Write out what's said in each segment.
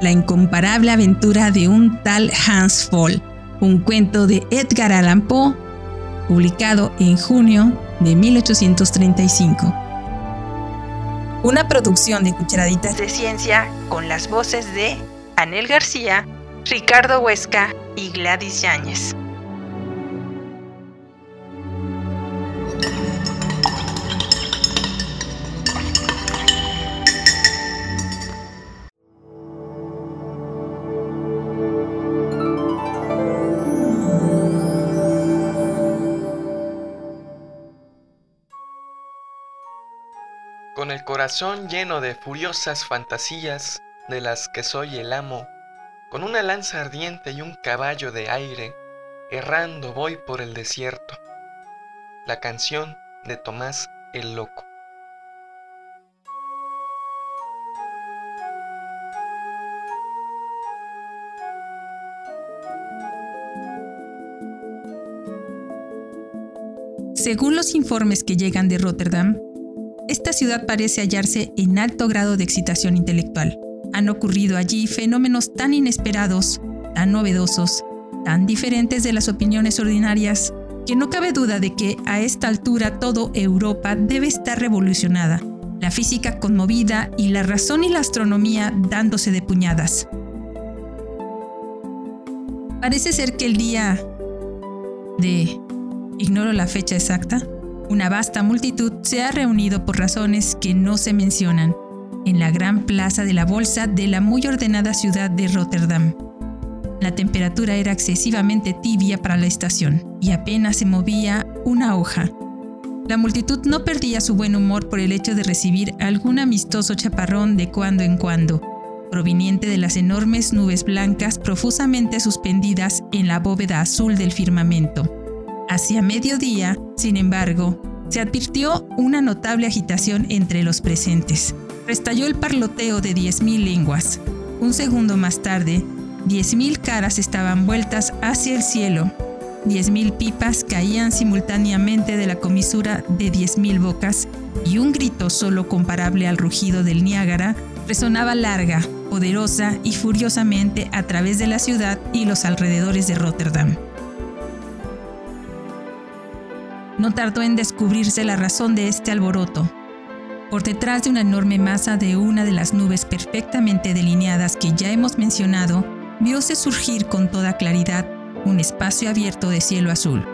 La incomparable aventura de un tal Hans Fall, un cuento de Edgar Allan Poe, publicado en junio de 1835. Una producción de Cucharaditas de Ciencia con las voces de Anel García, Ricardo Huesca y Gladys Yáñez. Corazón lleno de furiosas fantasías de las que soy el amo, con una lanza ardiente y un caballo de aire, errando voy por el desierto. La canción de Tomás el Loco. Según los informes que llegan de Rotterdam, esta ciudad parece hallarse en alto grado de excitación intelectual. Han ocurrido allí fenómenos tan inesperados, tan novedosos, tan diferentes de las opiniones ordinarias, que no cabe duda de que a esta altura todo Europa debe estar revolucionada, la física conmovida y la razón y la astronomía dándose de puñadas. Parece ser que el día de... ignoro la fecha exacta, una vasta multitud se ha reunido por razones que no se mencionan en la gran plaza de la Bolsa de la muy ordenada ciudad de Rotterdam. La temperatura era excesivamente tibia para la estación y apenas se movía una hoja. La multitud no perdía su buen humor por el hecho de recibir algún amistoso chaparrón de cuando en cuando, proveniente de las enormes nubes blancas profusamente suspendidas en la bóveda azul del firmamento. Hacia mediodía, sin embargo, se advirtió una notable agitación entre los presentes. Restalló el parloteo de 10.000 lenguas. Un segundo más tarde, 10.000 caras estaban vueltas hacia el cielo. 10.000 pipas caían simultáneamente de la comisura de 10.000 bocas y un grito solo comparable al rugido del Niágara resonaba larga, poderosa y furiosamente a través de la ciudad y los alrededores de Rotterdam. No tardó en descubrirse la razón de este alboroto. Por detrás de una enorme masa de una de las nubes perfectamente delineadas que ya hemos mencionado, vióse surgir con toda claridad un espacio abierto de cielo azul,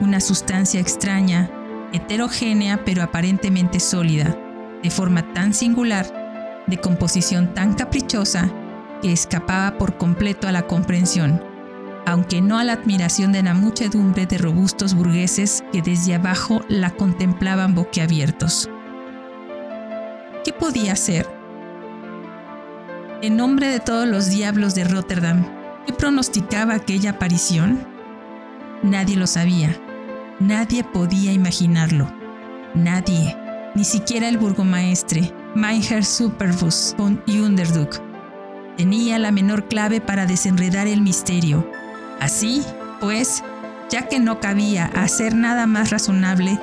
una sustancia extraña, heterogénea pero aparentemente sólida, de forma tan singular, de composición tan caprichosa, que escapaba por completo a la comprensión aunque no a la admiración de la muchedumbre de robustos burgueses que desde abajo la contemplaban boquiabiertos. ¿Qué podía ser? En nombre de todos los diablos de Rotterdam, ¿qué pronosticaba aquella aparición? Nadie lo sabía, nadie podía imaginarlo, nadie, ni siquiera el burgomaestre, Meinherr Superbus von Underduk, tenía la menor clave para desenredar el misterio Así, pues, ya que no cabía hacer nada más razonable,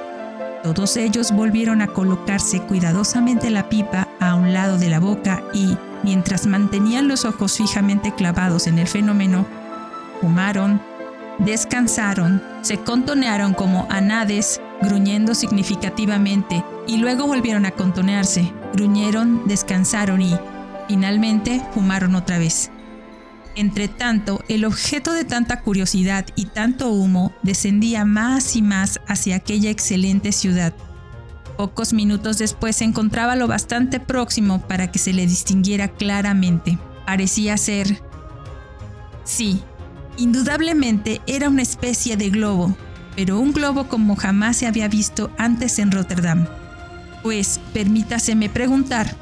todos ellos volvieron a colocarse cuidadosamente la pipa a un lado de la boca y, mientras mantenían los ojos fijamente clavados en el fenómeno, fumaron, descansaron, se contonearon como anades, gruñendo significativamente, y luego volvieron a contonearse, gruñeron, descansaron y, finalmente, fumaron otra vez. Entre tanto, el objeto de tanta curiosidad y tanto humo descendía más y más hacia aquella excelente ciudad. Pocos minutos después se encontraba lo bastante próximo para que se le distinguiera claramente. Parecía ser... Sí, indudablemente era una especie de globo, pero un globo como jamás se había visto antes en Rotterdam. Pues, permítaseme preguntar,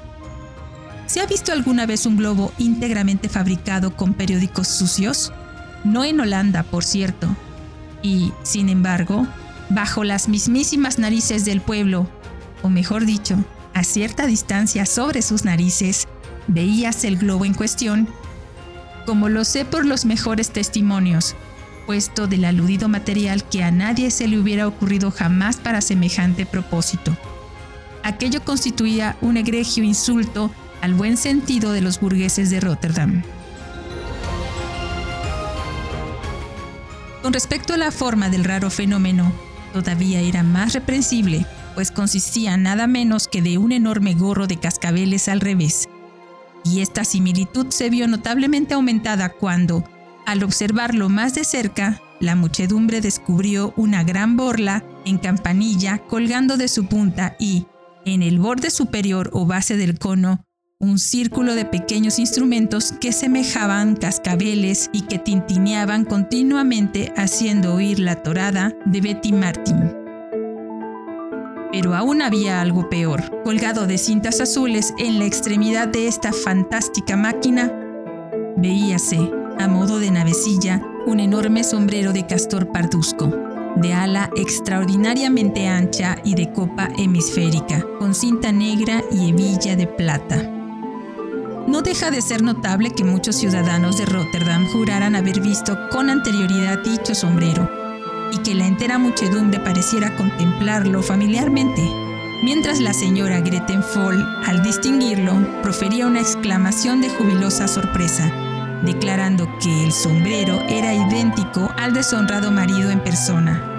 ¿Se ha visto alguna vez un globo íntegramente fabricado con periódicos sucios? No en Holanda, por cierto. Y, sin embargo, bajo las mismísimas narices del pueblo, o mejor dicho, a cierta distancia sobre sus narices, veías el globo en cuestión, como lo sé por los mejores testimonios, puesto del aludido material que a nadie se le hubiera ocurrido jamás para semejante propósito. Aquello constituía un egregio insulto al buen sentido de los burgueses de Rotterdam. Con respecto a la forma del raro fenómeno, todavía era más reprensible, pues consistía nada menos que de un enorme gorro de cascabeles al revés. Y esta similitud se vio notablemente aumentada cuando, al observarlo más de cerca, la muchedumbre descubrió una gran borla en campanilla colgando de su punta y, en el borde superior o base del cono, un círculo de pequeños instrumentos que semejaban cascabeles y que tintineaban continuamente haciendo oír la torada de Betty Martin. Pero aún había algo peor. Colgado de cintas azules en la extremidad de esta fantástica máquina, veíase, a modo de navecilla, un enorme sombrero de castor parduzco, de ala extraordinariamente ancha y de copa hemisférica, con cinta negra y hebilla de plata. No deja de ser notable que muchos ciudadanos de Rotterdam juraran haber visto con anterioridad dicho sombrero y que la entera muchedumbre pareciera contemplarlo familiarmente, mientras la señora Gretenfall, al distinguirlo, profería una exclamación de jubilosa sorpresa, declarando que el sombrero era idéntico al deshonrado marido en persona.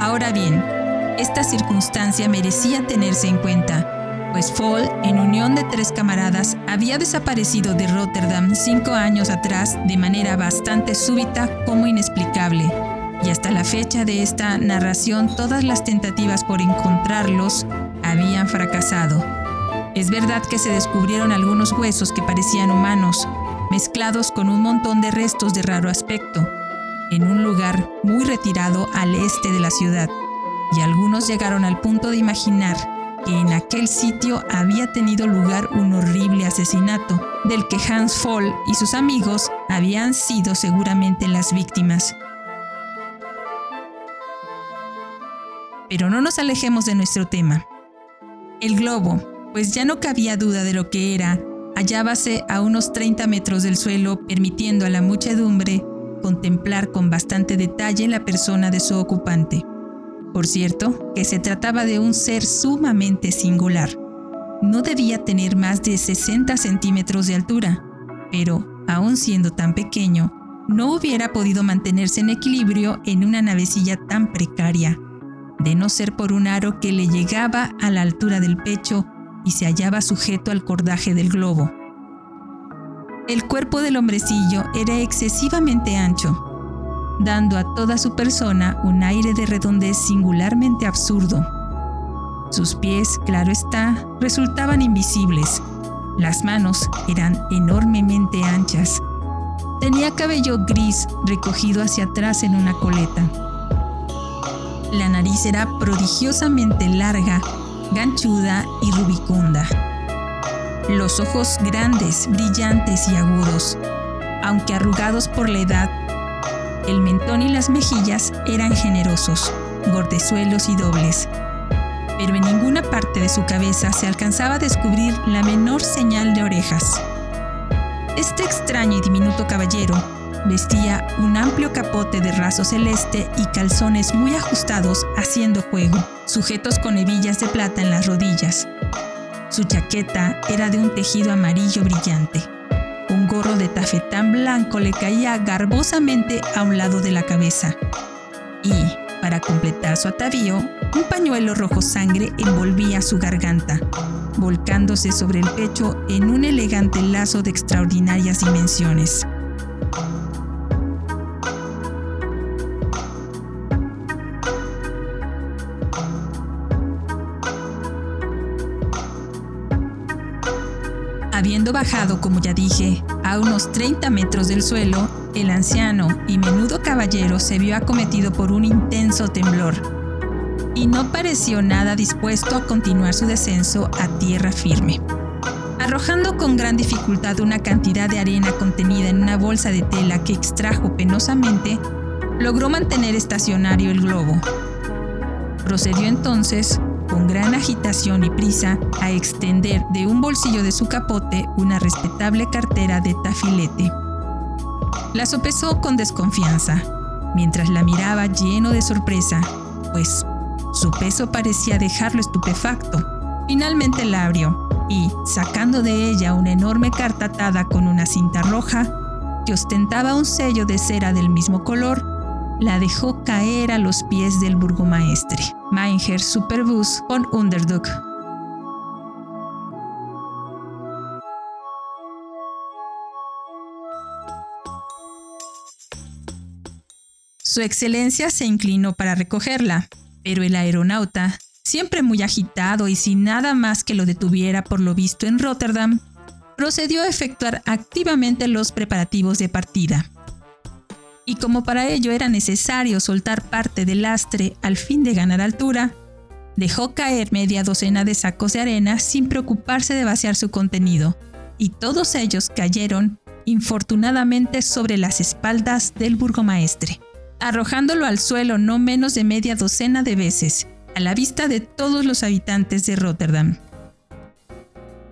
Ahora bien, esta circunstancia merecía tenerse en cuenta, pues Fall, en unión de tres camaradas, había desaparecido de Rotterdam cinco años atrás de manera bastante súbita como inexplicable, y hasta la fecha de esta narración todas las tentativas por encontrarlos habían fracasado. Es verdad que se descubrieron algunos huesos que parecían humanos, mezclados con un montón de restos de raro aspecto, en un lugar muy retirado al este de la ciudad y algunos llegaron al punto de imaginar que en aquel sitio había tenido lugar un horrible asesinato, del que Hans Fall y sus amigos habían sido seguramente las víctimas. Pero no nos alejemos de nuestro tema. El globo, pues ya no cabía duda de lo que era, hallábase a unos 30 metros del suelo, permitiendo a la muchedumbre contemplar con bastante detalle la persona de su ocupante. Por cierto, que se trataba de un ser sumamente singular. No debía tener más de 60 centímetros de altura, pero, aun siendo tan pequeño, no hubiera podido mantenerse en equilibrio en una navecilla tan precaria, de no ser por un aro que le llegaba a la altura del pecho y se hallaba sujeto al cordaje del globo. El cuerpo del hombrecillo era excesivamente ancho, dando a toda su persona un aire de redondez singularmente absurdo. Sus pies, claro está, resultaban invisibles. Las manos eran enormemente anchas. Tenía cabello gris recogido hacia atrás en una coleta. La nariz era prodigiosamente larga, ganchuda y rubicunda. Los ojos grandes, brillantes y agudos, aunque arrugados por la edad, el mentón y las mejillas eran generosos, gordezuelos y dobles, pero en ninguna parte de su cabeza se alcanzaba a descubrir la menor señal de orejas. Este extraño y diminuto caballero vestía un amplio capote de raso celeste y calzones muy ajustados haciendo juego, sujetos con hebillas de plata en las rodillas. Su chaqueta era de un tejido amarillo brillante. Gorro de tafetán blanco le caía garbosamente a un lado de la cabeza. Y, para completar su atavío, un pañuelo rojo sangre envolvía su garganta, volcándose sobre el pecho en un elegante lazo de extraordinarias dimensiones. Habiendo bajado, como ya dije, a unos 30 metros del suelo, el anciano y menudo caballero se vio acometido por un intenso temblor y no pareció nada dispuesto a continuar su descenso a tierra firme. Arrojando con gran dificultad una cantidad de arena contenida en una bolsa de tela que extrajo penosamente, logró mantener estacionario el globo. Procedió entonces con gran agitación y prisa a extender de un bolsillo de su capote una respetable cartera de tafilete. La sopesó con desconfianza, mientras la miraba lleno de sorpresa, pues Su peso parecía dejarlo estupefacto. Finalmente la abrió y, sacando de ella una enorme carta atada con una cinta roja, que ostentaba un sello de cera del mismo color, la dejó caer a los pies del burgomaestre, Meinger Superbus von Underdog. Su excelencia se inclinó para recogerla, pero el aeronauta, siempre muy agitado y sin nada más que lo detuviera por lo visto en Rotterdam, procedió a efectuar activamente los preparativos de partida. Y como para ello era necesario soltar parte del lastre al fin de ganar altura, dejó caer media docena de sacos de arena sin preocuparse de vaciar su contenido, y todos ellos cayeron, infortunadamente, sobre las espaldas del burgomaestre arrojándolo al suelo no menos de media docena de veces, a la vista de todos los habitantes de Rotterdam.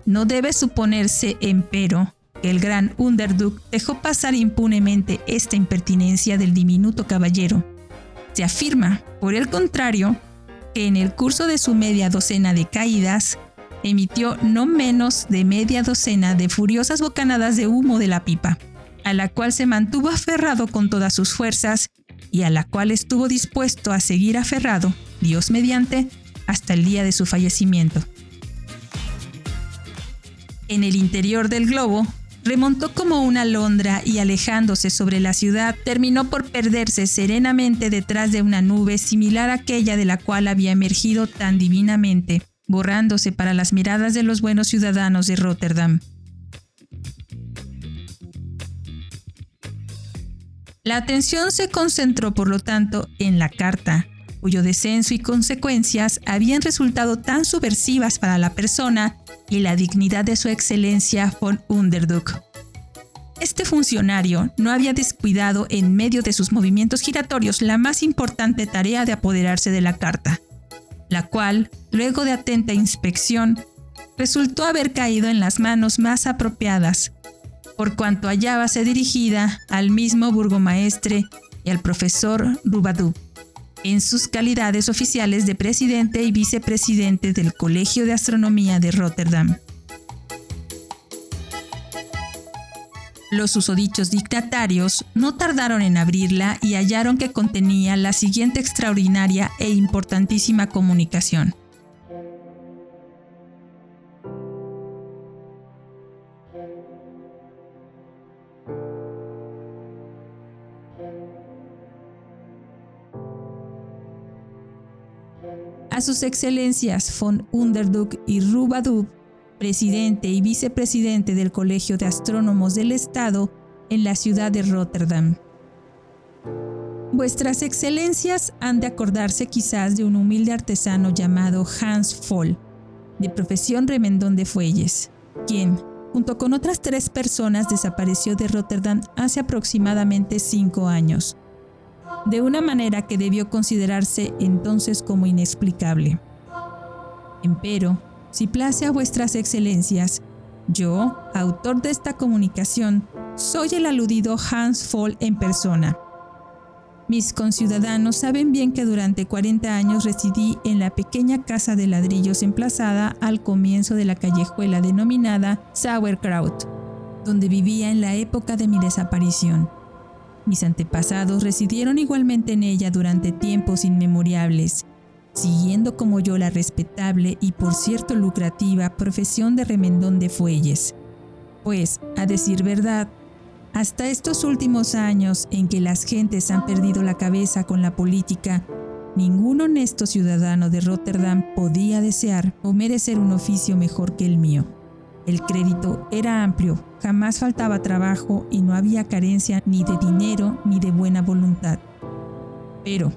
No debe suponerse, empero, el gran Underduk dejó pasar impunemente esta impertinencia del diminuto caballero. Se afirma, por el contrario, que en el curso de su media docena de caídas, emitió no menos de media docena de furiosas bocanadas de humo de la pipa, a la cual se mantuvo aferrado con todas sus fuerzas y a la cual estuvo dispuesto a seguir aferrado, Dios mediante, hasta el día de su fallecimiento. En el interior del globo, remontó como una alondra y alejándose sobre la ciudad, terminó por perderse serenamente detrás de una nube similar a aquella de la cual había emergido tan divinamente, borrándose para las miradas de los buenos ciudadanos de Rotterdam. La atención se concentró, por lo tanto, en la carta, cuyo descenso y consecuencias habían resultado tan subversivas para la persona y la dignidad de su excelencia von Underduk. Este funcionario no había descuidado en medio de sus movimientos giratorios la más importante tarea de apoderarse de la carta, la cual, luego de atenta inspección, resultó haber caído en las manos más apropiadas, por cuanto hallábase dirigida al mismo burgomaestre y al profesor Rubadub, en sus calidades oficiales de presidente y vicepresidente del Colegio de Astronomía de Rotterdam. Los susodichos dictatarios no tardaron en abrirla y hallaron que contenía la siguiente extraordinaria e importantísima comunicación. A sus excelencias von Underduk y Rubadub, presidente y vicepresidente del Colegio de Astrónomos del Estado en la ciudad de Rotterdam. Vuestras excelencias han de acordarse quizás de un humilde artesano llamado Hans Foll, de profesión remendón de fuelles, quien, junto con otras tres personas, desapareció de Rotterdam hace aproximadamente cinco años de una manera que debió considerarse entonces como inexplicable. Empero, si place a vuestras excelencias, yo, autor de esta comunicación, soy el aludido Hans Foll en persona. Mis conciudadanos saben bien que durante 40 años residí en la pequeña casa de ladrillos emplazada al comienzo de la callejuela denominada Sauerkraut, donde vivía en la época de mi desaparición. Mis antepasados residieron igualmente en ella durante tiempos inmemoriales, siguiendo como yo la respetable y por cierto lucrativa profesión de remendón de fuelles. Pues, a decir verdad, hasta estos últimos años en que las gentes han perdido la cabeza con la política, ningún honesto ciudadano de Rotterdam podía desear o merecer un oficio mejor que el mío. El crédito era amplio, jamás faltaba trabajo y no había carencia ni de dinero ni de buena voluntad. Pero,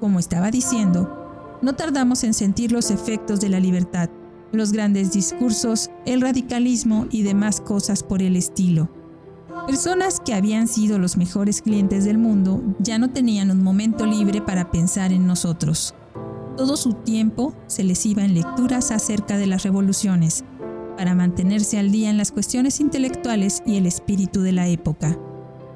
como estaba diciendo, no tardamos en sentir los efectos de la libertad, los grandes discursos, el radicalismo y demás cosas por el estilo. Personas que habían sido los mejores clientes del mundo ya no tenían un momento libre para pensar en nosotros. Todo su tiempo se les iba en lecturas acerca de las revoluciones, para mantenerse al día en las cuestiones intelectuales y el espíritu de la época.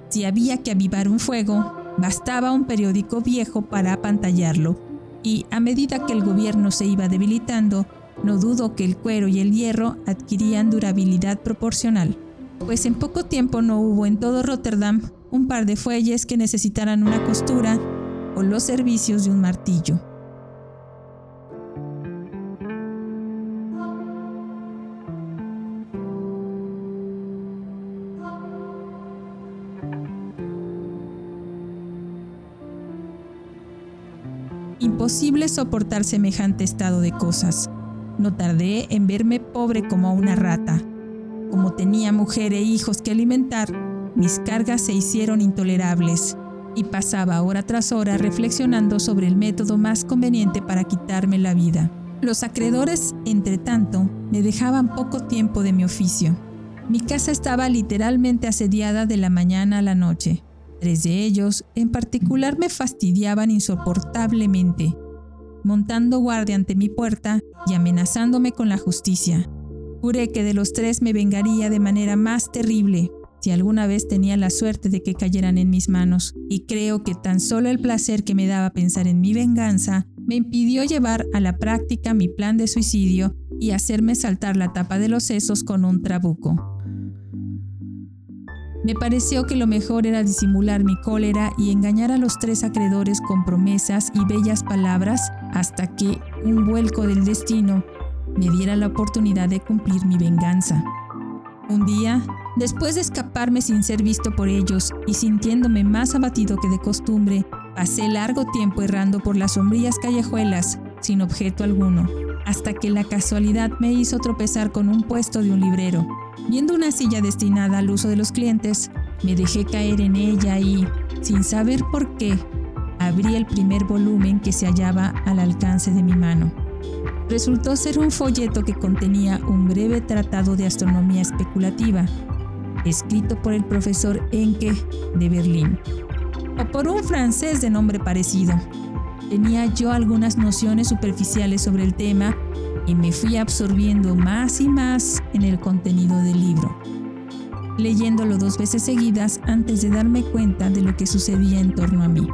Si había que avivar un fuego, bastaba un periódico viejo para apantallarlo, y a medida que el gobierno se iba debilitando, no dudo que el cuero y el hierro adquirían durabilidad proporcional, pues en poco tiempo no hubo en todo Rotterdam un par de fuelles que necesitaran una costura o los servicios de un martillo. Imposible soportar semejante estado de cosas. No tardé en verme pobre como una rata. Como tenía mujer e hijos que alimentar, mis cargas se hicieron intolerables y pasaba hora tras hora reflexionando sobre el método más conveniente para quitarme la vida. Los acreedores, entre tanto, me dejaban poco tiempo de mi oficio. Mi casa estaba literalmente asediada de la mañana a la noche. Tres de ellos, en particular, me fastidiaban insoportablemente, montando guardia ante mi puerta y amenazándome con la justicia. Juré que de los tres me vengaría de manera más terrible, si alguna vez tenía la suerte de que cayeran en mis manos, y creo que tan solo el placer que me daba pensar en mi venganza me impidió llevar a la práctica mi plan de suicidio y hacerme saltar la tapa de los sesos con un trabuco. Me pareció que lo mejor era disimular mi cólera y engañar a los tres acreedores con promesas y bellas palabras hasta que un vuelco del destino me diera la oportunidad de cumplir mi venganza. Un día, después de escaparme sin ser visto por ellos y sintiéndome más abatido que de costumbre, pasé largo tiempo errando por las sombrías callejuelas sin objeto alguno, hasta que la casualidad me hizo tropezar con un puesto de un librero. Viendo una silla destinada al uso de los clientes, me dejé caer en ella y, sin saber por qué, abrí el primer volumen que se hallaba al alcance de mi mano resultó ser un folleto que contenía un breve tratado de astronomía especulativa, escrito por el profesor Enke de Berlín, o por un francés de nombre parecido. Tenía yo algunas nociones superficiales sobre el tema y me fui absorbiendo más y más en el contenido del libro, leyéndolo dos veces seguidas antes de darme cuenta de lo que sucedía en torno a mí.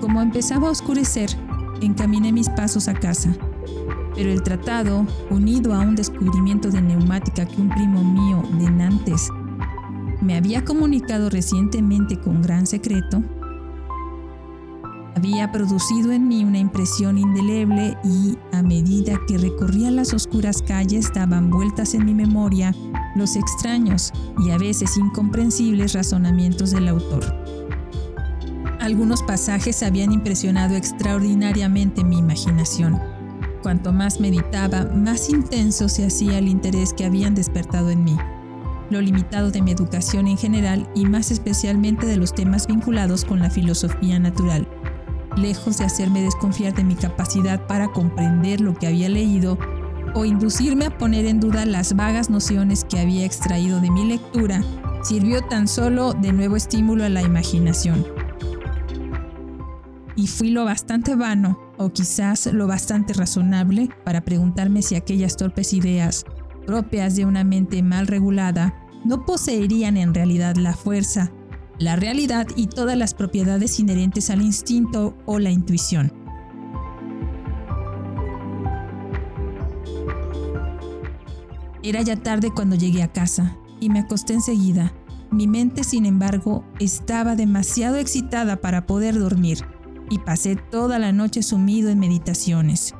Como empezaba a oscurecer, encaminé mis pasos a casa pero el tratado, unido a un descubrimiento de neumática que un primo mío de Nantes me había comunicado recientemente con gran secreto, había producido en mí una impresión indeleble y a medida que recorría las oscuras calles daban vueltas en mi memoria los extraños y a veces incomprensibles razonamientos del autor. Algunos pasajes habían impresionado extraordinariamente mi imaginación Cuanto más meditaba, más intenso se hacía el interés que habían despertado en mí. Lo limitado de mi educación en general y más especialmente de los temas vinculados con la filosofía natural. Lejos de hacerme desconfiar de mi capacidad para comprender lo que había leído o inducirme a poner en duda las vagas nociones que había extraído de mi lectura, sirvió tan solo de nuevo estímulo a la imaginación. Y fui lo bastante vano o quizás lo bastante razonable para preguntarme si aquellas torpes ideas, propias de una mente mal regulada, no poseerían en realidad la fuerza, la realidad y todas las propiedades inherentes al instinto o la intuición. Era ya tarde cuando llegué a casa y me acosté enseguida. Mi mente, sin embargo, estaba demasiado excitada para poder dormir y pasé toda la noche sumido en meditaciones.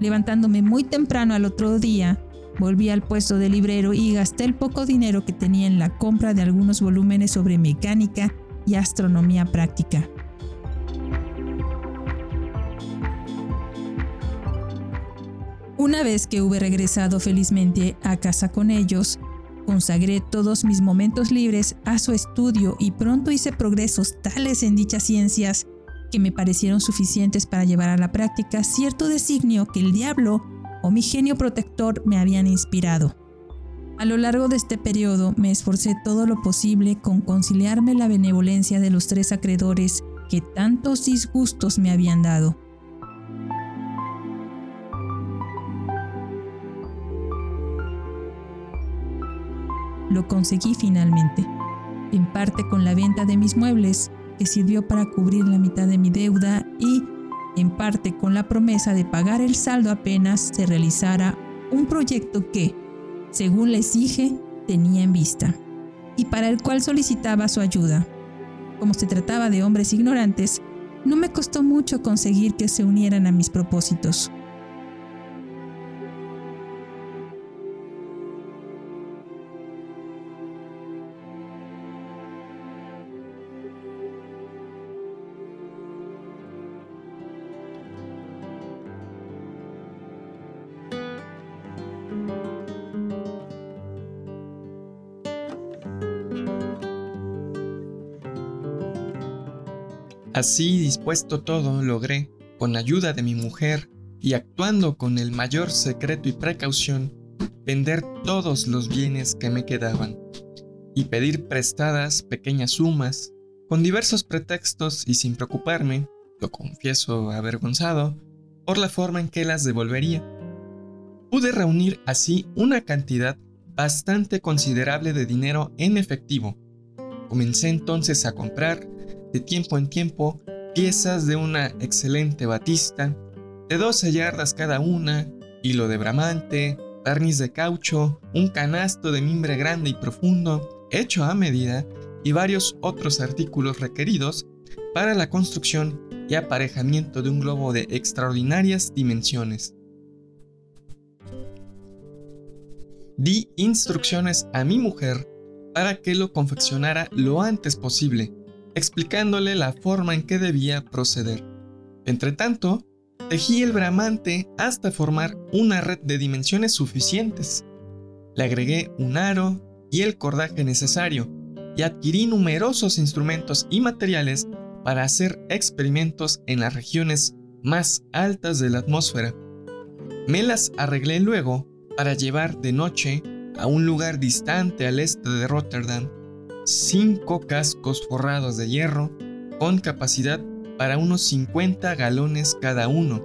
Levantándome muy temprano al otro día, volví al puesto de librero y gasté el poco dinero que tenía en la compra de algunos volúmenes sobre mecánica y astronomía práctica. Una vez que hube regresado felizmente a casa con ellos, consagré todos mis momentos libres a su estudio y pronto hice progresos tales en dichas ciencias que me parecieron suficientes para llevar a la práctica cierto designio que el diablo o mi genio protector me habían inspirado. A lo largo de este periodo me esforcé todo lo posible con conciliarme la benevolencia de los tres acreedores que tantos disgustos me habían dado. Lo conseguí finalmente, en parte con la venta de mis muebles, que sirvió para cubrir la mitad de mi deuda y en parte con la promesa de pagar el saldo apenas se realizara un proyecto que, según les dije, tenía en vista, y para el cual solicitaba su ayuda. Como se trataba de hombres ignorantes, no me costó mucho conseguir que se unieran a mis propósitos. Así dispuesto todo, logré, con ayuda de mi mujer y actuando con el mayor secreto y precaución, vender todos los bienes que me quedaban y pedir prestadas pequeñas sumas, con diversos pretextos y sin preocuparme, lo confieso avergonzado, por la forma en que las devolvería. Pude reunir así una cantidad bastante considerable de dinero en efectivo. Comencé entonces a comprar de tiempo en tiempo piezas de una excelente batista, de 12 yardas cada una, hilo de bramante, barniz de caucho, un canasto de mimbre grande y profundo, hecho a medida, y varios otros artículos requeridos para la construcción y aparejamiento de un globo de extraordinarias dimensiones. Di instrucciones a mi mujer para que lo confeccionara lo antes posible, explicándole la forma en que debía proceder. Entretanto, tejí el bramante hasta formar una red de dimensiones suficientes. Le agregué un aro y el cordaje necesario y adquirí numerosos instrumentos y materiales para hacer experimentos en las regiones más altas de la atmósfera. Me las arreglé luego para llevar de noche a un lugar distante al este de Rotterdam cinco cascos forrados de hierro con capacidad para unos 50 galones cada uno,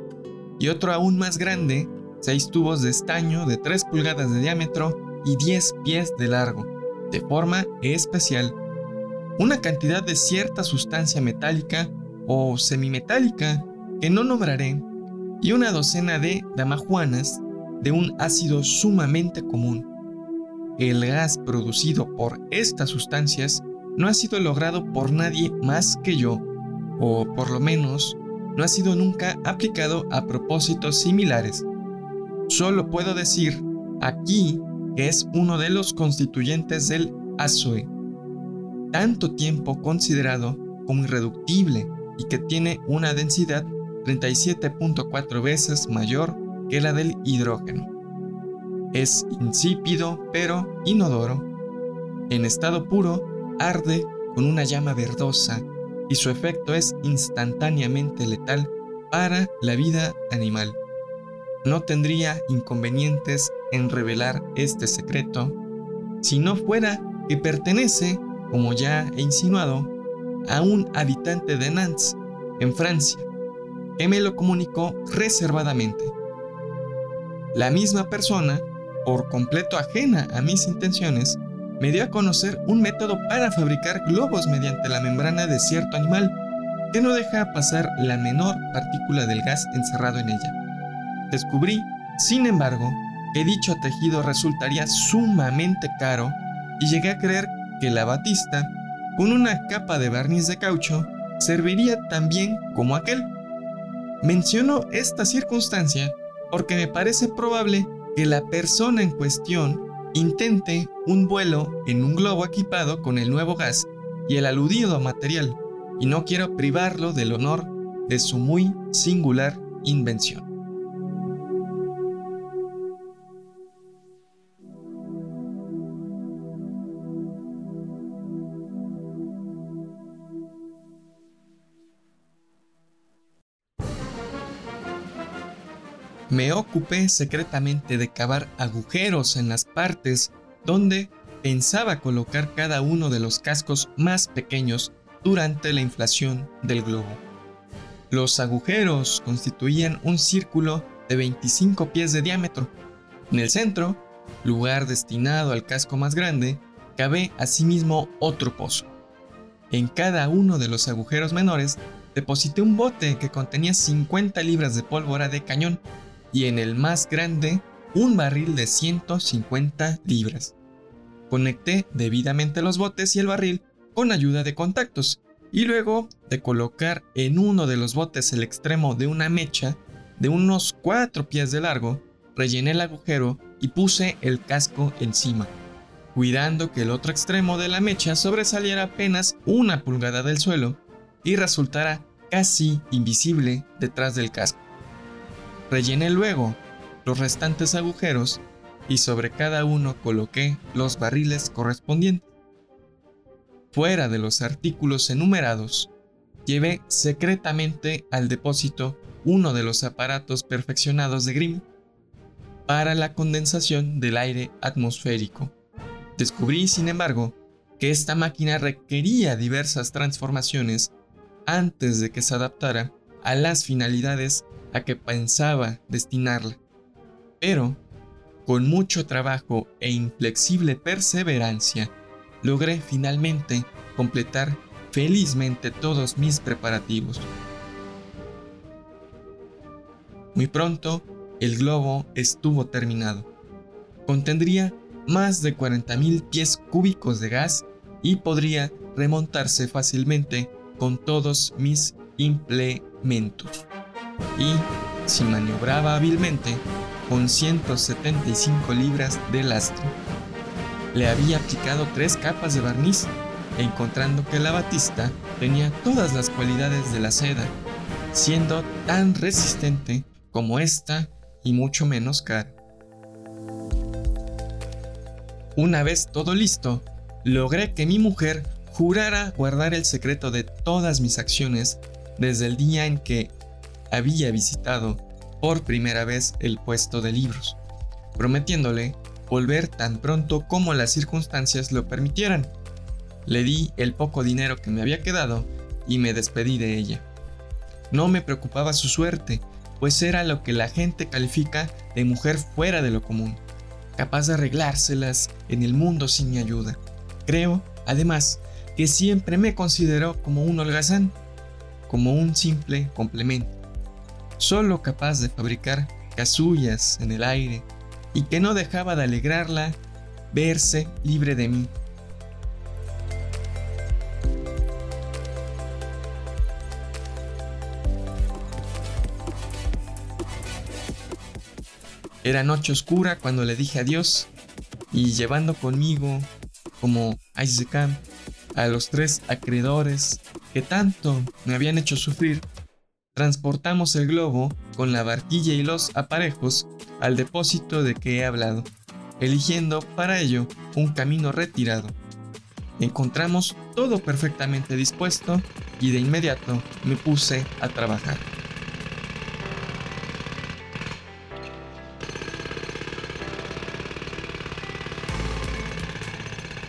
y otro aún más grande, seis tubos de estaño de 3 pulgadas de diámetro y 10 pies de largo, de forma especial. Una cantidad de cierta sustancia metálica o semimetálica que no nombraré, y una docena de damajuanas de un ácido sumamente común el gas producido por estas sustancias no ha sido logrado por nadie más que yo, o por lo menos no ha sido nunca aplicado a propósitos similares. Solo puedo decir aquí que es uno de los constituyentes del ASOE, tanto tiempo considerado como irreductible y que tiene una densidad 37.4 veces mayor que la del hidrógeno. Es insípido pero inodoro. En estado puro, arde con una llama verdosa y su efecto es instantáneamente letal para la vida animal. No tendría inconvenientes en revelar este secreto si no fuera que pertenece, como ya he insinuado, a un habitante de Nantes, en Francia, que me lo comunicó reservadamente. La misma persona por completo ajena a mis intenciones, me dio a conocer un método para fabricar globos mediante la membrana de cierto animal que no deja pasar la menor partícula del gas encerrado en ella. Descubrí, sin embargo, que dicho tejido resultaría sumamente caro y llegué a creer que la batista, con una capa de barniz de caucho, serviría también como aquel. Menciono esta circunstancia porque me parece probable que la persona en cuestión intente un vuelo en un globo equipado con el nuevo gas y el aludido material, y no quiero privarlo del honor de su muy singular invención. Me ocupé secretamente de cavar agujeros en las partes donde pensaba colocar cada uno de los cascos más pequeños durante la inflación del globo. Los agujeros constituían un círculo de 25 pies de diámetro. En el centro, lugar destinado al casco más grande, cabe asimismo otro pozo. En cada uno de los agujeros menores deposité un bote que contenía 50 libras de pólvora de cañón y en el más grande un barril de 150 libras. Conecté debidamente los botes y el barril con ayuda de contactos y luego de colocar en uno de los botes el extremo de una mecha de unos 4 pies de largo, rellené el agujero y puse el casco encima, cuidando que el otro extremo de la mecha sobresaliera apenas una pulgada del suelo y resultara casi invisible detrás del casco. Rellené luego los restantes agujeros y sobre cada uno coloqué los barriles correspondientes. Fuera de los artículos enumerados, llevé secretamente al depósito uno de los aparatos perfeccionados de Grimm para la condensación del aire atmosférico. Descubrí, sin embargo, que esta máquina requería diversas transformaciones antes de que se adaptara a las finalidades a que pensaba destinarla. Pero, con mucho trabajo e inflexible perseverancia, logré finalmente completar felizmente todos mis preparativos. Muy pronto, el globo estuvo terminado. Contendría más de 40.000 pies cúbicos de gas y podría remontarse fácilmente con todos mis implementos. Y, si maniobraba hábilmente, con 175 libras de lastre. Le había aplicado tres capas de barniz, encontrando que la batista tenía todas las cualidades de la seda, siendo tan resistente como esta y mucho menos cara. Una vez todo listo, logré que mi mujer jurara guardar el secreto de todas mis acciones desde el día en que había visitado por primera vez el puesto de libros, prometiéndole volver tan pronto como las circunstancias lo permitieran. Le di el poco dinero que me había quedado y me despedí de ella. No me preocupaba su suerte, pues era lo que la gente califica de mujer fuera de lo común, capaz de arreglárselas en el mundo sin mi ayuda. Creo, además, que siempre me consideró como un holgazán, como un simple complemento solo capaz de fabricar casullas en el aire y que no dejaba de alegrarla verse libre de mí. Era noche oscura cuando le dije adiós y llevando conmigo, como Isaac, a los tres acreedores que tanto me habían hecho sufrir, transportamos el globo con la barquilla y los aparejos al depósito de que he hablado, eligiendo para ello un camino retirado. Encontramos todo perfectamente dispuesto y de inmediato me puse a trabajar.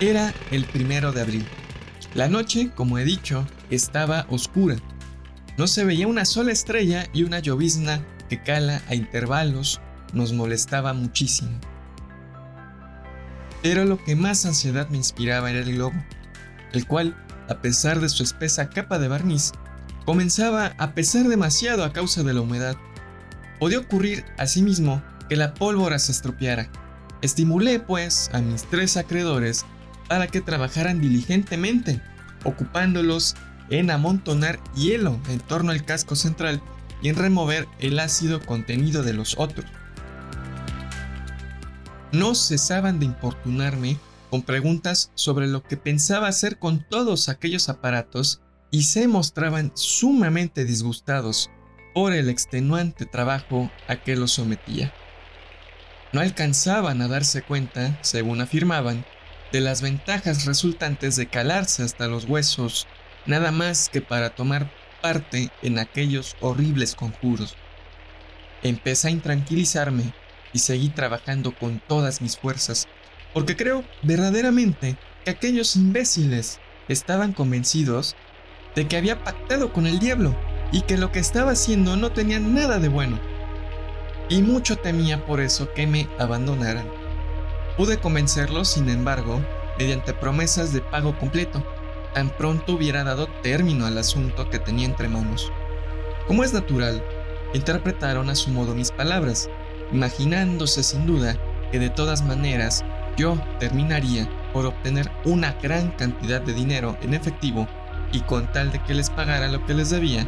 Era el primero de abril. La noche, como he dicho, estaba oscura no se veía una sola estrella y una llovizna que cala a intervalos nos molestaba muchísimo. Pero lo que más ansiedad me inspiraba era el globo, el cual, a pesar de su espesa capa de barniz, comenzaba a pesar demasiado a causa de la humedad. Podía ocurrir, asimismo, que la pólvora se estropeara. Estimulé, pues, a mis tres acreedores para que trabajaran diligentemente, ocupándolos en amontonar hielo en torno al casco central y en remover el ácido contenido de los otros. No cesaban de importunarme con preguntas sobre lo que pensaba hacer con todos aquellos aparatos y se mostraban sumamente disgustados por el extenuante trabajo a que los sometía. No alcanzaban a darse cuenta, según afirmaban, de las ventajas resultantes de calarse hasta los huesos nada más que para tomar parte en aquellos horribles conjuros. Empecé a intranquilizarme y seguí trabajando con todas mis fuerzas, porque creo verdaderamente que aquellos imbéciles estaban convencidos de que había pactado con el diablo y que lo que estaba haciendo no tenía nada de bueno. Y mucho temía por eso que me abandonaran. Pude convencerlos, sin embargo, mediante promesas de pago completo tan pronto hubiera dado término al asunto que tenía entre manos. Como es natural, interpretaron a su modo mis palabras, imaginándose sin duda que de todas maneras yo terminaría por obtener una gran cantidad de dinero en efectivo y con tal de que les pagara lo que les debía,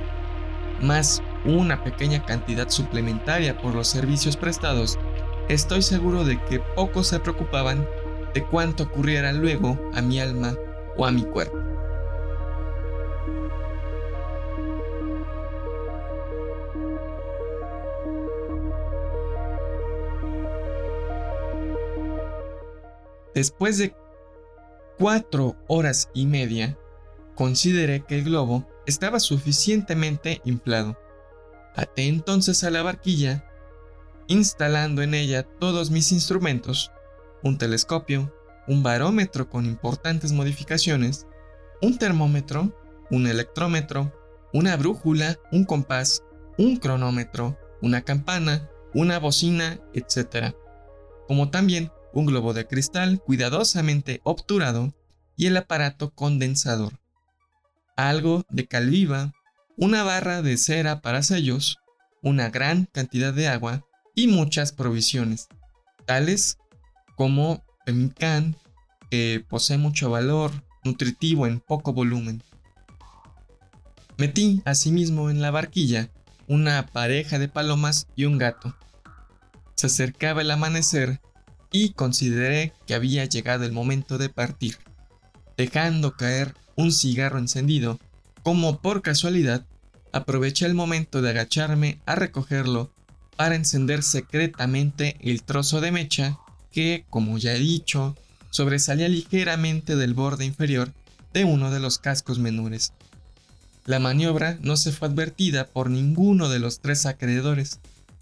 más una pequeña cantidad suplementaria por los servicios prestados, estoy seguro de que pocos se preocupaban de cuánto ocurriera luego a mi alma o a mi cuerpo. Después de cuatro horas y media, consideré que el globo estaba suficientemente inflado. Até entonces a la barquilla, instalando en ella todos mis instrumentos, un telescopio, un barómetro con importantes modificaciones, un termómetro, un electrómetro, una brújula, un compás, un cronómetro, una campana, una bocina, etc. Como también un globo de cristal cuidadosamente obturado y el aparato condensador. Algo de cal viva, una barra de cera para sellos, una gran cantidad de agua y muchas provisiones, tales como can que posee mucho valor nutritivo en poco volumen. Metí asimismo en la barquilla una pareja de palomas y un gato. Se acercaba el amanecer y consideré que había llegado el momento de partir, dejando caer un cigarro encendido, como por casualidad aproveché el momento de agacharme a recogerlo para encender secretamente el trozo de mecha que, como ya he dicho, sobresalía ligeramente del borde inferior de uno de los cascos menores. La maniobra no se fue advertida por ninguno de los tres acreedores.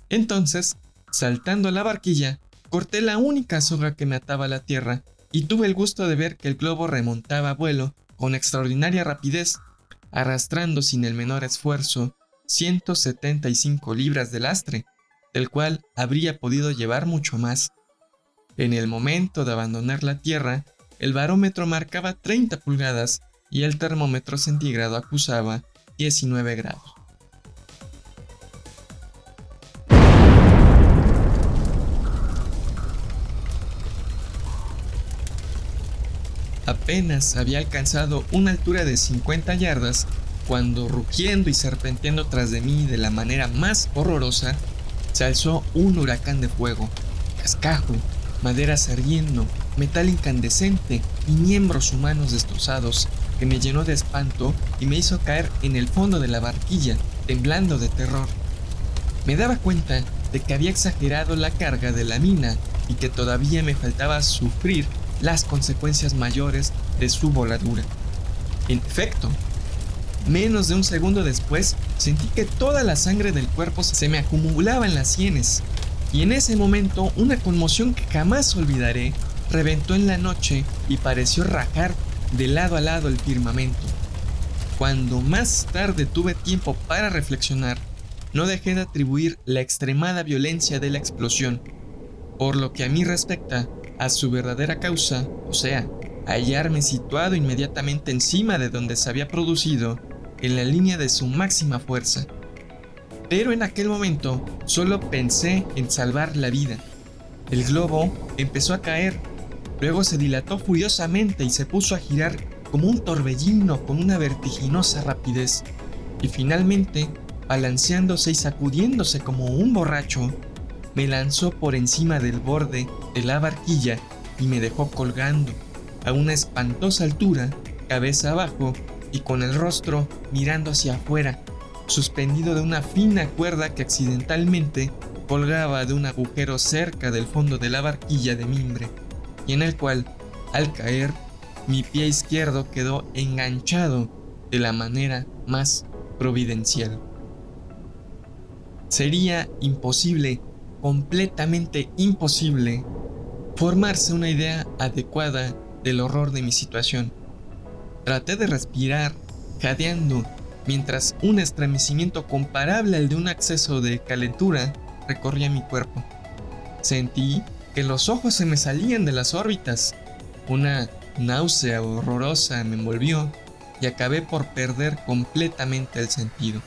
Entonces, saltando a la barquilla, Corté la única soga que me ataba a la tierra y tuve el gusto de ver que el globo remontaba a vuelo con extraordinaria rapidez, arrastrando sin el menor esfuerzo 175 libras de lastre, del cual habría podido llevar mucho más. En el momento de abandonar la tierra, el barómetro marcaba 30 pulgadas y el termómetro centígrado acusaba 19 grados. Apenas había alcanzado una altura de 50 yardas cuando, rugiendo y serpenteando tras de mí de la manera más horrorosa, se alzó un huracán de fuego, cascajo, maderas ardiendo, metal incandescente y miembros humanos destrozados, que me llenó de espanto y me hizo caer en el fondo de la barquilla, temblando de terror. Me daba cuenta de que había exagerado la carga de la mina y que todavía me faltaba sufrir las consecuencias mayores de su voladura. En efecto, menos de un segundo después sentí que toda la sangre del cuerpo se me acumulaba en las sienes, y en ese momento una conmoción que jamás olvidaré reventó en la noche y pareció rajar de lado a lado el firmamento. Cuando más tarde tuve tiempo para reflexionar, no dejé de atribuir la extremada violencia de la explosión. Por lo que a mí respecta, a su verdadera causa, o sea, hallarme situado inmediatamente encima de donde se había producido, en la línea de su máxima fuerza. Pero en aquel momento solo pensé en salvar la vida. El globo empezó a caer, luego se dilató furiosamente y se puso a girar como un torbellino con una vertiginosa rapidez, y finalmente, balanceándose y sacudiéndose como un borracho, me lanzó por encima del borde de la barquilla y me dejó colgando a una espantosa altura, cabeza abajo y con el rostro mirando hacia afuera, suspendido de una fina cuerda que accidentalmente colgaba de un agujero cerca del fondo de la barquilla de mimbre, y en el cual, al caer, mi pie izquierdo quedó enganchado de la manera más providencial. Sería imposible completamente imposible formarse una idea adecuada del horror de mi situación. Traté de respirar, jadeando, mientras un estremecimiento comparable al de un acceso de calentura recorría mi cuerpo. Sentí que los ojos se me salían de las órbitas. Una náusea horrorosa me envolvió y acabé por perder completamente el sentido.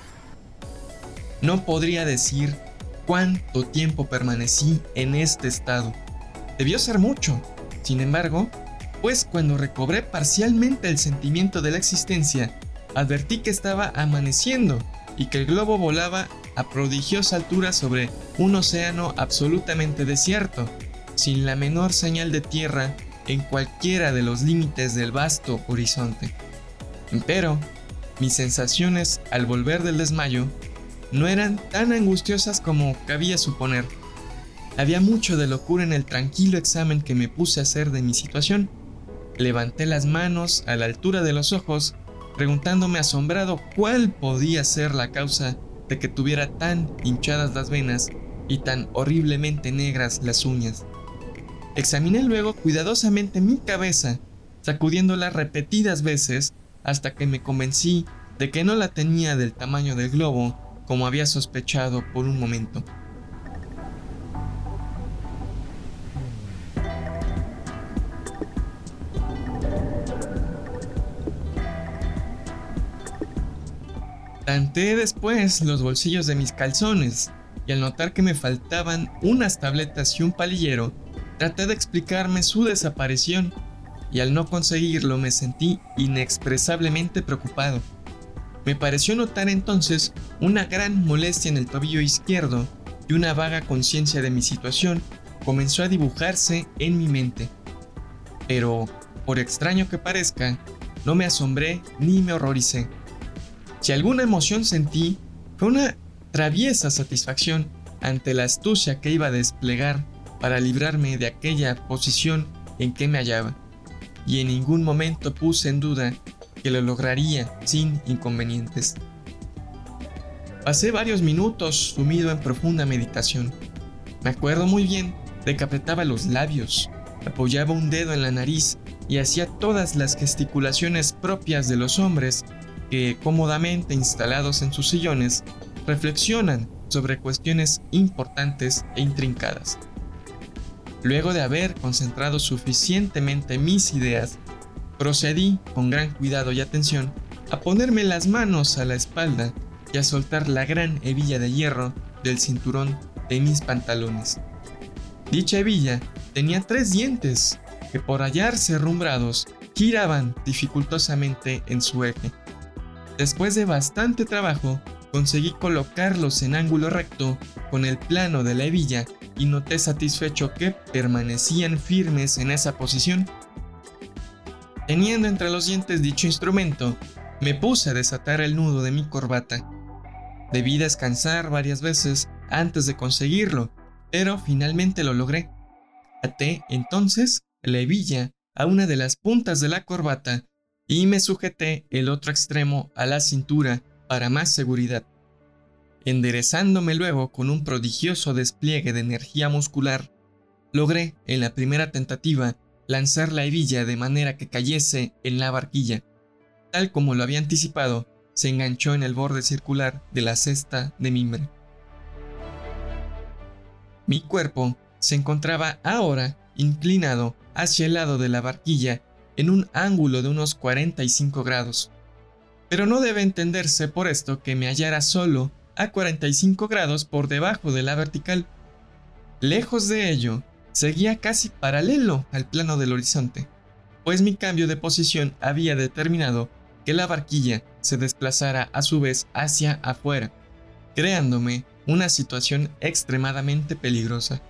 No podría decir cuánto tiempo permanecí en este estado. Debió ser mucho. Sin embargo, pues cuando recobré parcialmente el sentimiento de la existencia, advertí que estaba amaneciendo y que el globo volaba a prodigiosa altura sobre un océano absolutamente desierto, sin la menor señal de tierra en cualquiera de los límites del vasto horizonte. Pero, mis sensaciones al volver del desmayo no eran tan angustiosas como cabía suponer. Había mucho de locura en el tranquilo examen que me puse a hacer de mi situación. Levanté las manos a la altura de los ojos, preguntándome asombrado cuál podía ser la causa de que tuviera tan hinchadas las venas y tan horriblemente negras las uñas. Examiné luego cuidadosamente mi cabeza, sacudiéndola repetidas veces hasta que me convencí de que no la tenía del tamaño del globo como había sospechado por un momento. Tanteé después los bolsillos de mis calzones y al notar que me faltaban unas tabletas y un palillero, traté de explicarme su desaparición y al no conseguirlo me sentí inexpresablemente preocupado. Me pareció notar entonces una gran molestia en el tobillo izquierdo y una vaga conciencia de mi situación comenzó a dibujarse en mi mente. Pero, por extraño que parezca, no me asombré ni me horroricé. Si alguna emoción sentí, fue una traviesa satisfacción ante la astucia que iba a desplegar para librarme de aquella posición en que me hallaba, y en ningún momento puse en duda que lo lograría sin inconvenientes. Pasé varios minutos sumido en profunda meditación. Me acuerdo muy bien de que apretaba los labios, apoyaba un dedo en la nariz y hacía todas las gesticulaciones propias de los hombres que, cómodamente instalados en sus sillones, reflexionan sobre cuestiones importantes e intrincadas. Luego de haber concentrado suficientemente mis ideas, procedí con gran cuidado y atención a ponerme las manos a la espalda y a soltar la gran hebilla de hierro del cinturón de mis pantalones. Dicha hebilla tenía tres dientes que por hallarse rumbrados giraban dificultosamente en su eje. Después de bastante trabajo, conseguí colocarlos en ángulo recto con el plano de la hebilla y noté satisfecho que permanecían firmes en esa posición. Teniendo entre los dientes dicho instrumento, me puse a desatar el nudo de mi corbata. Debí descansar varias veces antes de conseguirlo, pero finalmente lo logré. Até entonces la hebilla a una de las puntas de la corbata y me sujeté el otro extremo a la cintura para más seguridad. Enderezándome luego con un prodigioso despliegue de energía muscular, logré, en la primera tentativa, lanzar la hebilla de manera que cayese en la barquilla. Tal como lo había anticipado, se enganchó en el borde circular de la cesta de mimbre. Mi cuerpo se encontraba ahora inclinado hacia el lado de la barquilla en un ángulo de unos 45 grados. Pero no debe entenderse por esto que me hallara solo a 45 grados por debajo de la vertical. Lejos de ello, seguía casi paralelo al plano del horizonte, pues mi cambio de posición había determinado que la barquilla se desplazara a su vez hacia afuera, creándome una situación extremadamente peligrosa.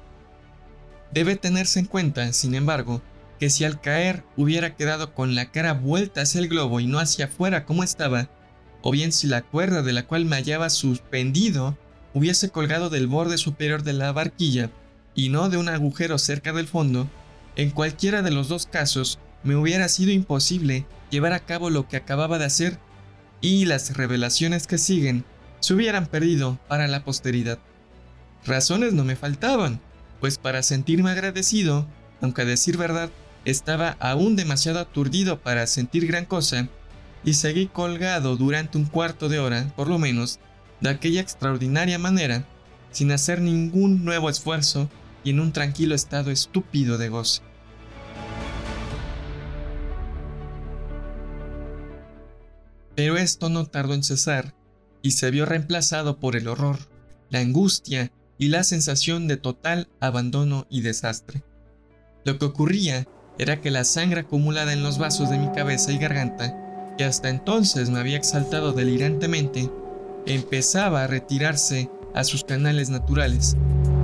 Debe tenerse en cuenta, sin embargo, que si al caer hubiera quedado con la cara vuelta hacia el globo y no hacia afuera como estaba, o bien si la cuerda de la cual me hallaba suspendido hubiese colgado del borde superior de la barquilla y no de un agujero cerca del fondo, en cualquiera de los dos casos me hubiera sido imposible llevar a cabo lo que acababa de hacer y las revelaciones que siguen se hubieran perdido para la posteridad. Razones no me faltaban, pues para sentirme agradecido, aunque a decir verdad estaba aún demasiado aturdido para sentir gran cosa y seguí colgado durante un cuarto de hora, por lo menos, de aquella extraordinaria manera, sin hacer ningún nuevo esfuerzo y en un tranquilo estado estúpido de goce. Pero esto no tardó en cesar y se vio reemplazado por el horror, la angustia y la sensación de total abandono y desastre. Lo que ocurría era que la sangre acumulada en los vasos de mi cabeza y garganta, que hasta entonces me había exaltado delirantemente, empezaba a retirarse a sus canales naturales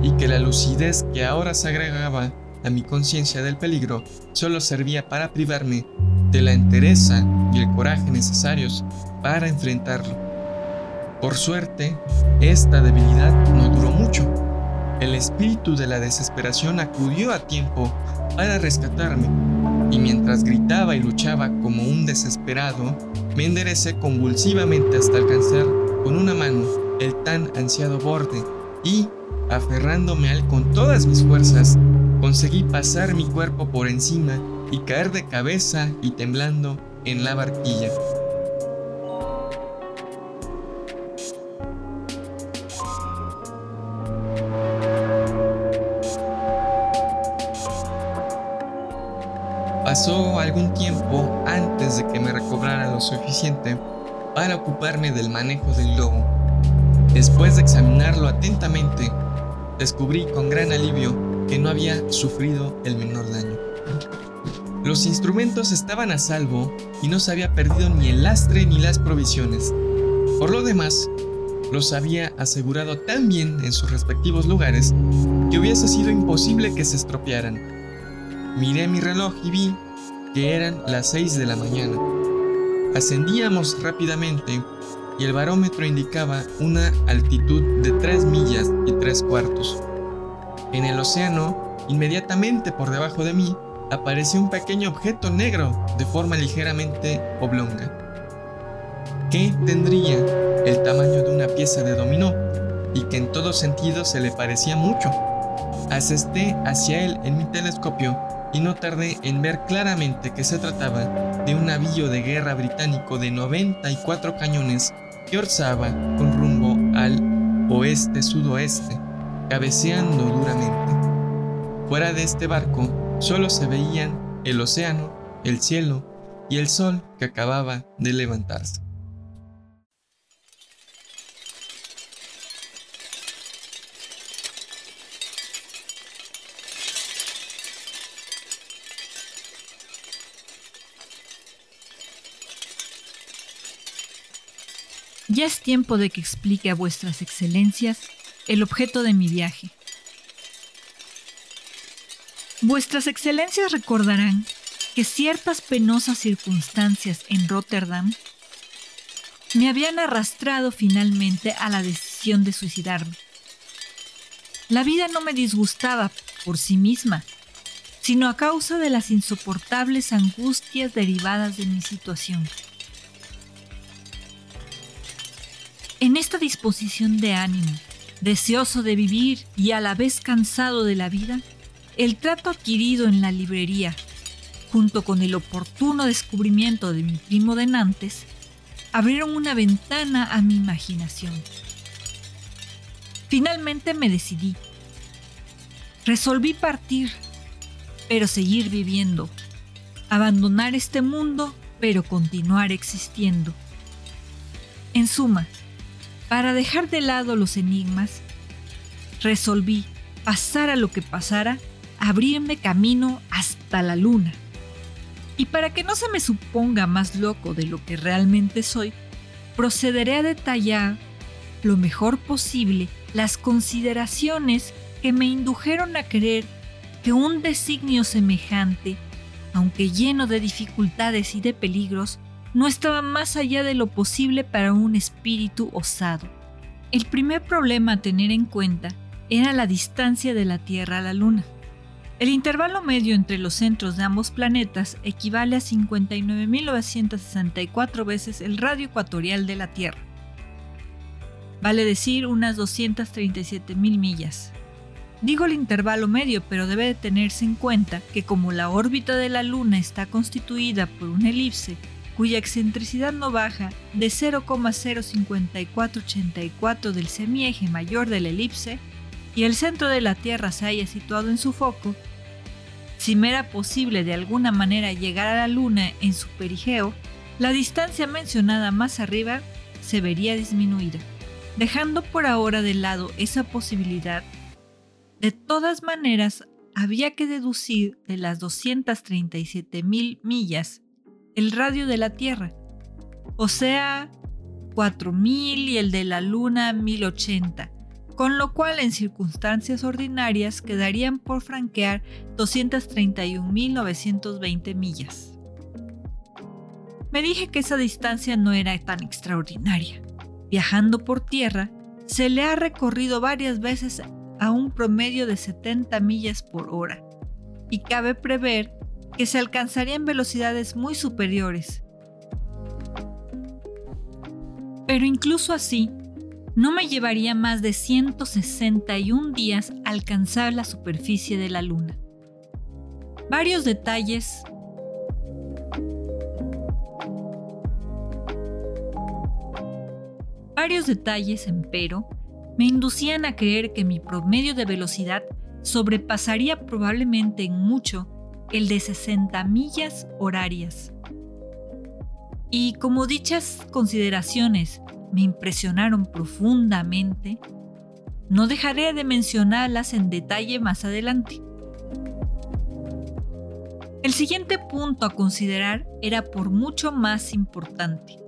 y que la lucidez que ahora se agregaba a mi conciencia del peligro solo servía para privarme de la entereza y el coraje necesarios para enfrentarlo. Por suerte, esta debilidad no duró mucho. El espíritu de la desesperación acudió a tiempo para rescatarme, y mientras gritaba y luchaba como un desesperado, me enderecé convulsivamente hasta alcanzar con una mano el tan ansiado borde y, aferrándome a él con todas mis fuerzas, conseguí pasar mi cuerpo por encima y caer de cabeza y temblando en la barquilla. Pasó algún tiempo antes de que me recobrara lo suficiente para ocuparme del manejo del globo. Después de examinarlo atentamente, descubrí con gran alivio que no había sufrido el menor daño. Los instrumentos estaban a salvo y no se había perdido ni el lastre ni las provisiones. Por lo demás, los había asegurado tan bien en sus respectivos lugares que hubiese sido imposible que se estropearan. Miré mi reloj y vi que eran las 6 de la mañana. Ascendíamos rápidamente y el barómetro indicaba una altitud de 3 millas y 3 cuartos. En el océano, inmediatamente por debajo de mí, apareció un pequeño objeto negro de forma ligeramente oblonga, que tendría el tamaño de una pieza de dominó y que en todo sentido se le parecía mucho. Asesté hacia él en mi telescopio y no tardé en ver claramente que se trataba de un navío de guerra británico de 94 cañones que orzaba con rumbo al oeste-sudoeste, cabeceando duramente. Fuera de este barco solo se veían el océano, el cielo y el sol que acababa de levantarse. Ya es tiempo de que explique a vuestras excelencias el objeto de mi viaje. Vuestras excelencias recordarán que ciertas penosas circunstancias en Rotterdam me habían arrastrado finalmente a la decisión de suicidarme. La vida no me disgustaba por sí misma, sino a causa de las insoportables angustias derivadas de mi situación. En esta disposición de ánimo, deseoso de vivir y a la vez cansado de la vida, el trato adquirido en la librería, junto con el oportuno descubrimiento de mi primo de Nantes, abrieron una ventana a mi imaginación. Finalmente me decidí. Resolví partir, pero seguir viviendo. Abandonar este mundo, pero continuar existiendo. En suma, para dejar de lado los enigmas, resolví, pasara lo que pasara, abrirme camino hasta la luna. Y para que no se me suponga más loco de lo que realmente soy, procederé a detallar lo mejor posible las consideraciones que me indujeron a creer que un designio semejante, aunque lleno de dificultades y de peligros, no estaba más allá de lo posible para un espíritu osado. El primer problema a tener en cuenta era la distancia de la Tierra a la Luna. El intervalo medio entre los centros de ambos planetas equivale a 59.964 veces el radio ecuatorial de la Tierra. Vale decir unas 237.000 millas. Digo el intervalo medio, pero debe de tenerse en cuenta que como la órbita de la Luna está constituida por una elipse cuya excentricidad no baja de 0,05484 del semieje mayor de la elipse, y el centro de la Tierra se haya situado en su foco, si me era posible de alguna manera llegar a la Luna en su perigeo, la distancia mencionada más arriba se vería disminuida, dejando por ahora de lado esa posibilidad. De todas maneras, había que deducir de las 237 mil millas el radio de la Tierra, o sea, 4000 y el de la Luna 1080, con lo cual en circunstancias ordinarias quedarían por franquear 231.920 millas. Me dije que esa distancia no era tan extraordinaria. Viajando por tierra, se le ha recorrido varias veces a un promedio de 70 millas por hora, y cabe prever que se alcanzarían velocidades muy superiores. Pero incluso así, no me llevaría más de 161 días alcanzar la superficie de la Luna. Varios detalles Varios detalles, empero, me inducían a creer que mi promedio de velocidad sobrepasaría probablemente en mucho el de 60 millas horarias. Y como dichas consideraciones me impresionaron profundamente, no dejaré de mencionarlas en detalle más adelante. El siguiente punto a considerar era por mucho más importante.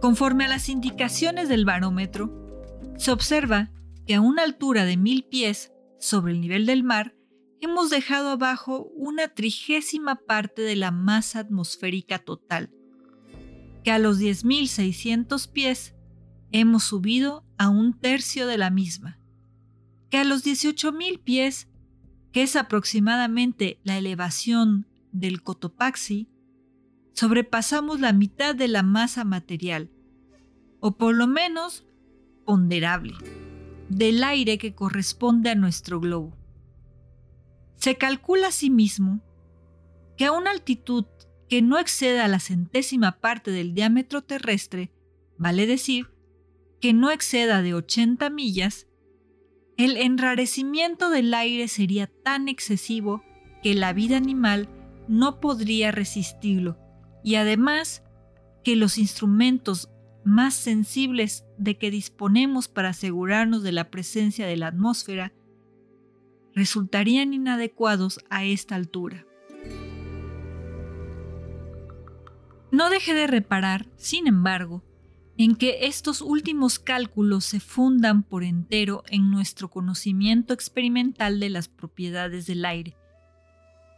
Conforme a las indicaciones del barómetro, se observa que a una altura de mil pies sobre el nivel del mar, hemos dejado abajo una trigésima parte de la masa atmosférica total, que a los 10.600 pies hemos subido a un tercio de la misma, que a los 18.000 pies, que es aproximadamente la elevación del Cotopaxi, sobrepasamos la mitad de la masa material, o por lo menos ponderable del aire que corresponde a nuestro globo. Se calcula asimismo que a una altitud que no exceda la centésima parte del diámetro terrestre, vale decir, que no exceda de 80 millas, el enrarecimiento del aire sería tan excesivo que la vida animal no podría resistirlo y además que los instrumentos más sensibles de que disponemos para asegurarnos de la presencia de la atmósfera resultarían inadecuados a esta altura. No dejé de reparar, sin embargo, en que estos últimos cálculos se fundan por entero en nuestro conocimiento experimental de las propiedades del aire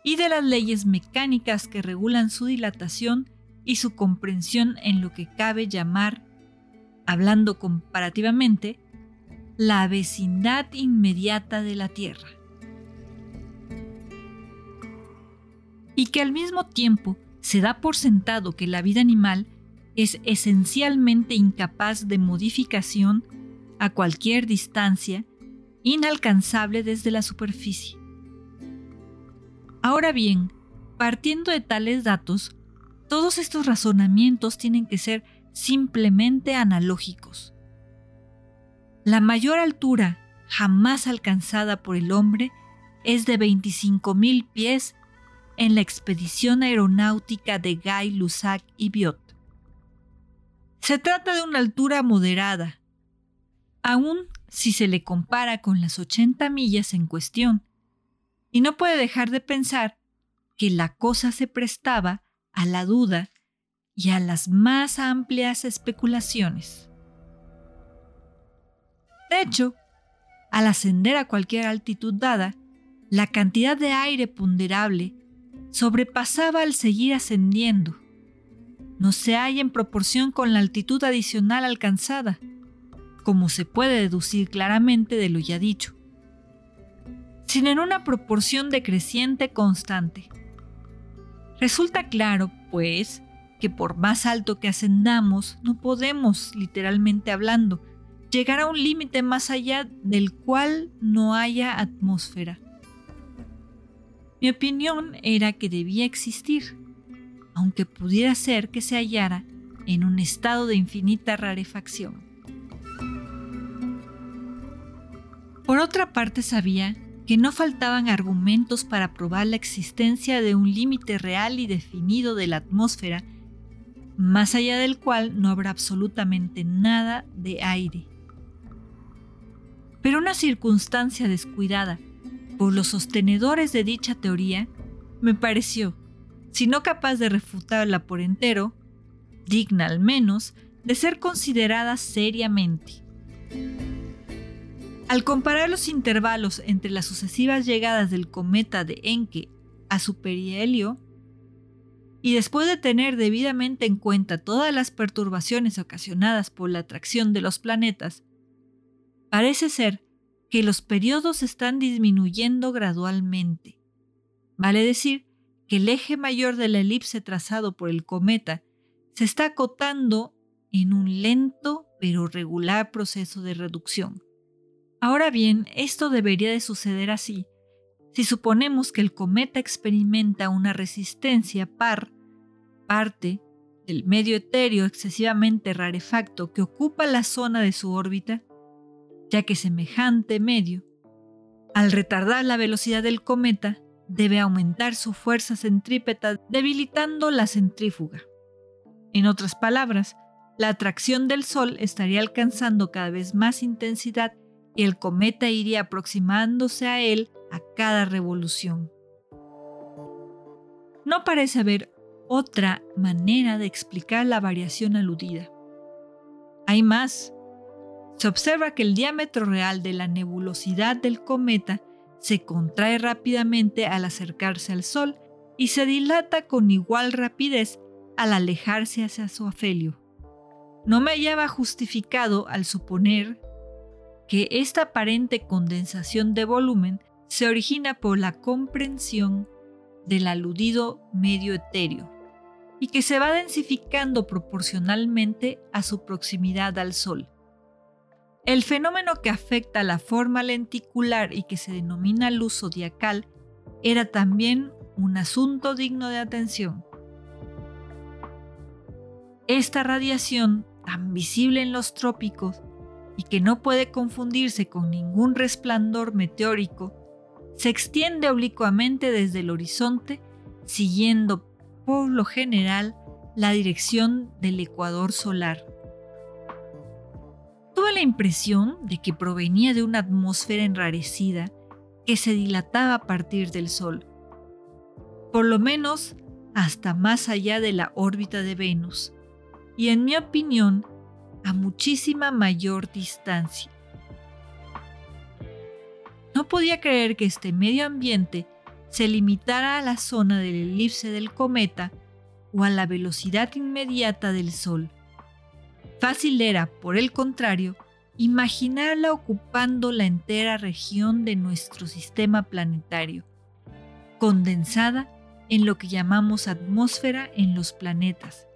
y de las leyes mecánicas que regulan su dilatación y su comprensión en lo que cabe llamar, hablando comparativamente, la vecindad inmediata de la Tierra. Y que al mismo tiempo se da por sentado que la vida animal es esencialmente incapaz de modificación a cualquier distancia inalcanzable desde la superficie. Ahora bien, partiendo de tales datos, todos estos razonamientos tienen que ser simplemente analógicos. La mayor altura jamás alcanzada por el hombre es de 25.000 pies en la expedición aeronáutica de Guy Lussac y Biot. Se trata de una altura moderada, aun si se le compara con las 80 millas en cuestión, y no puede dejar de pensar que la cosa se prestaba a la duda y a las más amplias especulaciones. De hecho, al ascender a cualquier altitud dada, la cantidad de aire ponderable sobrepasaba al seguir ascendiendo. No se halla en proporción con la altitud adicional alcanzada, como se puede deducir claramente de lo ya dicho, sino en una proporción decreciente constante. Resulta claro, pues, que por más alto que ascendamos, no podemos, literalmente hablando, llegar a un límite más allá del cual no haya atmósfera. Mi opinión era que debía existir, aunque pudiera ser que se hallara en un estado de infinita rarefacción. Por otra parte sabía que no faltaban argumentos para probar la existencia de un límite real y definido de la atmósfera más allá del cual no habrá absolutamente nada de aire. Pero una circunstancia descuidada por los sostenedores de dicha teoría me pareció, si no capaz de refutarla por entero, digna al menos de ser considerada seriamente. Al comparar los intervalos entre las sucesivas llegadas del cometa de Encke a su perihelio, y después de tener debidamente en cuenta todas las perturbaciones ocasionadas por la atracción de los planetas, parece ser que los periodos están disminuyendo gradualmente. Vale decir que el eje mayor de la elipse trazado por el cometa se está acotando en un lento pero regular proceso de reducción. Ahora bien, esto debería de suceder así si suponemos que el cometa experimenta una resistencia par, parte del medio etéreo excesivamente rarefacto que ocupa la zona de su órbita, ya que semejante medio, al retardar la velocidad del cometa, debe aumentar su fuerza centrípeta debilitando la centrífuga. En otras palabras, la atracción del Sol estaría alcanzando cada vez más intensidad y el cometa iría aproximándose a él a cada revolución. No parece haber otra manera de explicar la variación aludida. Hay más. Se observa que el diámetro real de la nebulosidad del cometa se contrae rápidamente al acercarse al Sol y se dilata con igual rapidez al alejarse hacia su afelio. No me hallaba justificado al suponer que esta aparente condensación de volumen se origina por la comprensión del aludido medio etéreo y que se va densificando proporcionalmente a su proximidad al Sol. El fenómeno que afecta la forma lenticular y que se denomina luz zodiacal era también un asunto digno de atención. Esta radiación, tan visible en los trópicos y que no puede confundirse con ningún resplandor meteórico, se extiende oblicuamente desde el horizonte, siguiendo por lo general la dirección del ecuador solar. Tuve la impresión de que provenía de una atmósfera enrarecida que se dilataba a partir del Sol, por lo menos hasta más allá de la órbita de Venus, y en mi opinión, a muchísima mayor distancia. No podía creer que este medio ambiente se limitara a la zona del elipse del cometa o a la velocidad inmediata del Sol. Fácil era, por el contrario, imaginarla ocupando la entera región de nuestro sistema planetario, condensada en lo que llamamos atmósfera en los planetas,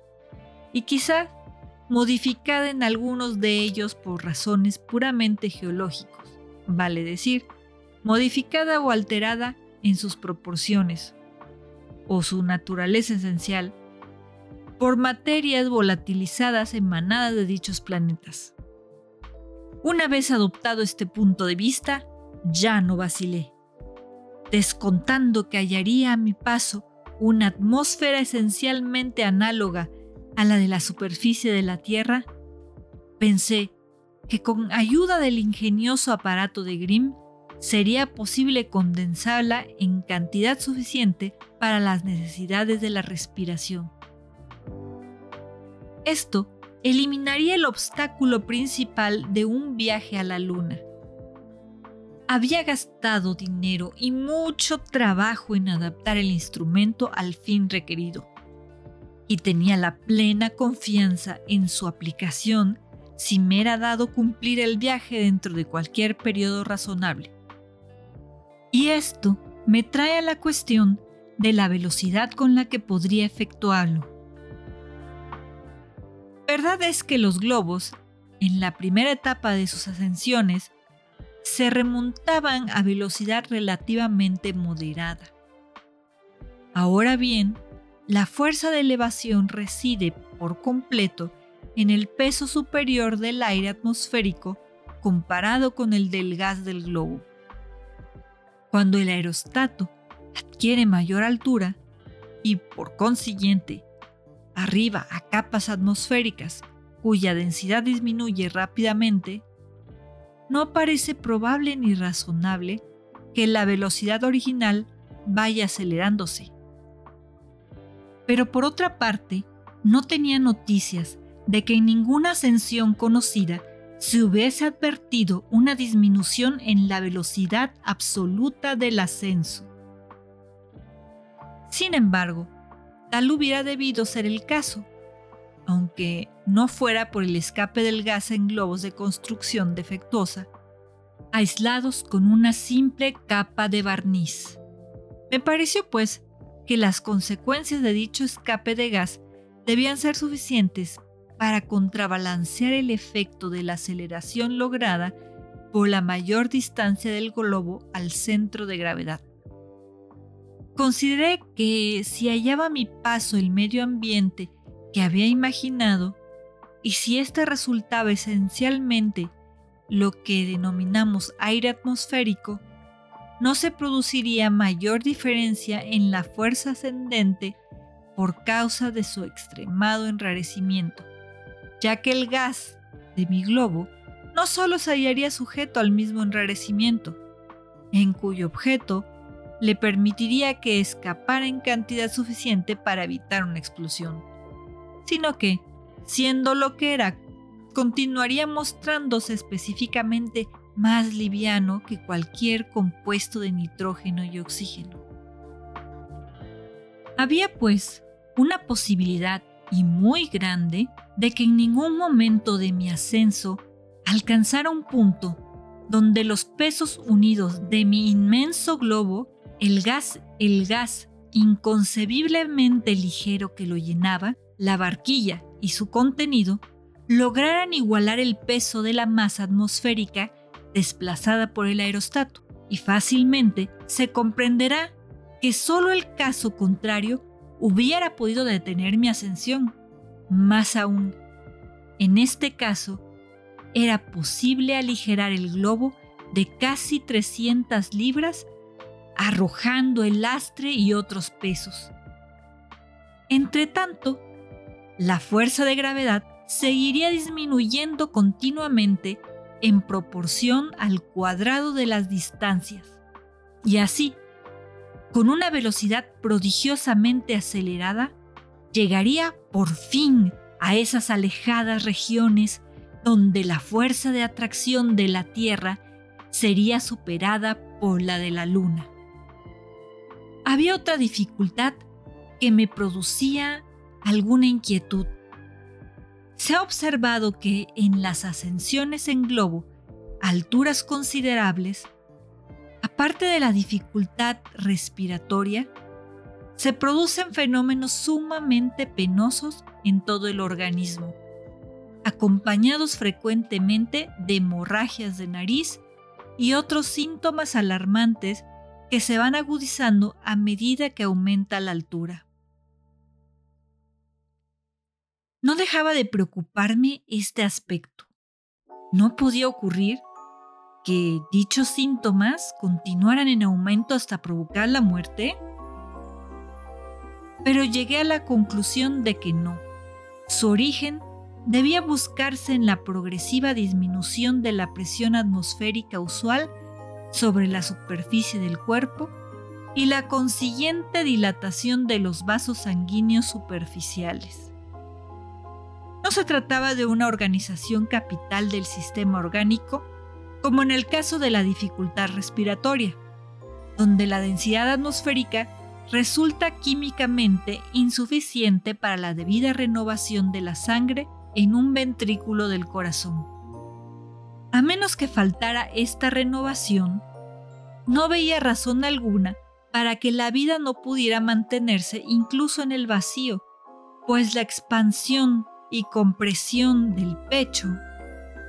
y quizá modificada en algunos de ellos por razones puramente geológicos, vale decir, modificada o alterada en sus proporciones o su naturaleza esencial por materias volatilizadas emanadas de dichos planetas. Una vez adoptado este punto de vista, ya no vacilé, descontando que hallaría a mi paso una atmósfera esencialmente análoga a la de la superficie de la Tierra, pensé que con ayuda del ingenioso aparato de Grimm sería posible condensarla en cantidad suficiente para las necesidades de la respiración. Esto eliminaría el obstáculo principal de un viaje a la Luna. Había gastado dinero y mucho trabajo en adaptar el instrumento al fin requerido, y tenía la plena confianza en su aplicación si me era dado cumplir el viaje dentro de cualquier periodo razonable. Y esto me trae a la cuestión de la velocidad con la que podría efectuarlo. Verdad es que los globos, en la primera etapa de sus ascensiones, se remontaban a velocidad relativamente moderada. Ahora bien, la fuerza de elevación reside por completo en el peso superior del aire atmosférico comparado con el del gas del globo. Cuando el aerostato adquiere mayor altura y por consiguiente arriba a capas atmosféricas cuya densidad disminuye rápidamente, no parece probable ni razonable que la velocidad original vaya acelerándose. Pero por otra parte, no tenía noticias de que en ninguna ascensión conocida se hubiese advertido una disminución en la velocidad absoluta del ascenso. Sin embargo, tal hubiera debido ser el caso, aunque no fuera por el escape del gas en globos de construcción defectuosa, aislados con una simple capa de barniz. Me pareció, pues, que las consecuencias de dicho escape de gas debían ser suficientes para contrabalancear el efecto de la aceleración lograda por la mayor distancia del globo al centro de gravedad. Consideré que si hallaba mi paso el medio ambiente que había imaginado, y si éste resultaba esencialmente lo que denominamos aire atmosférico, no se produciría mayor diferencia en la fuerza ascendente por causa de su extremado enrarecimiento, ya que el gas de mi globo no solo se hallaría sujeto al mismo enrarecimiento, en cuyo objeto le permitiría que escapara en cantidad suficiente para evitar una explosión, sino que, siendo lo que era, continuaría mostrándose específicamente más liviano que cualquier compuesto de nitrógeno y oxígeno. Había pues una posibilidad y muy grande de que en ningún momento de mi ascenso alcanzara un punto donde los pesos unidos de mi inmenso globo, el gas, el gas inconcebiblemente ligero que lo llenaba, la barquilla y su contenido, lograran igualar el peso de la masa atmosférica desplazada por el aerostato, y fácilmente se comprenderá que solo el caso contrario hubiera podido detener mi ascensión. Más aún, en este caso, era posible aligerar el globo de casi 300 libras arrojando el lastre y otros pesos. Entretanto, la fuerza de gravedad seguiría disminuyendo continuamente en proporción al cuadrado de las distancias. Y así, con una velocidad prodigiosamente acelerada, llegaría por fin a esas alejadas regiones donde la fuerza de atracción de la Tierra sería superada por la de la Luna. Había otra dificultad que me producía alguna inquietud. Se ha observado que en las ascensiones en globo a alturas considerables, aparte de la dificultad respiratoria, se producen fenómenos sumamente penosos en todo el organismo, acompañados frecuentemente de hemorragias de nariz y otros síntomas alarmantes que se van agudizando a medida que aumenta la altura. No dejaba de preocuparme este aspecto. ¿No podía ocurrir que dichos síntomas continuaran en aumento hasta provocar la muerte? Pero llegué a la conclusión de que no. Su origen debía buscarse en la progresiva disminución de la presión atmosférica usual sobre la superficie del cuerpo y la consiguiente dilatación de los vasos sanguíneos superficiales. No se trataba de una organización capital del sistema orgánico, como en el caso de la dificultad respiratoria, donde la densidad atmosférica resulta químicamente insuficiente para la debida renovación de la sangre en un ventrículo del corazón. A menos que faltara esta renovación, no veía razón alguna para que la vida no pudiera mantenerse incluso en el vacío, pues la expansión y compresión del pecho,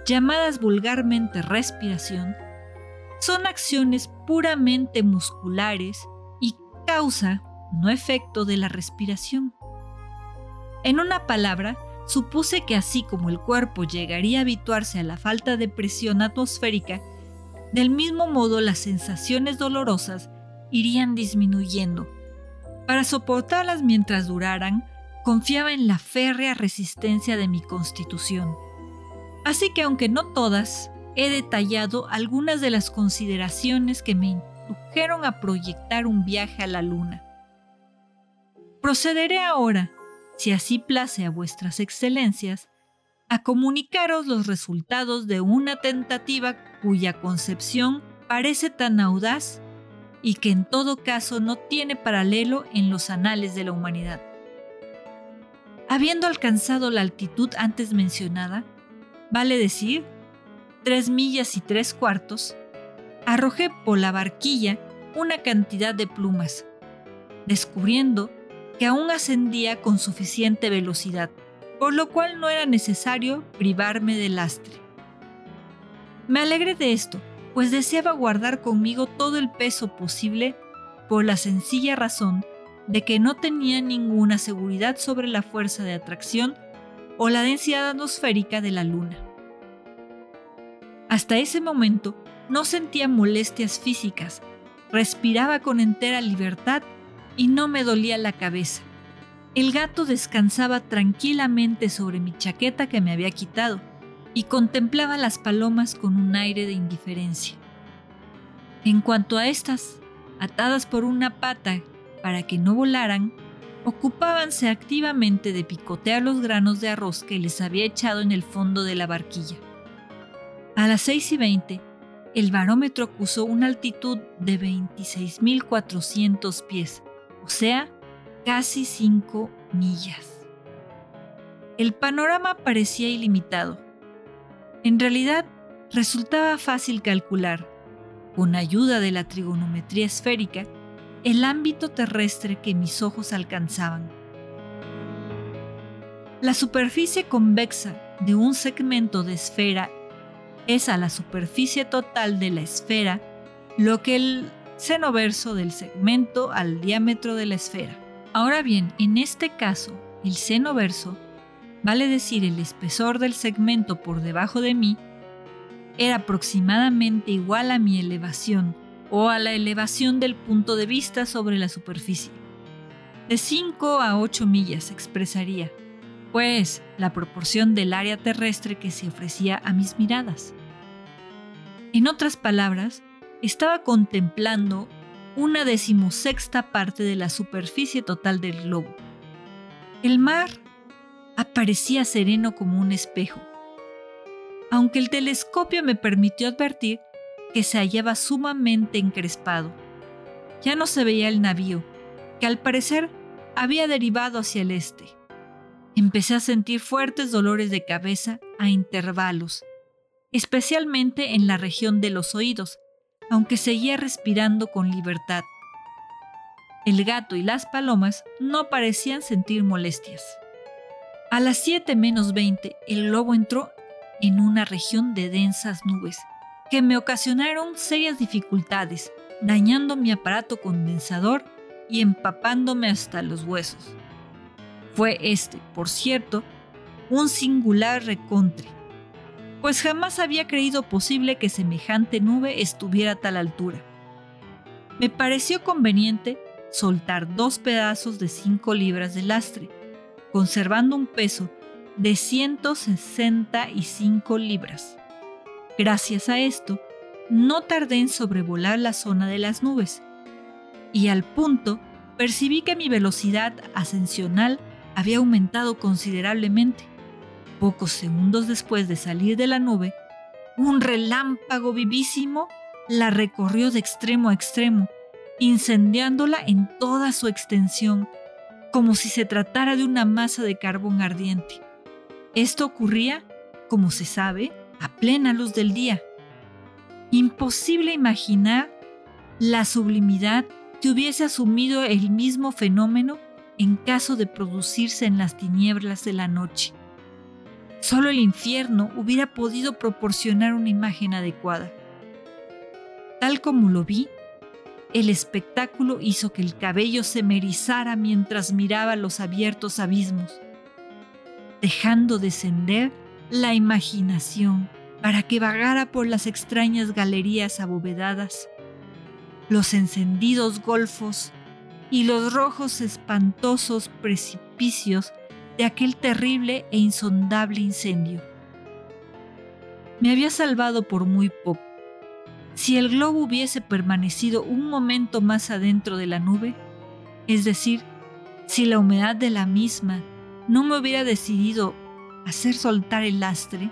llamadas vulgarmente respiración, son acciones puramente musculares y causa, no efecto de la respiración. En una palabra, supuse que así como el cuerpo llegaría a habituarse a la falta de presión atmosférica, del mismo modo las sensaciones dolorosas irían disminuyendo. Para soportarlas mientras duraran, confiaba en la férrea resistencia de mi constitución. Así que aunque no todas, he detallado algunas de las consideraciones que me indujeron a proyectar un viaje a la luna. Procederé ahora, si así place a vuestras excelencias, a comunicaros los resultados de una tentativa cuya concepción parece tan audaz y que en todo caso no tiene paralelo en los anales de la humanidad. Habiendo alcanzado la altitud antes mencionada, vale decir, tres millas y tres cuartos, arrojé por la barquilla una cantidad de plumas, descubriendo que aún ascendía con suficiente velocidad, por lo cual no era necesario privarme del lastre. Me alegré de esto, pues deseaba guardar conmigo todo el peso posible por la sencilla razón de que no tenía ninguna seguridad sobre la fuerza de atracción o la densidad atmosférica de la Luna. Hasta ese momento no sentía molestias físicas, respiraba con entera libertad y no me dolía la cabeza. El gato descansaba tranquilamente sobre mi chaqueta que me había quitado y contemplaba las palomas con un aire de indiferencia. En cuanto a estas, atadas por una pata para que no volaran, ocupábanse activamente de picotear los granos de arroz que les había echado en el fondo de la barquilla. A las 6 y 20, el barómetro acusó una altitud de 26.400 pies, o sea, casi 5 millas. El panorama parecía ilimitado. En realidad, resultaba fácil calcular, con ayuda de la trigonometría esférica, el ámbito terrestre que mis ojos alcanzaban. La superficie convexa de un segmento de esfera es a la superficie total de la esfera lo que el seno-verso del segmento al diámetro de la esfera. Ahora bien, en este caso, el seno-verso vale decir el espesor del segmento por debajo de mí, era aproximadamente igual a mi elevación o a la elevación del punto de vista sobre la superficie. De 5 a 8 millas expresaría, pues, la proporción del área terrestre que se ofrecía a mis miradas. En otras palabras, estaba contemplando una decimosexta parte de la superficie total del globo. El mar aparecía sereno como un espejo, aunque el telescopio me permitió advertir que se hallaba sumamente encrespado. Ya no se veía el navío, que al parecer había derivado hacia el este. Empecé a sentir fuertes dolores de cabeza a intervalos, especialmente en la región de los oídos, aunque seguía respirando con libertad. El gato y las palomas no parecían sentir molestias. A las 7 menos 20, el globo entró en una región de densas nubes que me ocasionaron serias dificultades, dañando mi aparato condensador y empapándome hasta los huesos. Fue este, por cierto, un singular recontre, pues jamás había creído posible que semejante nube estuviera a tal altura. Me pareció conveniente soltar dos pedazos de 5 libras de lastre, conservando un peso de 165 libras. Gracias a esto, no tardé en sobrevolar la zona de las nubes, y al punto percibí que mi velocidad ascensional había aumentado considerablemente. Pocos segundos después de salir de la nube, un relámpago vivísimo la recorrió de extremo a extremo, incendiándola en toda su extensión, como si se tratara de una masa de carbón ardiente. Esto ocurría, como se sabe, a plena luz del día. Imposible imaginar la sublimidad que hubiese asumido el mismo fenómeno en caso de producirse en las tinieblas de la noche. Solo el infierno hubiera podido proporcionar una imagen adecuada. Tal como lo vi, el espectáculo hizo que el cabello se me erizara mientras miraba los abiertos abismos, dejando descender la imaginación para que vagara por las extrañas galerías abovedadas, los encendidos golfos y los rojos espantosos precipicios precipicios de aquel terrible e insondable incendio. Me había salvado por muy poco. Si el globo hubiese permanecido un momento más adentro de la nube, es decir, si la humedad de la misma no me hubiera decidido hacer soltar el lastre,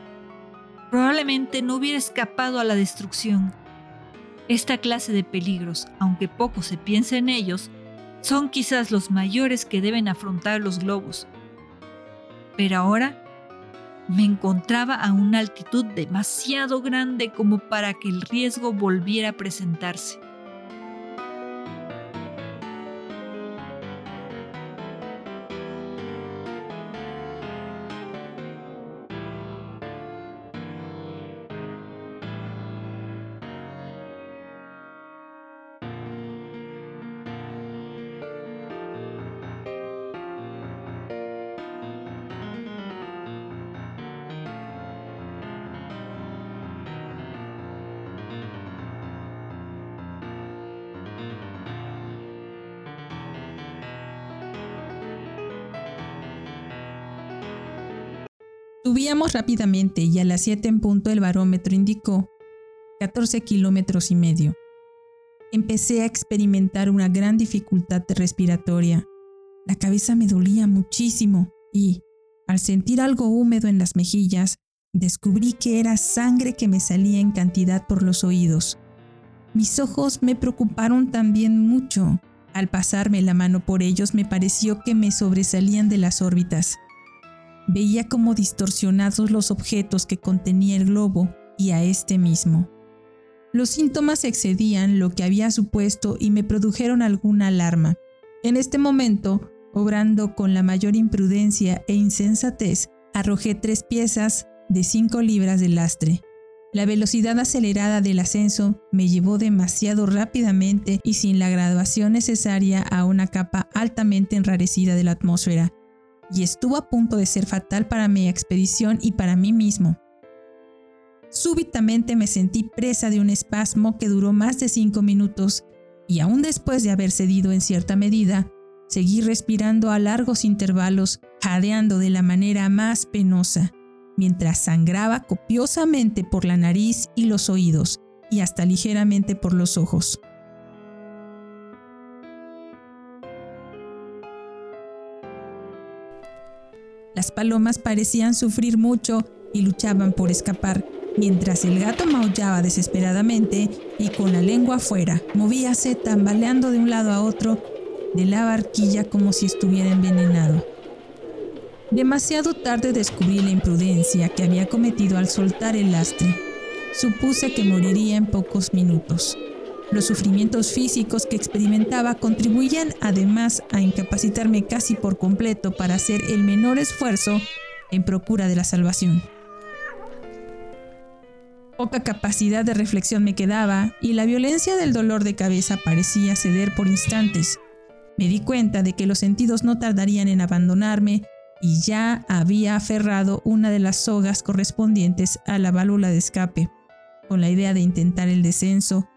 probablemente no hubiera escapado a la destrucción. Esta clase de peligros, aunque poco se piense en ellos, son quizás los mayores que deben afrontar los globos. Pero ahora me encontraba a una altitud demasiado grande como para que el riesgo volviera a presentarse. Subíamos rápidamente y a las 7 en punto el barómetro indicó 14 kilómetros y medio. Empecé a experimentar una gran dificultad respiratoria. La cabeza me dolía muchísimo y, al sentir algo húmedo en las mejillas, descubrí que era sangre que me salía en cantidad por los oídos. Mis ojos me preocuparon también mucho. Al pasarme la mano por ellos me pareció que me sobresalían de las órbitas. Veía como distorsionados los objetos que contenía el globo y a este mismo. Los síntomas excedían lo que había supuesto y me produjeron alguna alarma. En este momento, obrando con la mayor imprudencia e insensatez, arrojé tres piezas de cinco libras de lastre. La velocidad acelerada del ascenso me llevó demasiado rápidamente y sin la graduación necesaria a una capa altamente enrarecida de la atmósfera, y estuvo a punto de ser fatal para mi expedición y para mí mismo. Súbitamente me sentí presa de un espasmo que duró más de cinco minutos y aún después de haber cedido en cierta medida, seguí respirando a largos intervalos, jadeando de la manera más penosa, mientras sangraba copiosamente por la nariz y los oídos, y hasta ligeramente por los ojos. Palomas parecían sufrir mucho y luchaban por escapar, mientras el gato maullaba desesperadamente y con la lengua afuera, movíase tambaleando de un lado a otro de la barquilla como si estuviera envenenado. Demasiado tarde descubrí la imprudencia que había cometido al soltar el lastre. Supuse que moriría en pocos minutos. Los sufrimientos físicos que experimentaba contribuían además a incapacitarme casi por completo para hacer el menor esfuerzo en procura de la salvación. Poca capacidad de reflexión me quedaba y la violencia del dolor de cabeza parecía ceder por instantes. Me di cuenta de que los sentidos no tardarían en abandonarme y ya había aferrado una de las sogas correspondientes a la válvula de escape, con la idea de intentar el descenso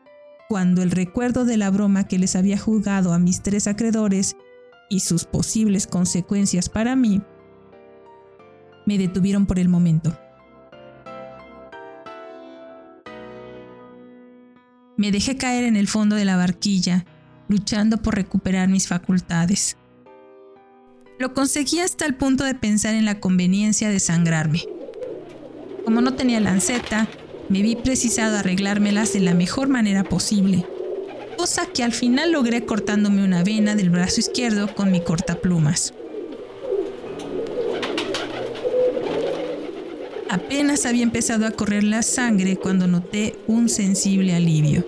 cuando el recuerdo de la broma que les había jugado a mis tres acreedores y sus posibles consecuencias para mí me detuvieron por el momento. Me dejé caer en el fondo de la barquilla, luchando por recuperar mis facultades. Lo conseguí hasta el punto de pensar en la conveniencia de sangrarme. Como no tenía lanceta, me vi precisado arreglármelas de la mejor manera posible, cosa que al final logré cortándome una vena del brazo izquierdo con mi cortaplumas. Apenas había empezado a correr la sangre cuando noté un sensible alivio.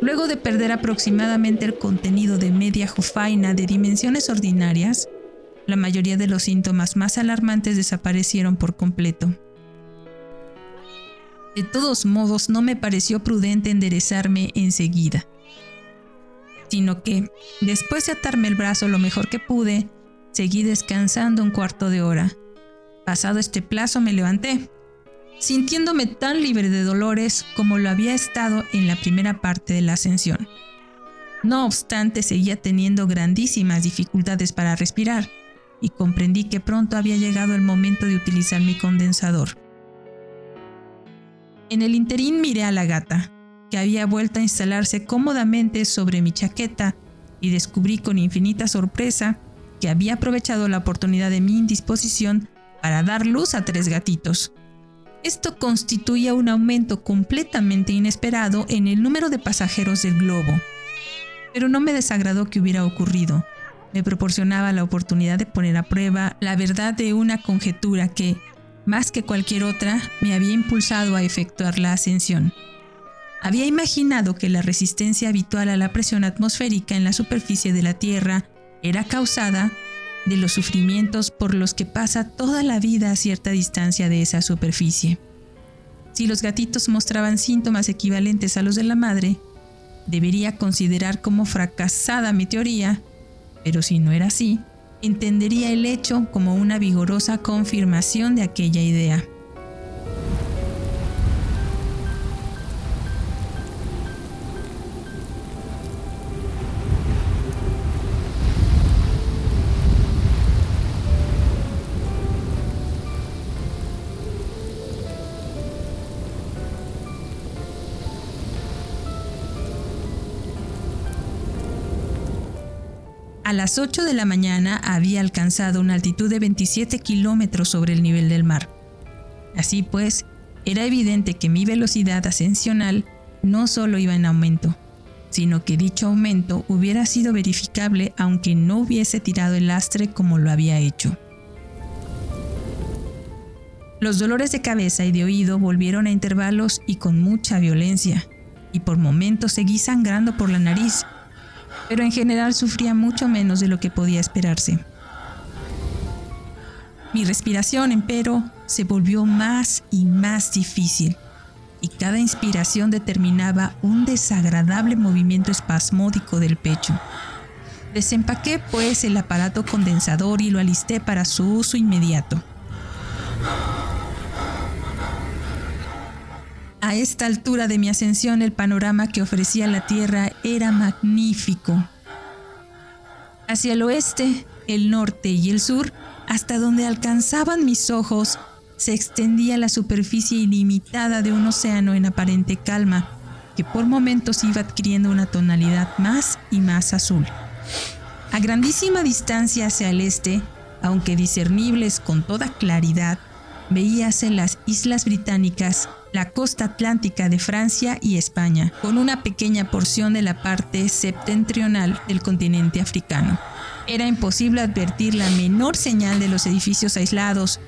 Luego de perder aproximadamente el contenido de media jofaina de dimensiones ordinarias, la mayoría de los síntomas más alarmantes desaparecieron por completo. De todos modos, no me pareció prudente enderezarme enseguida, sino que, después de atarme el brazo lo mejor que pude, seguí descansando un cuarto de hora. Pasado este plazo me levanté, sintiéndome tan libre de dolores como lo había estado en la primera parte de la ascensión. No obstante, seguía teniendo grandísimas dificultades para respirar, y comprendí que pronto había llegado el momento de utilizar mi condensador. En el interín miré a la gata, que había vuelto a instalarse cómodamente sobre mi chaqueta y descubrí con infinita sorpresa que había aprovechado la oportunidad de mi indisposición para dar luz a tres gatitos. Esto constituía un aumento completamente inesperado en el número de pasajeros del globo. Pero no me desagradó que hubiera ocurrido. Me proporcionaba la oportunidad de poner a prueba la verdad de una conjetura que, más que cualquier otra, me había impulsado a efectuar la ascensión. Había imaginado que la resistencia habitual a la presión atmosférica en la superficie de la Tierra era causada de los sufrimientos por los que pasa toda la vida a cierta distancia de esa superficie. Si los gatitos mostraban síntomas equivalentes a los de la madre, debería considerar como fracasada mi teoría, pero si no era así, entendería el hecho como una vigorosa confirmación de aquella idea. Las 8 de la mañana había alcanzado una altitud de 27 kilómetros sobre el nivel del mar. Así pues, era evidente que mi velocidad ascensional no solo iba en aumento, sino que dicho aumento hubiera sido verificable aunque no hubiese tirado el lastre como lo había hecho. Los dolores de cabeza y de oído volvieron a intervalos y con mucha violencia, y por momentos seguí sangrando por la nariz, pero en general sufría mucho menos de lo que podía esperarse. Mi respiración, empero, se volvió más y más difícil, y cada inspiración determinaba un desagradable movimiento espasmódico del pecho. Desempaqué pues el aparato condensador y lo alisté para su uso inmediato. A esta altura de mi ascensión el panorama que ofrecía la Tierra era magnífico. Hacia el oeste, el norte y el sur, hasta donde alcanzaban mis ojos, se extendía la superficie ilimitada de un océano en aparente calma, que por momentos iba adquiriendo una tonalidad más y más azul. A grandísima distancia hacia el este, aunque discernibles con toda claridad, veíase las islas británicas la costa atlántica de Francia y España, con una pequeña porción de la parte septentrional del continente africano. Era imposible advertir la menor señal de los edificios aislados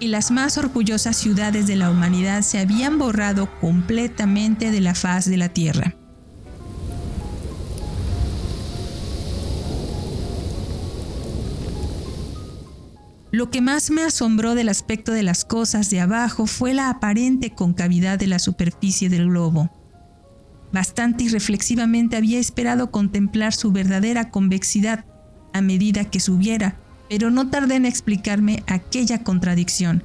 y las más orgullosas ciudades de la humanidad se habían borrado completamente de la faz de la Tierra. Lo que más me asombró del aspecto de las cosas de abajo fue la aparente concavidad de la superficie del globo. Bastante irreflexivamente había esperado contemplar su verdadera convexidad a medida que subiera, pero no tardé en explicarme aquella contradicción.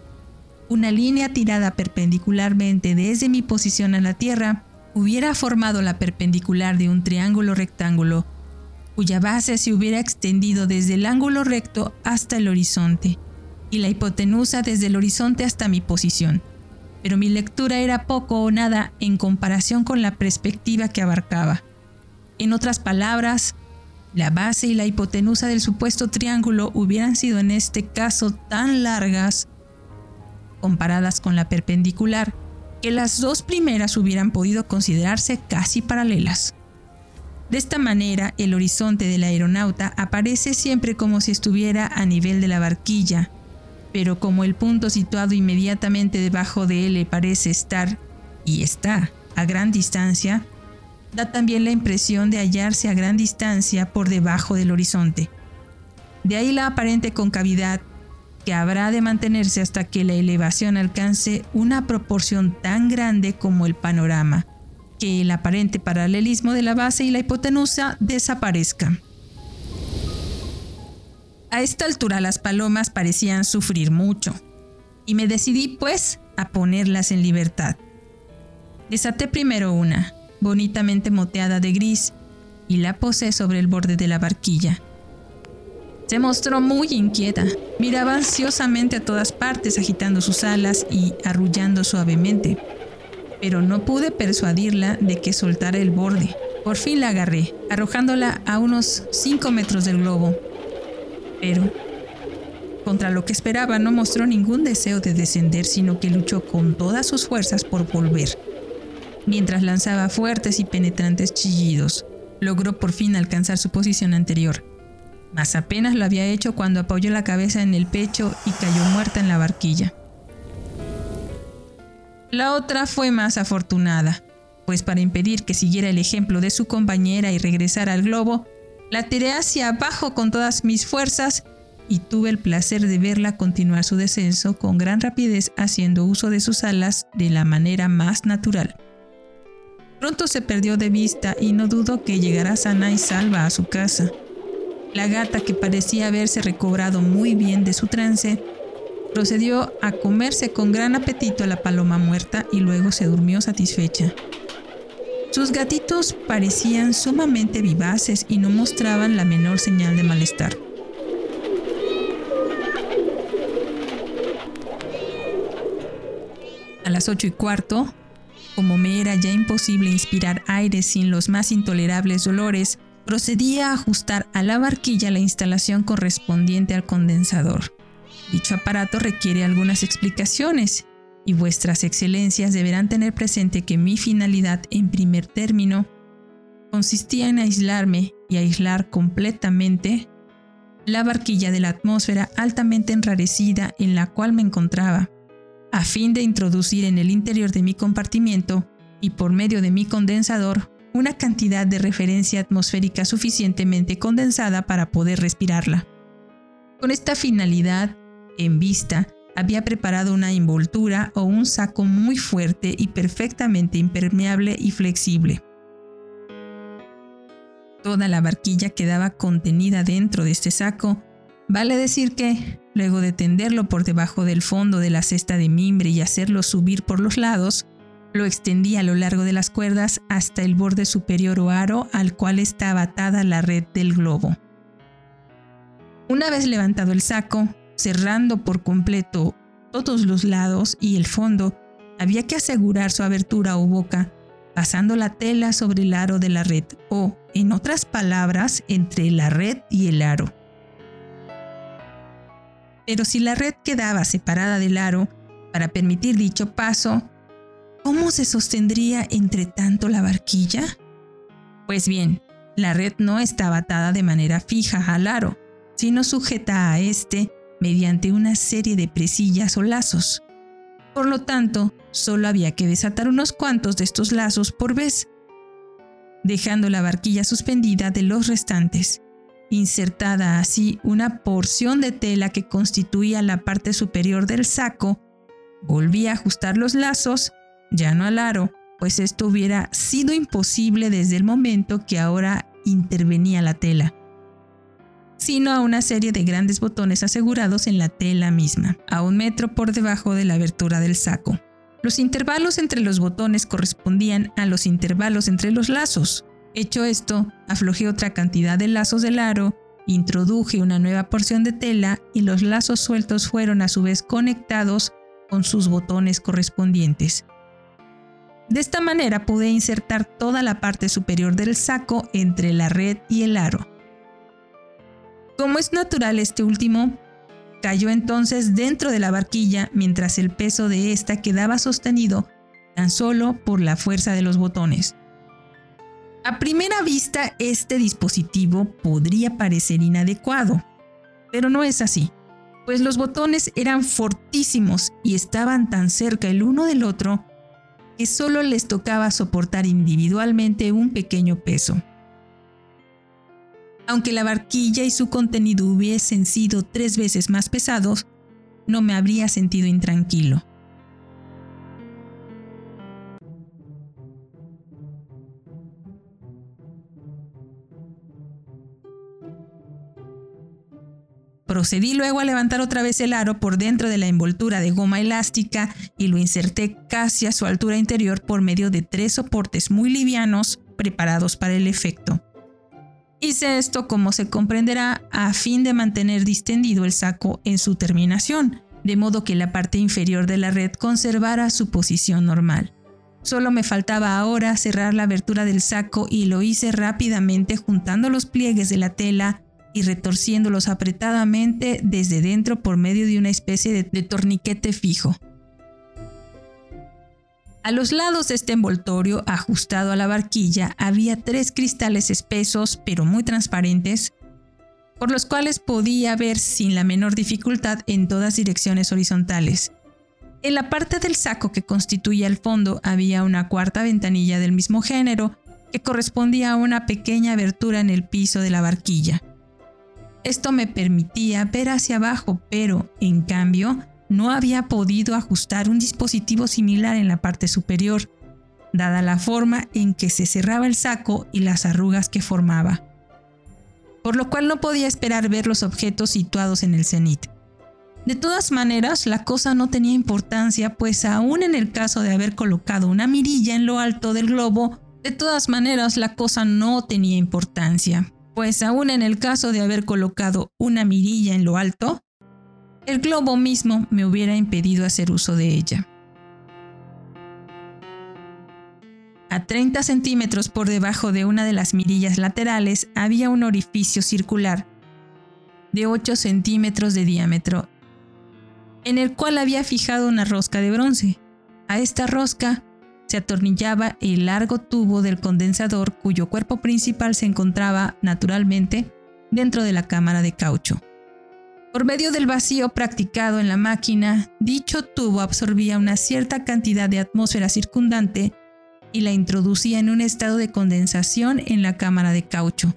Una línea tirada perpendicularmente desde mi posición a la Tierra hubiera formado la perpendicular de un triángulo rectángulo cuya base se hubiera extendido desde el ángulo recto hasta el horizonte, y la hipotenusa desde el horizonte hasta mi posición. Pero mi lectura era poco o nada en comparación con la perspectiva que abarcaba. En otras palabras, la base y la hipotenusa del supuesto triángulo hubieran sido en este caso tan largas, comparadas con la perpendicular, que las dos primeras hubieran podido considerarse casi paralelas. De esta manera, el horizonte del aeronauta aparece siempre como si estuviera a nivel de la barquilla, pero como el punto situado inmediatamente debajo de él parece estar, y está, a gran distancia, da también la impresión de hallarse a gran distancia por debajo del horizonte. De ahí la aparente concavidad que habrá de mantenerse hasta que la elevación alcance una proporción tan grande como el panorama, que el aparente paralelismo de la base y la hipotenusa desaparezca. A esta altura las palomas parecían sufrir mucho, y me decidí pues a ponerlas en libertad. Desaté primero una, bonitamente moteada de gris, y la posé sobre el borde de la barquilla. Se mostró muy inquieta. Miraba ansiosamente a todas partes, agitando sus alas y arrullando suavemente. Pero no pude persuadirla de que soltara el borde. Por fin la agarré, arrojándola a unos 5 metros del globo. Pero, contra lo que esperaba, no mostró ningún deseo de descender, sino que luchó con todas sus fuerzas por volver. Mientras lanzaba fuertes y penetrantes chillidos, logró por fin alcanzar su posición anterior mas apenas lo había hecho cuando apoyó la cabeza en el pecho y cayó muerta en la barquilla. La otra fue más afortunada, pues para impedir que siguiera el ejemplo de su compañera y regresara al globo, la tiré hacia abajo con todas mis fuerzas y tuve el placer de verla continuar su descenso con gran rapidez haciendo uso de sus alas de la manera más natural. Pronto se perdió de vista y no dudo que llegará sana y salva a su casa. La gata, que parecía haberse recobrado muy bien de su trance, procedió a comerse con gran apetito la paloma muerta y luego se durmió satisfecha. Sus gatitos parecían sumamente vivaces y no mostraban la menor señal de malestar. A las ocho y cuarto, como me era ya imposible inspirar aire sin los más intolerables dolores, procedía a ajustar a la barquilla la instalación correspondiente al condensador. Dicho aparato requiere algunas explicaciones y vuestras excelencias deberán tener presente que mi finalidad en primer término consistía en aislarme y aislar completamente la barquilla de la atmósfera altamente enrarecida en la cual me encontraba, a fin de introducir en el interior de mi compartimiento y por medio de mi condensador una cantidad de referencia atmosférica suficientemente condensada para poder respirarla. Con esta finalidad en vista, había preparado una envoltura o un saco muy fuerte y perfectamente impermeable y flexible. Toda la barquilla quedaba contenida dentro de este saco. Vale decir que, luego de tenderlo por debajo del fondo de la cesta de mimbre y hacerlo subir por los lados, lo extendí a lo largo de las cuerdas hasta el borde superior o aro al cual estaba atada la red del globo. Una vez levantado el saco, cerrando por completo todos los lados y el fondo, había que asegurar su abertura o boca, pasando la tela sobre el aro de la red o, en otras palabras, entre la red y el aro. Pero si la red quedaba separada del aro, para permitir dicho paso, ¿Cómo se sostendría entre tanto la barquilla? Pues bien, la red no estaba atada de manera fija al aro, sino sujeta a este mediante una serie de presillas o lazos. Por lo tanto, solo había que desatar unos cuantos de estos lazos por vez, dejando la barquilla suspendida de los restantes, insertada así una porción de tela que constituía la parte superior del saco, volví a ajustar los lazos ya no al aro, pues esto hubiera sido imposible desde el momento que ahora intervenía la tela, sino a una serie de grandes botones asegurados en la tela misma, a un metro por debajo de la abertura del saco. Los intervalos entre los botones correspondían a los intervalos entre los lazos. Hecho esto, aflojé otra cantidad de lazos del aro, introduje una nueva porción de tela y los lazos sueltos fueron a su vez conectados con sus botones correspondientes. De esta manera pude insertar toda la parte superior del saco entre la red y el aro. Como es natural este último, cayó entonces dentro de la barquilla mientras el peso de ésta quedaba sostenido tan solo por la fuerza de los botones. A primera vista este dispositivo podría parecer inadecuado, pero no es así, pues los botones eran fortísimos y estaban tan cerca el uno del otro que solo les tocaba soportar individualmente un pequeño peso. Aunque la barquilla y su contenido hubiesen sido tres veces más pesados, no me habría sentido intranquilo. Procedí luego a levantar otra vez el aro por dentro de la envoltura de goma elástica y lo inserté casi a su altura interior por medio de tres soportes muy livianos preparados para el efecto. Hice esto, como se comprenderá, a fin de mantener distendido el saco en su terminación, de modo que la parte inferior de la red conservara su posición normal. Solo me faltaba ahora cerrar la abertura del saco y lo hice rápidamente juntando los pliegues de la tela y retorciéndolos apretadamente desde dentro por medio de una especie de, de torniquete fijo. A los lados de este envoltorio, ajustado a la barquilla, había tres cristales espesos pero muy transparentes, por los cuales podía ver sin la menor dificultad en todas direcciones horizontales. En la parte del saco que constituía el fondo había una cuarta ventanilla del mismo género que correspondía a una pequeña abertura en el piso de la barquilla. Esto me permitía ver hacia abajo, pero, en cambio, no había podido ajustar un dispositivo similar en la parte superior, dada la forma en que se cerraba el saco y las arrugas que formaba. Por lo cual no podía esperar ver los objetos situados en el cenit. De todas maneras, la cosa no tenía importancia, pues aún en el caso de haber colocado una mirilla en lo alto del globo, de todas maneras la cosa no tenía importancia, pues aún en el caso de haber colocado una mirilla en lo alto, el globo mismo me hubiera impedido hacer uso de ella. A 30 centímetros por debajo de una de las mirillas laterales había un orificio circular de 8 centímetros de diámetro en el cual había fijado una rosca de bronce. A esta rosca se atornillaba el largo tubo del condensador cuyo cuerpo principal se encontraba, naturalmente, dentro de la cámara de caucho. Por medio del vacío practicado en la máquina, dicho tubo absorbía una cierta cantidad de atmósfera circundante y la introducía en un estado de condensación en la cámara de caucho,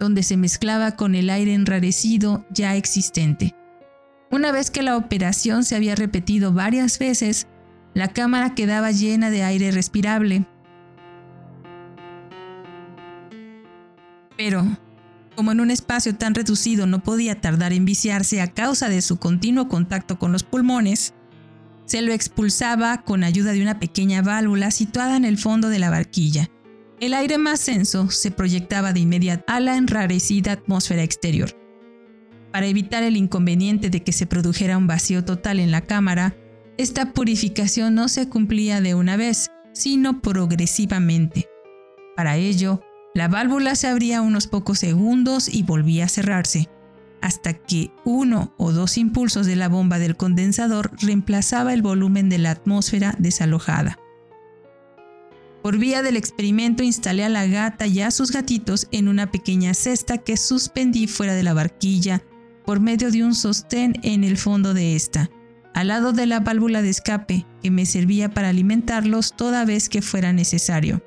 donde se mezclaba con el aire enrarecido ya existente. Una vez que la operación se había repetido varias veces, la cámara quedaba llena de aire respirable. Pero, como en un espacio tan reducido no podía tardar en viciarse a causa de su continuo contacto con los pulmones, se lo expulsaba con ayuda de una pequeña válvula situada en el fondo de la barquilla. El aire más denso se proyectaba de inmediato a la enrarecida atmósfera exterior. Para evitar el inconveniente de que se produjera un vacío total en la cámara, esta purificación no se cumplía de una vez, sino progresivamente. Para ello, la válvula se abría unos pocos segundos y volvía a cerrarse, hasta que uno o dos impulsos de la bomba del condensador reemplazaba el volumen de la atmósfera desalojada. Por vía del experimento instalé a la gata y a sus gatitos en una pequeña cesta que suspendí fuera de la barquilla por medio de un sostén en el fondo de esta, al lado de la válvula de escape que me servía para alimentarlos toda vez que fuera necesario.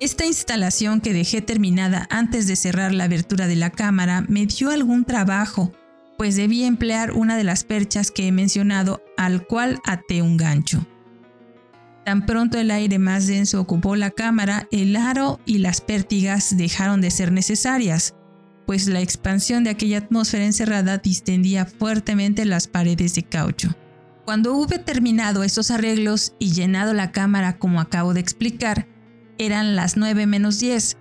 Esta instalación que dejé terminada antes de cerrar la abertura de la cámara me dio algún trabajo, pues debía emplear una de las perchas que he mencionado al cual até un gancho. Tan pronto el aire más denso ocupó la cámara, el aro y las pértigas dejaron de ser necesarias, pues la expansión de aquella atmósfera encerrada distendía fuertemente las paredes de caucho. Cuando hube terminado estos arreglos y llenado la cámara como acabo de explicar, eran las 9 menos 10.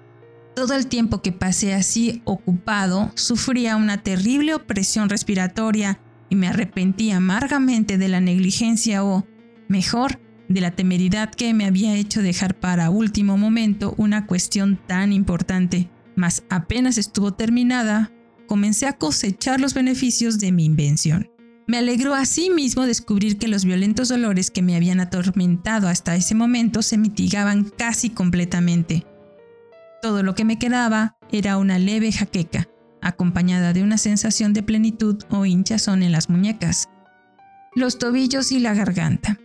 Todo el tiempo que pasé así ocupado sufría una terrible opresión respiratoria y me arrepentí amargamente de la negligencia o, mejor, de la temeridad que me había hecho dejar para último momento una cuestión tan importante mas apenas estuvo terminada, comencé a cosechar los beneficios de mi invención. Me alegró mismo descubrir que los violentos dolores que me habían atormentado hasta ese momento se mitigaban casi completamente. Todo lo que me quedaba era una leve jaqueca, acompañada de una sensación de plenitud o hinchazón en las muñecas, los tobillos y la garganta.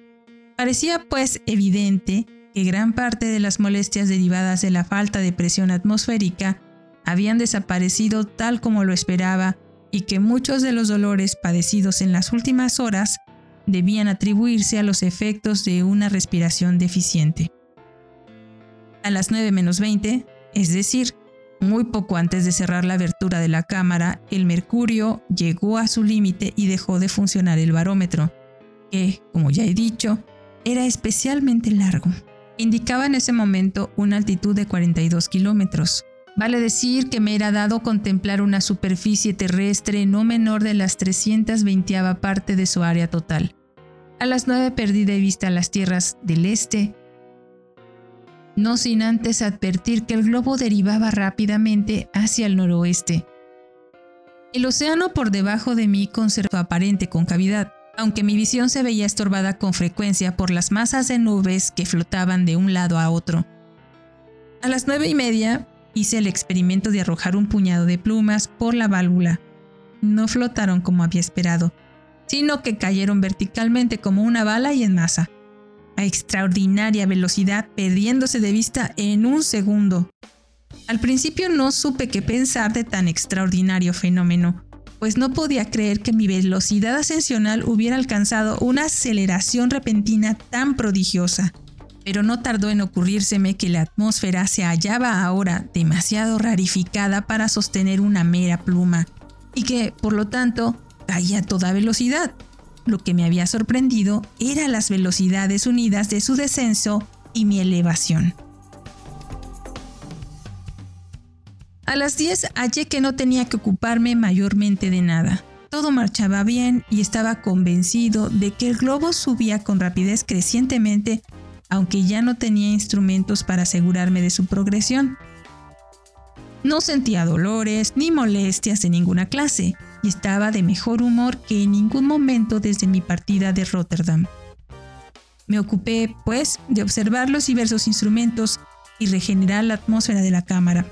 Parecía pues evidente que gran parte de las molestias derivadas de la falta de presión atmosférica habían desaparecido tal como lo esperaba y que muchos de los dolores padecidos en las últimas horas debían atribuirse a los efectos de una respiración deficiente. A las 9 menos 20, es decir, muy poco antes de cerrar la abertura de la cámara, el mercurio llegó a su límite y dejó de funcionar el barómetro, que, como ya he dicho, era especialmente largo. indicaba en ese momento una altitud de 42 kilómetros. Vale decir que me era dado contemplar una superficie terrestre no menor de las 320 parte de su área total. A las 9 perdí de vista las tierras del este, no sin antes advertir que el globo derivaba rápidamente hacia el noroeste. El océano por debajo de mí conservó aparente concavidad, aunque mi visión se veía estorbada con frecuencia por las masas de nubes que flotaban de un lado a otro. A las nueve y media hice el experimento de arrojar un puñado de plumas por la válvula. No flotaron como había esperado, sino que cayeron verticalmente como una bala y en masa, a extraordinaria velocidad, perdiéndose de vista en un segundo. Al principio no supe qué pensar de tan extraordinario fenómeno, pues no podía creer que mi velocidad ascensional hubiera alcanzado una aceleración repentina tan prodigiosa. Pero no tardó en ocurrírseme que la atmósfera se hallaba ahora demasiado rarificada para sostener una mera pluma, y que, por lo tanto, caía a toda velocidad. Lo que me había sorprendido eran las velocidades unidas de su descenso y mi elevación. A las 10 hallé que no tenía que ocuparme mayormente de nada. Todo marchaba bien y estaba convencido de que el globo subía con rapidez crecientemente, aunque ya no tenía instrumentos para asegurarme de su progresión. No sentía dolores ni molestias de ninguna clase y estaba de mejor humor que en ningún momento desde mi partida de Rotterdam. Me ocupé, pues, de observar los diversos instrumentos y regenerar la atmósfera de la cámara.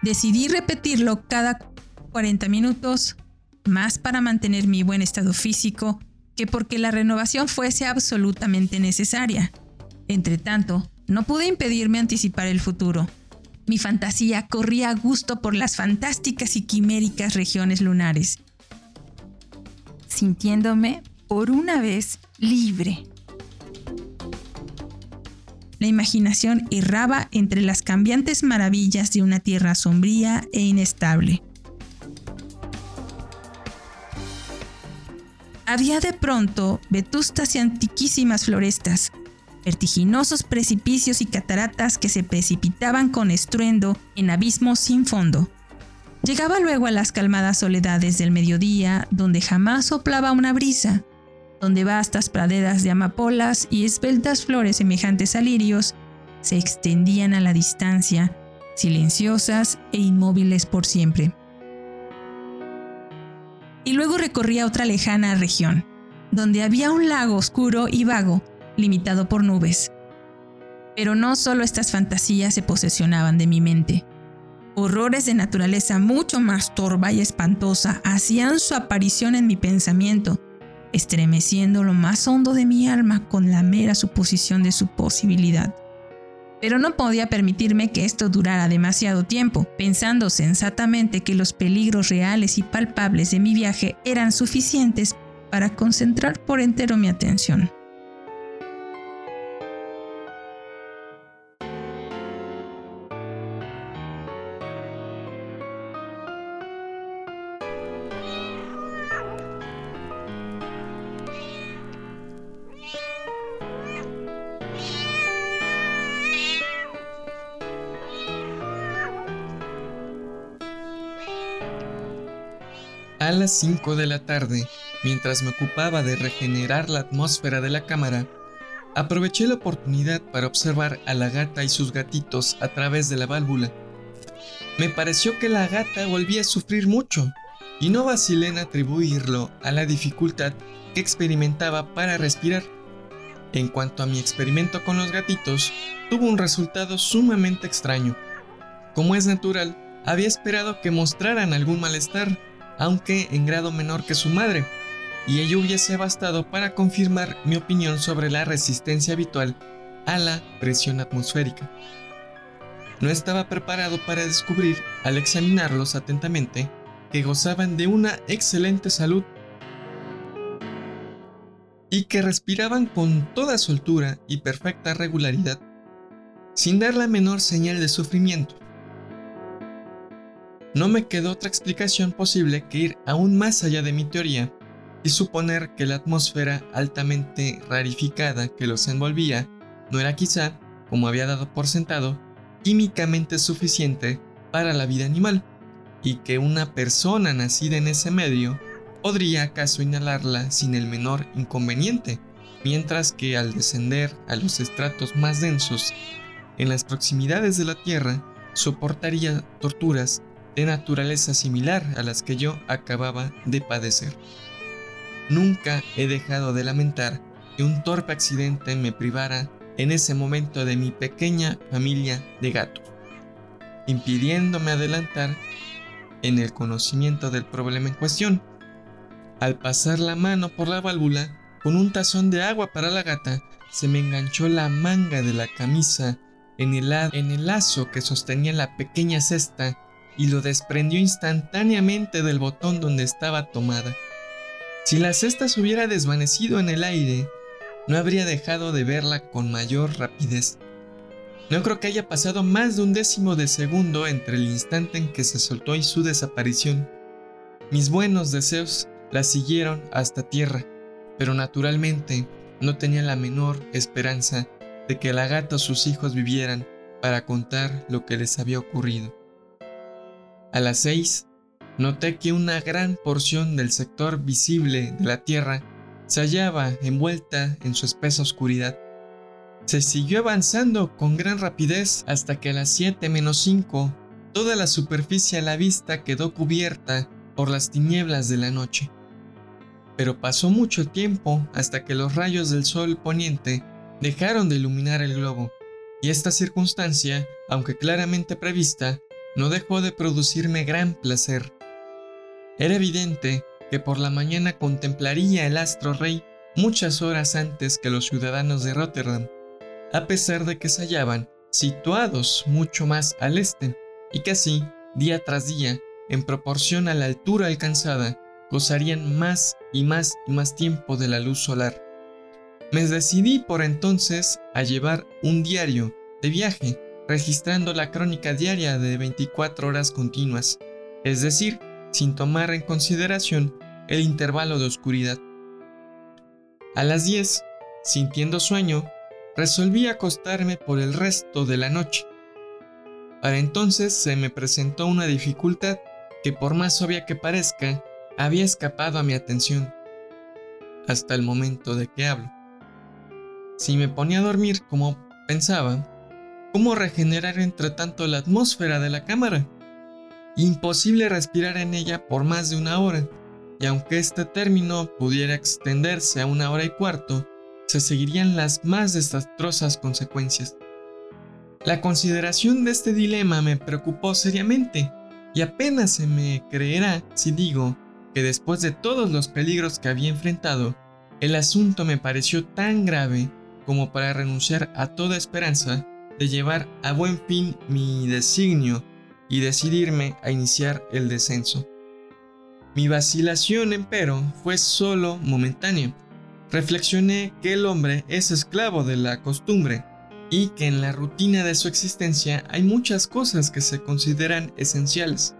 Decidí repetirlo cada 40 minutos, más para mantener mi buen estado físico que porque la renovación fuese absolutamente necesaria. Entre tanto, no pude impedirme anticipar el futuro. Mi fantasía corría a gusto por las fantásticas y quiméricas regiones lunares, sintiéndome por una vez libre. La imaginación erraba entre las cambiantes maravillas de una tierra sombría e inestable. Había de pronto vetustas y antiquísimas florestas, vertiginosos precipicios y cataratas que se precipitaban con estruendo en abismos sin fondo. Llegaba luego a las calmadas soledades del mediodía, donde jamás soplaba una brisa, donde vastas praderas de amapolas y esbeltas flores semejantes a lirios se extendían a la distancia, silenciosas e inmóviles por siempre. Y luego recorría otra lejana región, donde había un lago oscuro y vago, limitado por nubes. Pero no solo estas fantasías se posesionaban de mi mente. Horrores de naturaleza mucho más torva y espantosa hacían su aparición en mi pensamiento, estremeciendo lo más hondo de mi alma con la mera suposición de su posibilidad. Pero no podía permitirme que esto durara demasiado tiempo, pensando sensatamente que los peligros reales y palpables de mi viaje eran suficientes para concentrar por entero mi atención. Las 5 de la tarde, mientras me ocupaba de regenerar la atmósfera de la cámara, aproveché la oportunidad para observar a la gata y sus gatitos a través de la válvula. Me pareció que la gata volvía a sufrir mucho, y no vacilé en atribuirlo a la dificultad que experimentaba para respirar. En cuanto a mi experimento con los gatitos, tuvo un resultado sumamente extraño. Como es natural, había esperado que mostraran algún malestar, aunque en grado menor que su madre, y ello hubiese bastado para confirmar mi opinión sobre la resistencia habitual a la presión atmosférica. No estaba preparado para descubrir, al examinarlos atentamente, que gozaban de una excelente salud y que respiraban con toda soltura y perfecta regularidad, sin dar la menor señal de sufrimiento. No me quedó otra explicación posible que ir aún más allá de mi teoría y suponer que la atmósfera altamente rarificada que los envolvía no era quizá, como había dado por sentado, químicamente suficiente para la vida animal, y que una persona nacida en ese medio podría acaso inhalarla sin el menor inconveniente, mientras que al descender a los estratos más densos, en las proximidades de la Tierra, soportaría torturas de naturaleza similar a las que yo acababa de padecer. Nunca he dejado de lamentar que un torpe accidente me privara en ese momento de mi pequeña familia de gatos, impidiéndome adelantar en el conocimiento del problema en cuestión. Al pasar la mano por la válvula, con un tazón de agua para la gata, se me enganchó la manga de la camisa en el, en el lazo que sostenía la pequeña cesta y lo desprendió instantáneamente del botón donde estaba tomada. Si la cesta se hubiera desvanecido en el aire, no habría dejado de verla con mayor rapidez. No creo que haya pasado más de un décimo de segundo entre el instante en que se soltó y su desaparición. Mis buenos deseos la siguieron hasta tierra, pero naturalmente no tenía la menor esperanza de que la gata o sus hijos vivieran para contar lo que les había ocurrido. A las seis, noté que una gran porción del sector visible de la Tierra se hallaba envuelta en su espesa oscuridad. Se siguió avanzando con gran rapidez hasta que a las 7 menos 5 toda la superficie a la vista quedó cubierta por las tinieblas de la noche. Pero pasó mucho tiempo hasta que los rayos del sol poniente dejaron de iluminar el globo, y esta circunstancia, aunque claramente prevista, no dejó de producirme gran placer. Era evidente que por la mañana contemplaría el astro rey muchas horas antes que los ciudadanos de Rotterdam, a pesar de que se hallaban situados mucho más al este, y que así, día tras día, en proporción a la altura alcanzada, gozarían más y más y más tiempo de la luz solar. Me decidí por entonces a llevar un diario de viaje registrando la crónica diaria de 24 horas continuas, es decir, sin tomar en consideración el intervalo de oscuridad. A las 10, sintiendo sueño, resolví acostarme por el resto de la noche. Para entonces se me presentó una dificultad que por más obvia que parezca, había escapado a mi atención, hasta el momento de que hablo. Si me ponía a dormir como pensaba, ¿Cómo regenerar entre tanto la atmósfera de la cámara? Imposible respirar en ella por más de una hora, y aunque este término pudiera extenderse a una hora y cuarto, se seguirían las más desastrosas consecuencias. La consideración de este dilema me preocupó seriamente, y apenas se me creerá si digo que después de todos los peligros que había enfrentado, el asunto me pareció tan grave como para renunciar a toda esperanza de llevar a buen fin mi designio y decidirme a iniciar el descenso. Mi vacilación, empero, fue solo momentánea. Reflexioné que el hombre es esclavo de la costumbre y que en la rutina de su existencia hay muchas cosas que se consideran esenciales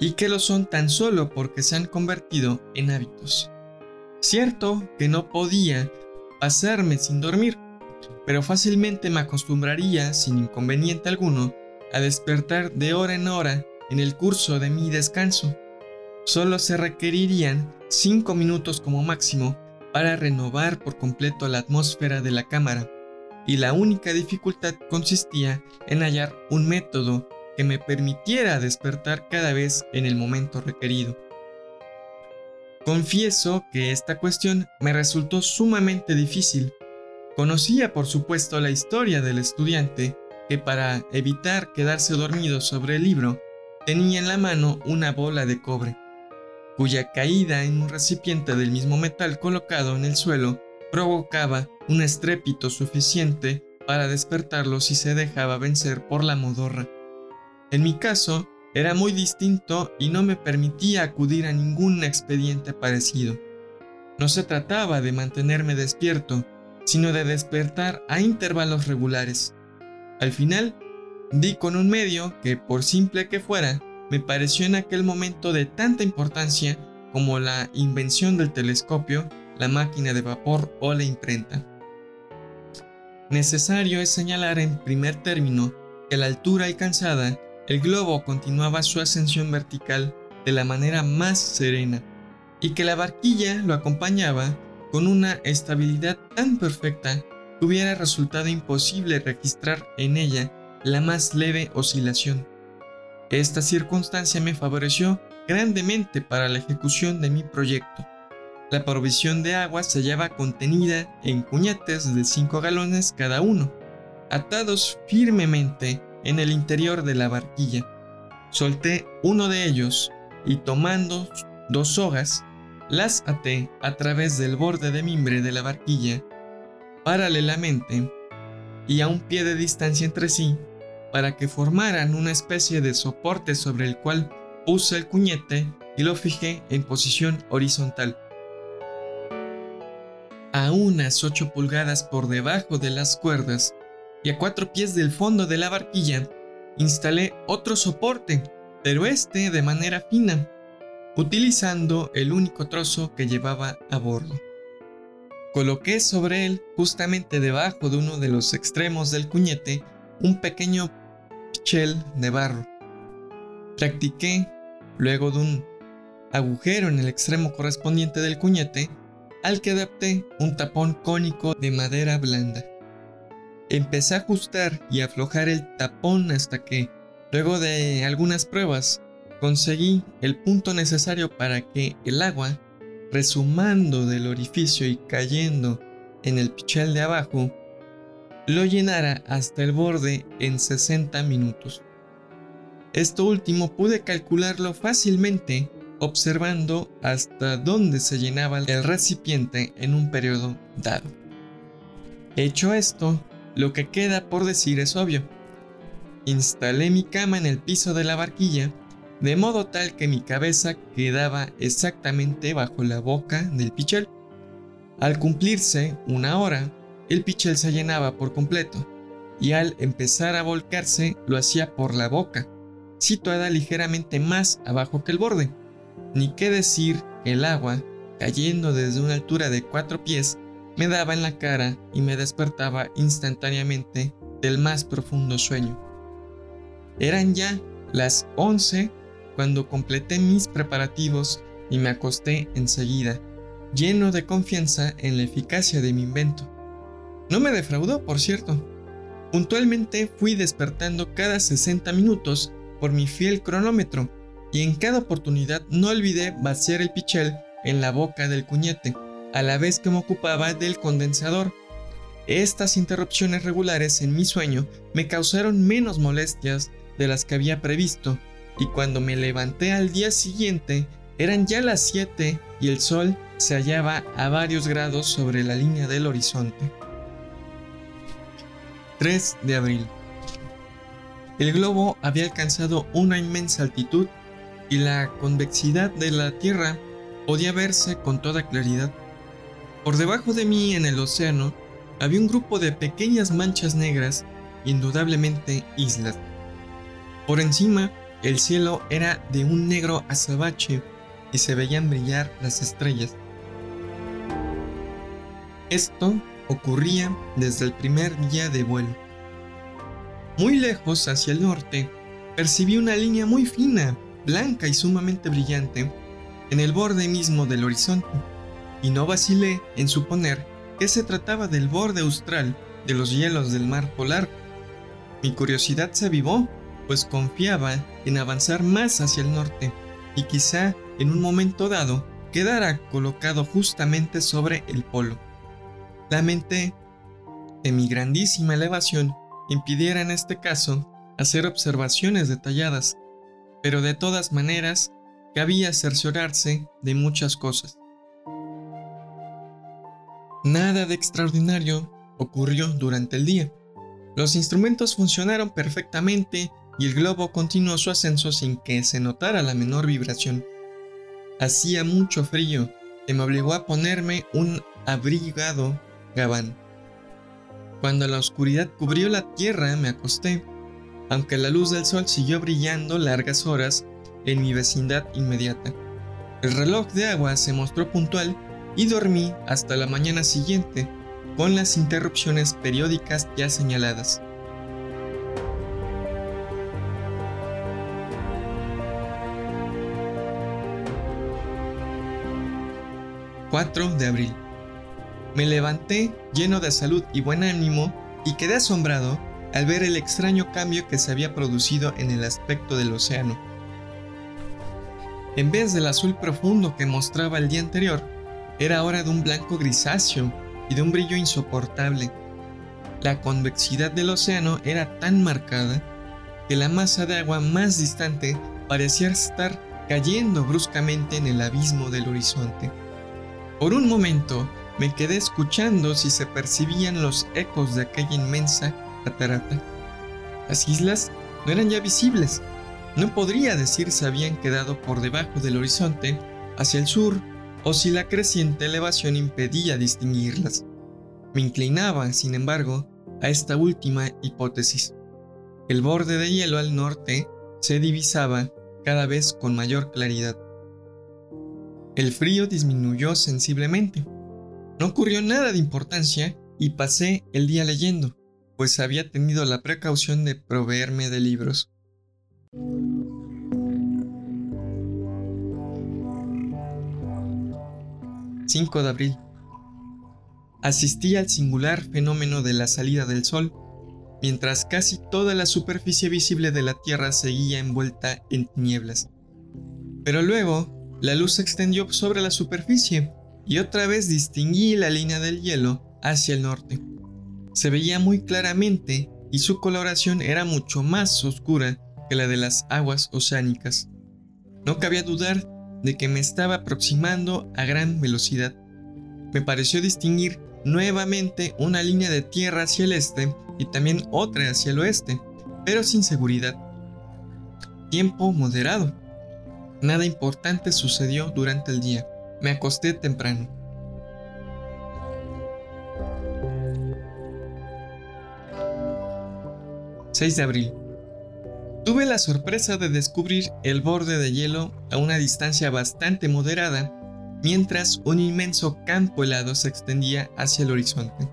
y que lo son tan solo porque se han convertido en hábitos. Cierto que no podía pasarme sin dormir, pero fácilmente me acostumbraría, sin inconveniente alguno, a despertar de hora en hora en el curso de mi descanso. Solo se requerirían cinco minutos como máximo para renovar por completo la atmósfera de la cámara, y la única dificultad consistía en hallar un método que me permitiera despertar cada vez en el momento requerido. Confieso que esta cuestión me resultó sumamente difícil, Conocía por supuesto la historia del estudiante que para evitar quedarse dormido sobre el libro tenía en la mano una bola de cobre, cuya caída en un recipiente del mismo metal colocado en el suelo provocaba un estrépito suficiente para despertarlo si se dejaba vencer por la modorra. En mi caso, era muy distinto y no me permitía acudir a ningún expediente parecido. No se trataba de mantenerme despierto, sino de despertar a intervalos regulares. Al final, di con un medio que, por simple que fuera, me pareció en aquel momento de tanta importancia como la invención del telescopio, la máquina de vapor o la imprenta. Necesario es señalar en primer término que la altura alcanzada, el globo continuaba su ascensión vertical de la manera más serena y que la barquilla lo acompañaba con una estabilidad tan perfecta que hubiera resultado imposible registrar en ella la más leve oscilación. Esta circunstancia me favoreció grandemente para la ejecución de mi proyecto. La provisión de agua se hallaba contenida en cuñetes de 5 galones cada uno, atados firmemente en el interior de la barquilla. Solté uno de ellos y tomando dos sogas, las até a través del borde de mimbre de la barquilla, paralelamente y a un pie de distancia entre sí, para que formaran una especie de soporte sobre el cual puse el cuñete y lo fijé en posición horizontal. A unas 8 pulgadas por debajo de las cuerdas y a cuatro pies del fondo de la barquilla, instalé otro soporte, pero este de manera fina, utilizando el único trozo que llevaba a bordo. Coloqué sobre él, justamente debajo de uno de los extremos del cuñete, un pequeño pichel de barro. Practiqué, luego de un agujero en el extremo correspondiente del cuñete, al que adapté un tapón cónico de madera blanda. Empecé a ajustar y aflojar el tapón hasta que, luego de algunas pruebas, conseguí el punto necesario para que el agua, resumando del orificio y cayendo en el pichel de abajo, lo llenara hasta el borde en 60 minutos. Esto último pude calcularlo fácilmente observando hasta dónde se llenaba el recipiente en un periodo dado. Hecho esto, lo que queda por decir es obvio. Instalé mi cama en el piso de la barquilla, de modo tal que mi cabeza quedaba exactamente bajo la boca del pichel. Al cumplirse una hora, el pichel se llenaba por completo, y al empezar a volcarse lo hacía por la boca, situada ligeramente más abajo que el borde. Ni qué decir, el agua, cayendo desde una altura de cuatro pies, me daba en la cara y me despertaba instantáneamente del más profundo sueño. Eran ya las 11 cuando completé mis preparativos y me acosté enseguida, lleno de confianza en la eficacia de mi invento. No me defraudó, por cierto. Puntualmente fui despertando cada 60 minutos por mi fiel cronómetro y en cada oportunidad no olvidé vaciar el pichel en la boca del cuñete a la vez que me ocupaba del condensador. Estas interrupciones regulares en mi sueño me causaron menos molestias de las que había previsto, y cuando me levanté al día siguiente eran ya las 7 y el sol se hallaba a varios grados sobre la línea del horizonte. 3 de abril. El globo había alcanzado una inmensa altitud y la convexidad de la Tierra podía verse con toda claridad. Por debajo de mí en el océano había un grupo de pequeñas manchas negras, indudablemente islas. Por encima, el cielo era de un negro azabache y se veían brillar las estrellas. Esto ocurría desde el primer día de vuelo. Muy lejos hacia el norte, percibí una línea muy fina, blanca y sumamente brillante, en el borde mismo del horizonte y no vacilé en suponer que se trataba del borde austral de los hielos del mar polar. Mi curiosidad se avivó, pues confiaba en avanzar más hacia el norte y quizá en un momento dado quedara colocado justamente sobre el polo. Lamenté que mi grandísima elevación impidiera en este caso hacer observaciones detalladas, pero de todas maneras cabía cerciorarse de muchas cosas. Nada de extraordinario ocurrió durante el día. Los instrumentos funcionaron perfectamente y el globo continuó su ascenso sin que se notara la menor vibración. Hacía mucho frío, que me obligó a ponerme un abrigado gabán. Cuando la oscuridad cubrió la tierra me acosté, aunque la luz del sol siguió brillando largas horas en mi vecindad inmediata. El reloj de agua se mostró puntual y dormí hasta la mañana siguiente con las interrupciones periódicas ya señaladas. 4 de abril. Me levanté lleno de salud y buen ánimo y quedé asombrado al ver el extraño cambio que se había producido en el aspecto del océano. En vez del azul profundo que mostraba el día anterior, era ahora de un blanco grisáceo y de un brillo insoportable. La convexidad del océano era tan marcada que la masa de agua más distante parecía estar cayendo bruscamente en el abismo del horizonte. Por un momento me quedé escuchando si se percibían los ecos de aquella inmensa catarata. Las islas no eran ya visibles. No podría decir si habían quedado por debajo del horizonte, hacia el sur, o si la creciente elevación impedía distinguirlas. Me inclinaba, sin embargo, a esta última hipótesis. El borde de hielo al norte se divisaba cada vez con mayor claridad. El frío disminuyó sensiblemente. No ocurrió nada de importancia y pasé el día leyendo, pues había tenido la precaución de proveerme de libros. ...5 de abril... Asistí al singular fenómeno de la salida del sol... ...mientras casi toda la superficie visible de la Tierra seguía envuelta en tinieblas. Pero luego la luz se extendió sobre la superficie y otra vez distinguí la línea del hielo hacia el norte. Se veía muy claramente y su coloración era mucho más oscura que la de las aguas oceánicas. No cabía dudar de que me estaba aproximando a gran velocidad. Me pareció distinguir nuevamente una línea de tierra hacia el este y también otra hacia el oeste, pero sin seguridad. Tiempo moderado. Nada importante sucedió durante el día. Me acosté temprano. ...6 de abril... Tuve la sorpresa de descubrir el borde de hielo a una distancia bastante moderada, mientras un inmenso campo helado se extendía hacia el horizonte.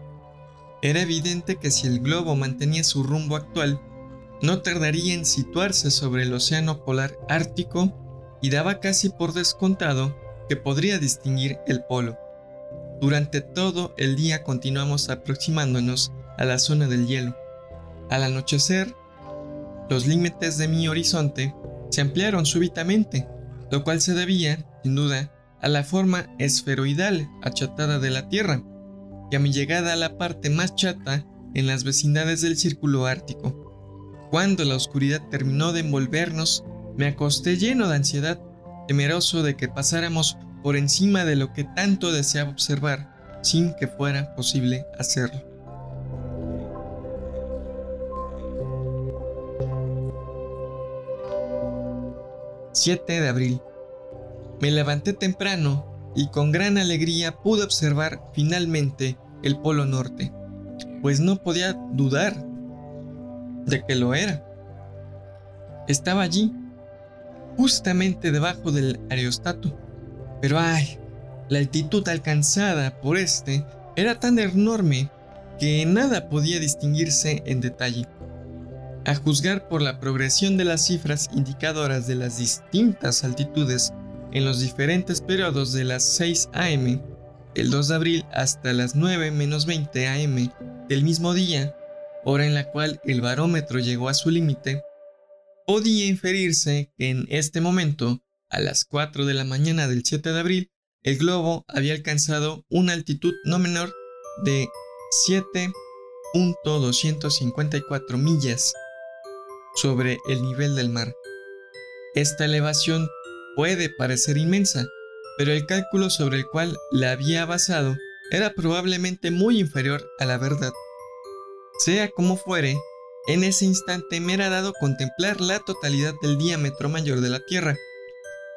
Era evidente que si el globo mantenía su rumbo actual, no tardaría en situarse sobre el océano polar ártico y daba casi por descontado que podría distinguir el polo. Durante todo el día continuamos aproximándonos a la zona del hielo. Al anochecer, los límites de mi horizonte se ampliaron súbitamente, lo cual se debía, sin duda, a la forma esferoidal achatada de la Tierra y a mi llegada a la parte más chata en las vecindades del círculo ártico. Cuando la oscuridad terminó de envolvernos, me acosté lleno de ansiedad, temeroso de que pasáramos por encima de lo que tanto deseaba observar, sin que fuera posible hacerlo. ...7 de abril... Me levanté temprano y con gran alegría pude observar finalmente el Polo Norte, pues no podía dudar de que lo era. Estaba allí, justamente debajo del aerostato. Pero ay, la altitud alcanzada por este era tan enorme que nada podía distinguirse en detalle. A juzgar por la progresión de las cifras indicadoras de las distintas altitudes en los diferentes periodos de las 6 am, el 2 de abril hasta las 9 menos 20 am del mismo día, hora en la cual el barómetro llegó a su límite, podía inferirse que en este momento, a las 4 de la mañana del 7 de abril, el globo había alcanzado una altitud no menor de 7.254 millas sobre el nivel del mar. Esta elevación puede parecer inmensa, pero el cálculo sobre el cual la había basado era probablemente muy inferior a la verdad. Sea como fuere, en ese instante me era dado contemplar la totalidad del diámetro mayor de la Tierra.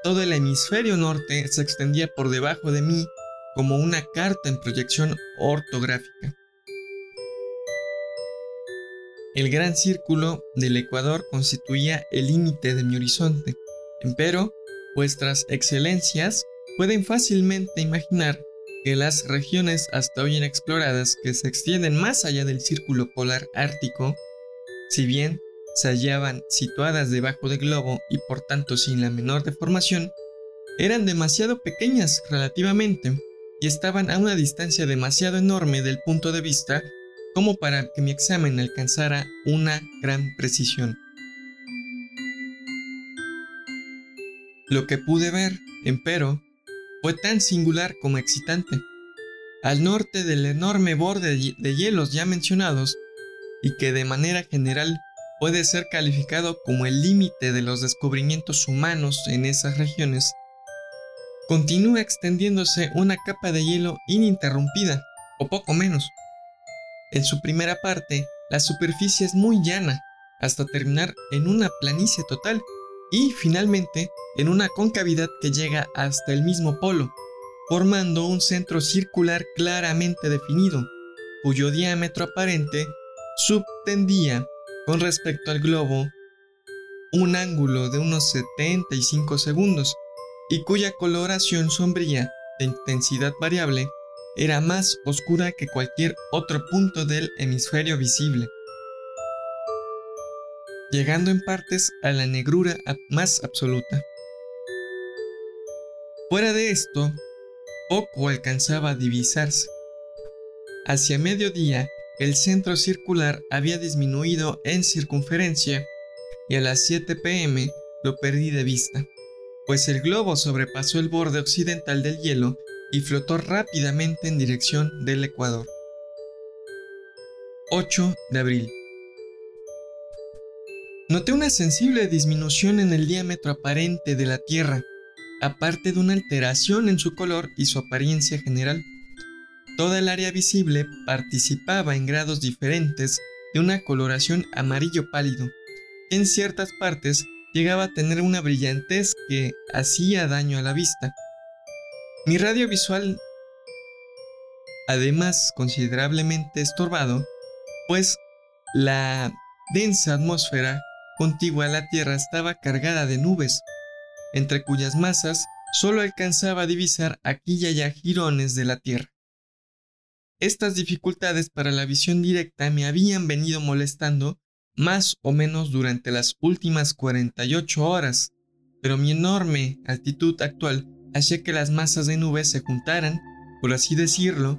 Todo el hemisferio norte se extendía por debajo de mí como una carta en proyección ortográfica. El gran círculo del Ecuador constituía el límite de mi horizonte, empero Vuestras excelencias pueden fácilmente imaginar que las regiones hasta hoy inexploradas que se extienden más allá del círculo polar ártico, si bien se hallaban situadas debajo del globo y por tanto sin la menor deformación, eran demasiado pequeñas relativamente y estaban a una distancia demasiado enorme del punto de vista como para que mi examen alcanzara una gran precisión. Lo que pude ver, empero, fue tan singular como excitante. Al norte del enorme borde de hielos ya mencionados, y que de manera general puede ser calificado como el límite de los descubrimientos humanos en esas regiones, continúa extendiéndose una capa de hielo ininterrumpida, o poco menos. En su primera parte, la superficie es muy llana, hasta terminar en una planicie total, y finalmente en una concavidad que llega hasta el mismo polo, formando un centro circular claramente definido, cuyo diámetro aparente subtendía con respecto al globo un ángulo de unos 75 segundos y cuya coloración sombría de intensidad variable era más oscura que cualquier otro punto del hemisferio visible, llegando en partes a la negrura más absoluta. Fuera de esto, poco alcanzaba a divisarse. Hacia mediodía, el centro circular había disminuido en circunferencia y a las 7 pm lo perdí de vista, pues el globo sobrepasó el borde occidental del hielo y flotó rápidamente en dirección del Ecuador. 8 de abril. Noté una sensible disminución en el diámetro aparente de la Tierra, aparte de una alteración en su color y su apariencia general. Toda el área visible participaba en grados diferentes de una coloración amarillo pálido, que en ciertas partes llegaba a tener una brillantez que hacía daño a la vista. Mi radio visual, además considerablemente estorbado, pues la densa atmósfera contigua a la Tierra estaba cargada de nubes, entre cuyas masas solo alcanzaba a divisar aquí y allá jirones de la Tierra. Estas dificultades para la visión directa me habían venido molestando más o menos durante las últimas 48 horas, pero mi enorme altitud actual hacía que las masas de nubes se juntaran, por así decirlo,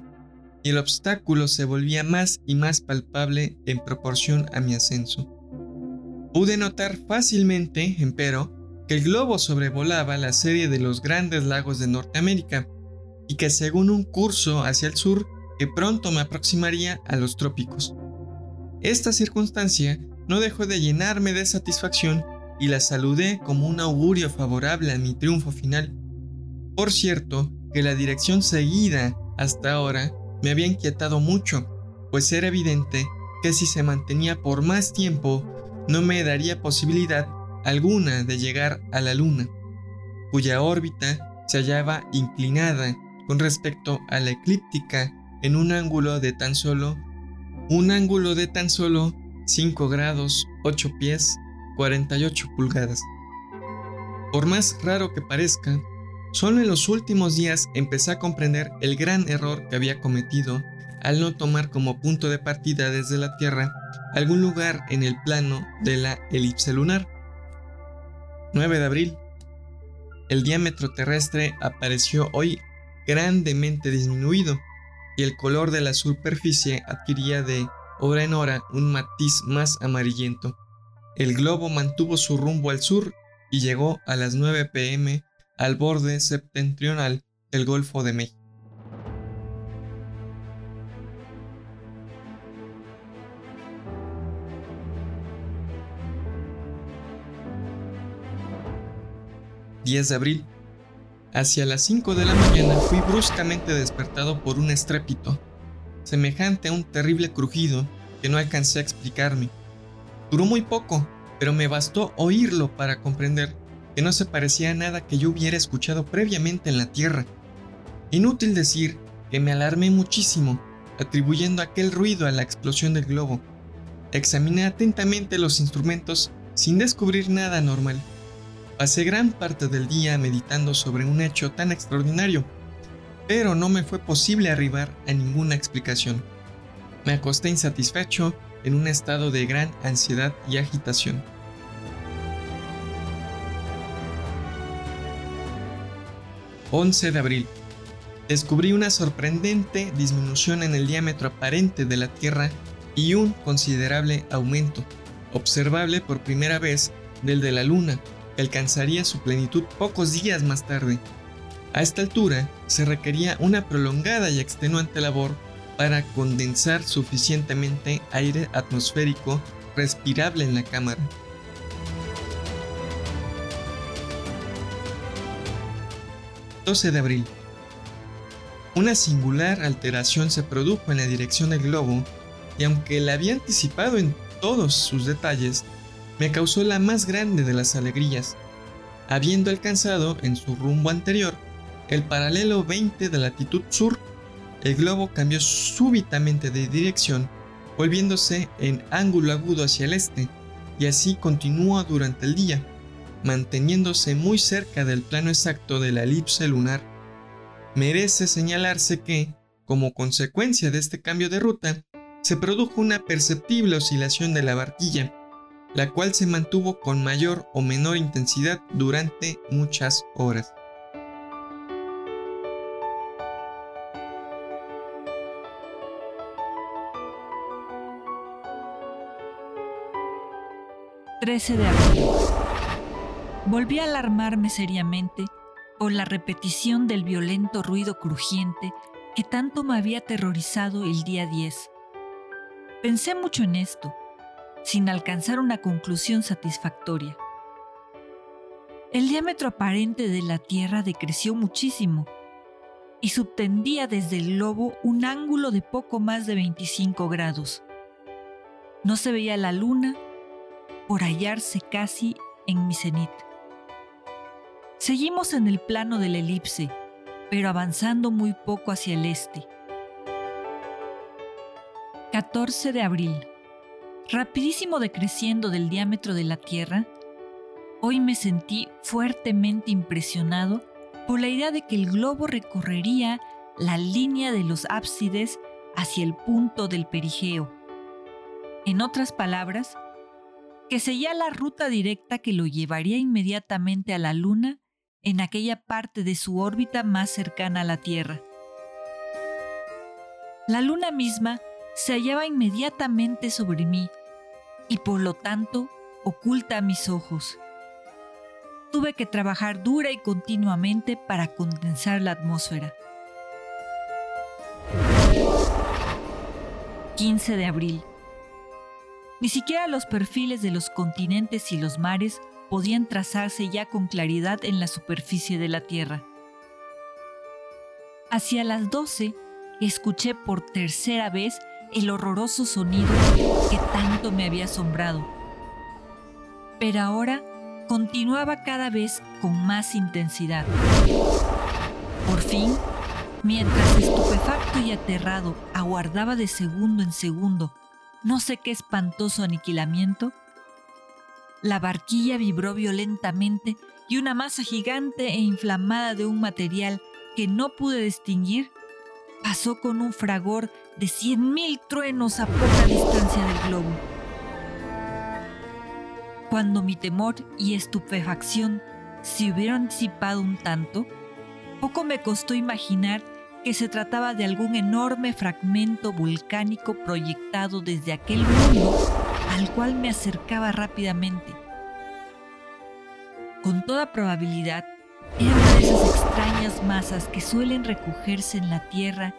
y el obstáculo se volvía más y más palpable en proporción a mi ascenso. Pude notar fácilmente, empero, que el globo sobrevolaba la serie de los grandes lagos de Norteamérica y que según un curso hacia el sur que pronto me aproximaría a los trópicos. Esta circunstancia no dejó de llenarme de satisfacción y la saludé como un augurio favorable a mi triunfo final. Por cierto, que la dirección seguida hasta ahora me había inquietado mucho, pues era evidente que si se mantenía por más tiempo no me daría posibilidad alguna de llegar a la Luna, cuya órbita se hallaba inclinada con respecto a la eclíptica en un ángulo de tan solo un ángulo de tan solo 5 grados 8 pies 48 pulgadas. Por más raro que parezca, solo en los últimos días empecé a comprender el gran error que había cometido al no tomar como punto de partida desde la Tierra algún lugar en el plano de la elipse lunar. 9 de abril. El diámetro terrestre apareció hoy grandemente disminuido y el color de la superficie adquiría de hora en hora un matiz más amarillento. El globo mantuvo su rumbo al sur y llegó a las 9 pm al borde septentrional del Golfo de México. 10 de abril. Hacia las 5 de la mañana fui bruscamente despertado por un estrépito, semejante a un terrible crujido que no alcancé a explicarme. Duró muy poco, pero me bastó oírlo para comprender que no se parecía a nada que yo hubiera escuchado previamente en la Tierra. Inútil decir que me alarmé muchísimo, atribuyendo aquel ruido a la explosión del globo. Examiné atentamente los instrumentos sin descubrir nada normal Pasé gran parte del día meditando sobre un hecho tan extraordinario, pero no me fue posible arribar a ninguna explicación. Me acosté insatisfecho en un estado de gran ansiedad y agitación. 11 de abril. Descubrí una sorprendente disminución en el diámetro aparente de la Tierra y un considerable aumento, observable por primera vez del de la Luna, alcanzaría su plenitud pocos días más tarde. A esta altura se requería una prolongada y extenuante labor para condensar suficientemente aire atmosférico respirable en la cámara. 12 de abril. Una singular alteración se produjo en la dirección del globo y aunque la había anticipado en todos sus detalles, me causó la más grande de las alegrías. Habiendo alcanzado en su rumbo anterior el paralelo 20 de latitud sur, el globo cambió súbitamente de dirección, volviéndose en ángulo agudo hacia el este, y así continuó durante el día manteniéndose muy cerca del plano exacto de la elipse lunar. Merece señalarse que, como consecuencia de este cambio de ruta, se produjo una perceptible oscilación de la barquilla, la cual se mantuvo con mayor o menor intensidad durante muchas horas. ...13 de abril... Volví a alarmarme seriamente por la repetición del violento ruido crujiente que tanto me había aterrorizado el día 10. Pensé mucho en esto, sin alcanzar una conclusión satisfactoria. El diámetro aparente de la Tierra decreció muchísimo y subtendía desde el globo un ángulo de poco más de 25 grados. No se veía la luna por hallarse casi en mi cenit. Seguimos en el plano de la elipse, pero avanzando muy poco hacia el este. 14 de abril. Rapidísimo decreciendo del diámetro de la Tierra, hoy me sentí fuertemente impresionado por la idea de que el globo recorrería la línea de los ábsides hacia el punto del perigeo. En otras palabras, que seguía la ruta directa que lo llevaría inmediatamente a la Luna en aquella parte de su órbita más cercana a la Tierra. La luna misma se hallaba inmediatamente sobre mí y por lo tanto oculta a mis ojos. Tuve que trabajar dura y continuamente para condensar la atmósfera. 15 de abril. Ni siquiera los perfiles de los continentes y los mares podían trazarse ya con claridad en la superficie de la Tierra. Hacia las 12 escuché por tercera vez el horroroso sonido que tanto me había asombrado. Pero ahora continuaba cada vez con más intensidad. Por fin, mientras estupefacto y aterrado aguardaba de segundo en segundo no sé qué espantoso aniquilamiento, la barquilla vibró violentamente y una masa gigante e inflamada de un material que no pude distinguir pasó con un fragor de cien mil truenos a poca distancia del globo. Cuando mi temor y estupefacción se hubieron disipado un tanto, poco me costó imaginar que se trataba de algún enorme fragmento volcánico proyectado desde aquel mundo al cual me acercaba rápidamente. Con toda probabilidad, era una de esas extrañas masas que suelen recogerse en la Tierra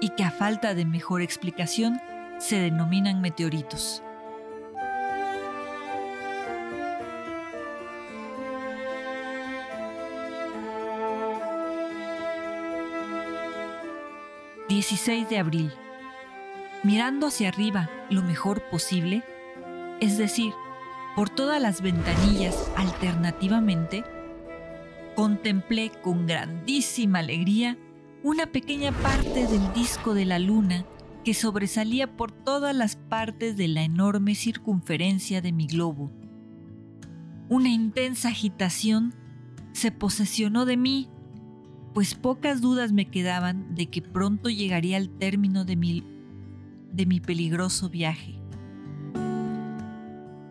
y que a falta de mejor explicación se denominan meteoritos. ...16 de abril... ...mirando hacia arriba lo mejor posible es decir, por todas las ventanillas alternativamente, contemplé con grandísima alegría una pequeña parte del disco de la luna que sobresalía por todas las partes de la enorme circunferencia de mi globo. Una intensa agitación se posesionó de mí, pues pocas dudas me quedaban de que pronto llegaría al término de mi, de mi peligroso viaje.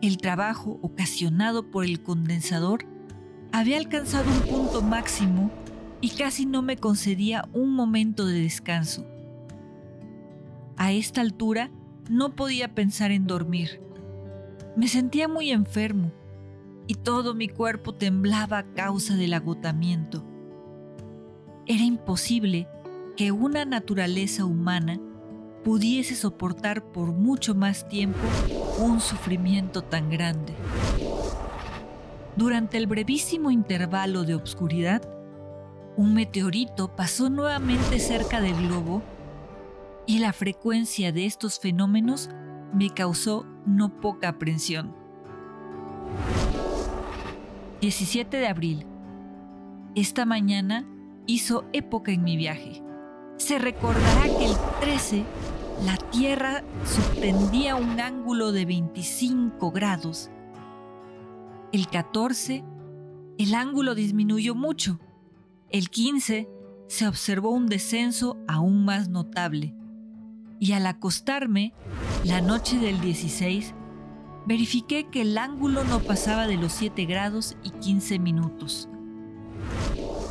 El trabajo ocasionado por el condensador había alcanzado un punto máximo y casi no me concedía un momento de descanso. A esta altura no podía pensar en dormir. Me sentía muy enfermo y todo mi cuerpo temblaba a causa del agotamiento. Era imposible que una naturaleza humana pudiese soportar por mucho más tiempo un sufrimiento tan grande. Durante el brevísimo intervalo de obscuridad, un meteorito pasó nuevamente cerca del globo y la frecuencia de estos fenómenos me causó no poca aprensión. 17 de abril. Esta mañana hizo época en mi viaje. Se recordará que el 13 la Tierra subtendía un ángulo de 25 grados. El 14 el ángulo disminuyó mucho. El 15 se observó un descenso aún más notable. Y al acostarme, la noche del 16, verifiqué que el ángulo no pasaba de los 7 grados y 15 minutos.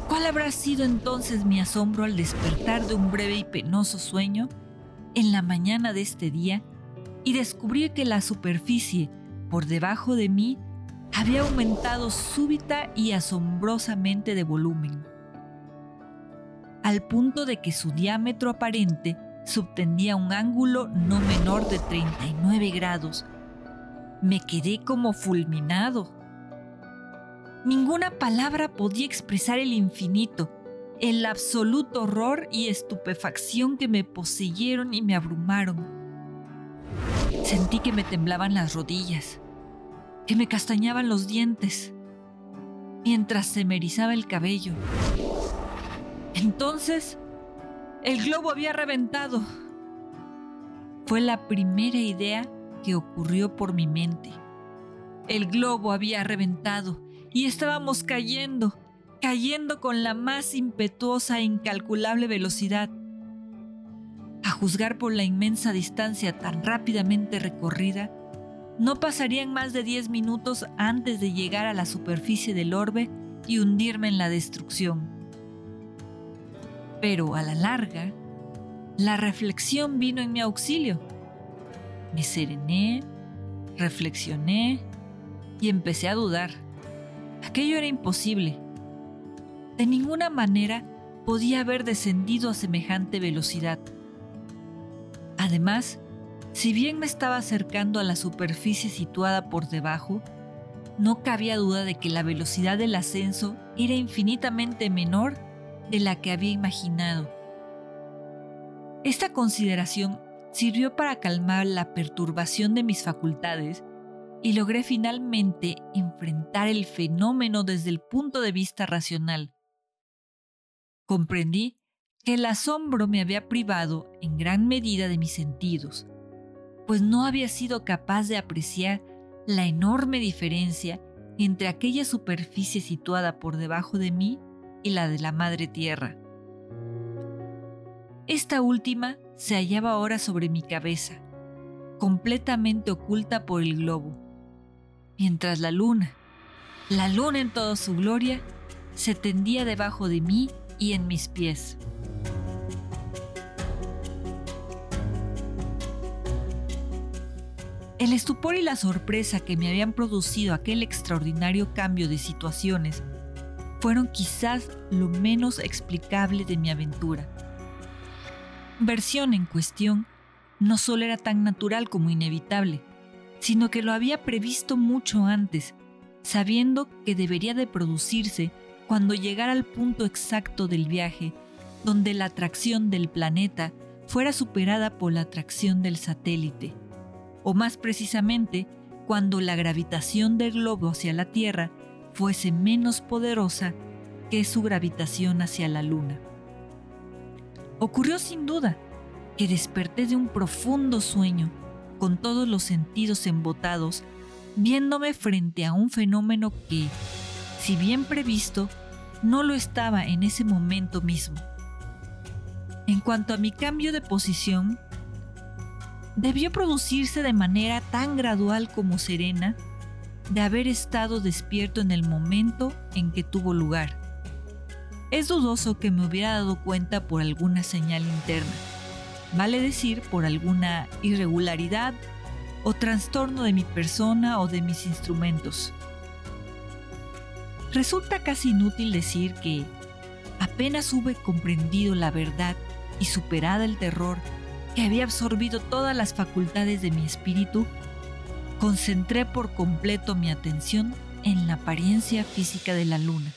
¿Cuál habrá sido entonces mi asombro al despertar de un breve y penoso sueño en la mañana de este día y descubrí que la superficie por debajo de mí había aumentado súbita y asombrosamente de volumen, al punto de que su diámetro aparente subtendía un ángulo no menor de 39 grados. Me quedé como fulminado. Ninguna palabra podía expresar el infinito el absoluto horror y estupefacción que me poseyeron y me abrumaron. Sentí que me temblaban las rodillas, que me castañaban los dientes, mientras se me erizaba el cabello. Entonces, el globo había reventado. Fue la primera idea que ocurrió por mi mente. El globo había reventado y estábamos cayendo cayendo con la más impetuosa e incalculable velocidad. A juzgar por la inmensa distancia tan rápidamente recorrida, no pasarían más de 10 minutos antes de llegar a la superficie del orbe y hundirme en la destrucción. Pero a la larga, la reflexión vino en mi auxilio. Me serené, reflexioné y empecé a dudar. Aquello era imposible. De ninguna manera podía haber descendido a semejante velocidad. Además, si bien me estaba acercando a la superficie situada por debajo, no cabía duda de que la velocidad del ascenso era infinitamente menor de la que había imaginado. Esta consideración sirvió para calmar la perturbación de mis facultades y logré finalmente enfrentar el fenómeno desde el punto de vista racional. Comprendí que el asombro me había privado en gran medida de mis sentidos, pues no había sido capaz de apreciar la enorme diferencia entre aquella superficie situada por debajo de mí y la de la Madre Tierra. Esta última se hallaba ahora sobre mi cabeza, completamente oculta por el globo, mientras la luna, la luna en toda su gloria, se tendía debajo de mí y en mis pies. El estupor y la sorpresa que me habían producido aquel extraordinario cambio de situaciones fueron quizás lo menos explicable de mi aventura. Versión en cuestión no solo era tan natural como inevitable, sino que lo había previsto mucho antes, sabiendo que debería de producirse cuando llegara al punto exacto del viaje, donde la atracción del planeta fuera superada por la atracción del satélite, o más precisamente, cuando la gravitación del globo hacia la Tierra fuese menos poderosa que su gravitación hacia la Luna. Ocurrió sin duda que desperté de un profundo sueño, con todos los sentidos embotados, viéndome frente a un fenómeno que, si bien previsto, no lo estaba en ese momento mismo. En cuanto a mi cambio de posición, debió producirse de manera tan gradual como serena de haber estado despierto en el momento en que tuvo lugar. Es dudoso que me hubiera dado cuenta por alguna señal interna, vale decir por alguna irregularidad o trastorno de mi persona o de mis instrumentos. Resulta casi inútil decir que apenas hube comprendido la verdad y superada el terror que había absorbido todas las facultades de mi espíritu, concentré por completo mi atención en la apariencia física de la luna.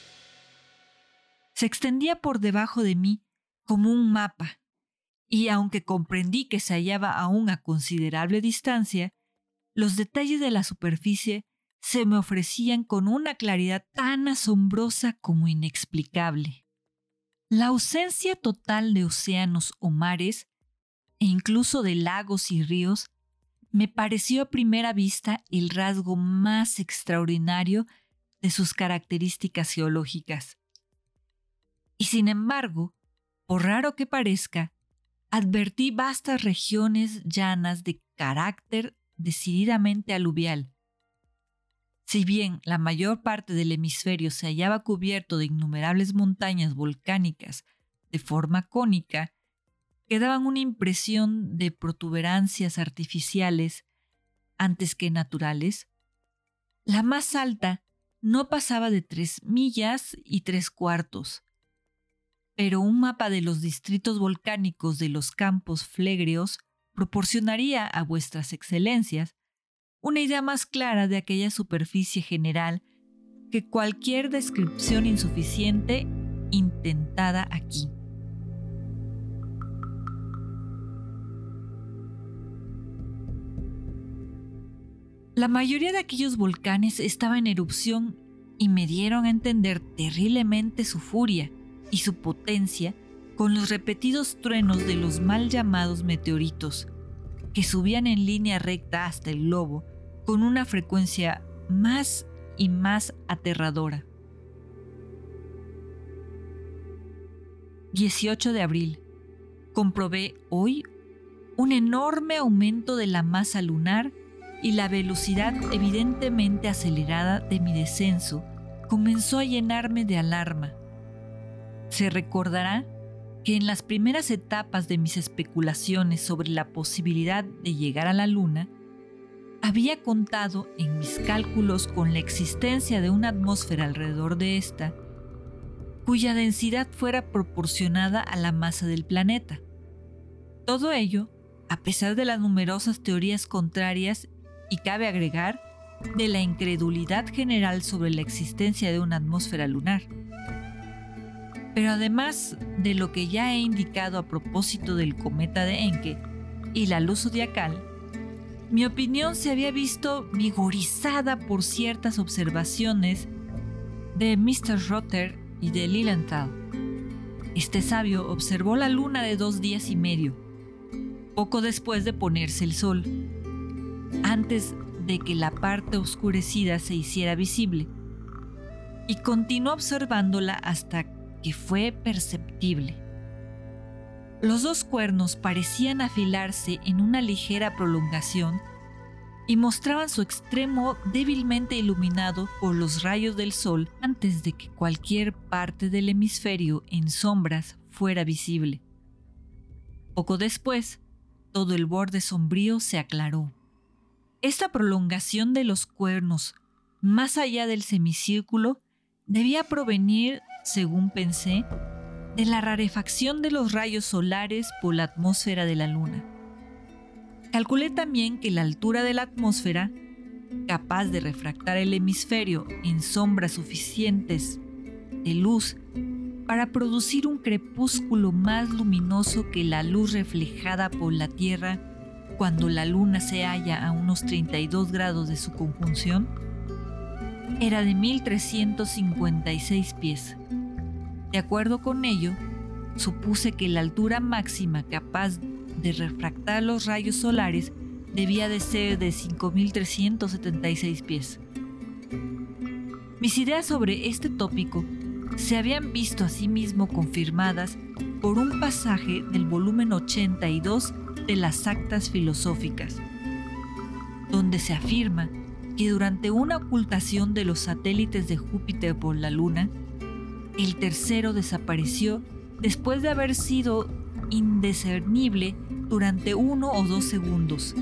Se extendía por debajo de mí como un mapa, y aunque comprendí que se hallaba aún a considerable distancia, los detalles de la superficie se me ofrecían con una claridad tan asombrosa como inexplicable. La ausencia total de océanos o mares, e incluso de lagos y ríos, me pareció a primera vista el rasgo más extraordinario de sus características geológicas. Y sin embargo, por raro que parezca, advertí vastas regiones llanas de carácter decididamente aluvial, si bien la mayor parte del hemisferio se hallaba cubierto de innumerables montañas volcánicas de forma cónica, quedaban una impresión de protuberancias artificiales antes que naturales. La más alta no pasaba de tres millas y tres cuartos, pero un mapa de los distritos volcánicos de los campos flegreos proporcionaría a vuestras excelencias una idea más clara de aquella superficie general que cualquier descripción insuficiente intentada aquí. La mayoría de aquellos volcanes estaba en erupción y me dieron a entender terriblemente su furia y su potencia con los repetidos truenos de los mal llamados meteoritos, que subían en línea recta hasta el globo con una frecuencia más y más aterradora. 18 de abril. Comprobé hoy un enorme aumento de la masa lunar y la velocidad evidentemente acelerada de mi descenso comenzó a llenarme de alarma. Se recordará que en las primeras etapas de mis especulaciones sobre la posibilidad de llegar a la Luna, había contado en mis cálculos con la existencia de una atmósfera alrededor de esta, cuya densidad fuera proporcionada a la masa del planeta. Todo ello, a pesar de las numerosas teorías contrarias y cabe agregar, de la incredulidad general sobre la existencia de una atmósfera lunar. Pero además de lo que ya he indicado a propósito del cometa de Encke y la luz zodiacal, mi opinión se había visto vigorizada por ciertas observaciones de Mr. Rotter y de Lilienthal. Este sabio observó la luna de dos días y medio, poco después de ponerse el sol, antes de que la parte oscurecida se hiciera visible, y continuó observándola hasta que fue perceptible. Los dos cuernos parecían afilarse en una ligera prolongación y mostraban su extremo débilmente iluminado por los rayos del sol antes de que cualquier parte del hemisferio en sombras fuera visible. Poco después, todo el borde sombrío se aclaró. Esta prolongación de los cuernos, más allá del semicírculo, debía provenir, según pensé, de la rarefacción de los rayos solares por la atmósfera de la Luna. Calculé también que la altura de la atmósfera, capaz de refractar el hemisferio en sombras suficientes de luz para producir un crepúsculo más luminoso que la luz reflejada por la Tierra cuando la Luna se halla a unos 32 grados de su conjunción, era de 1356 pies. De acuerdo con ello, supuse que la altura máxima capaz de refractar los rayos solares debía de ser de 5.376 pies. Mis ideas sobre este tópico se habían visto asimismo confirmadas por un pasaje del volumen 82 de las Actas Filosóficas, donde se afirma que durante una ocultación de los satélites de Júpiter por la Luna, el tercero desapareció después de haber sido indiscernible durante uno o dos segundos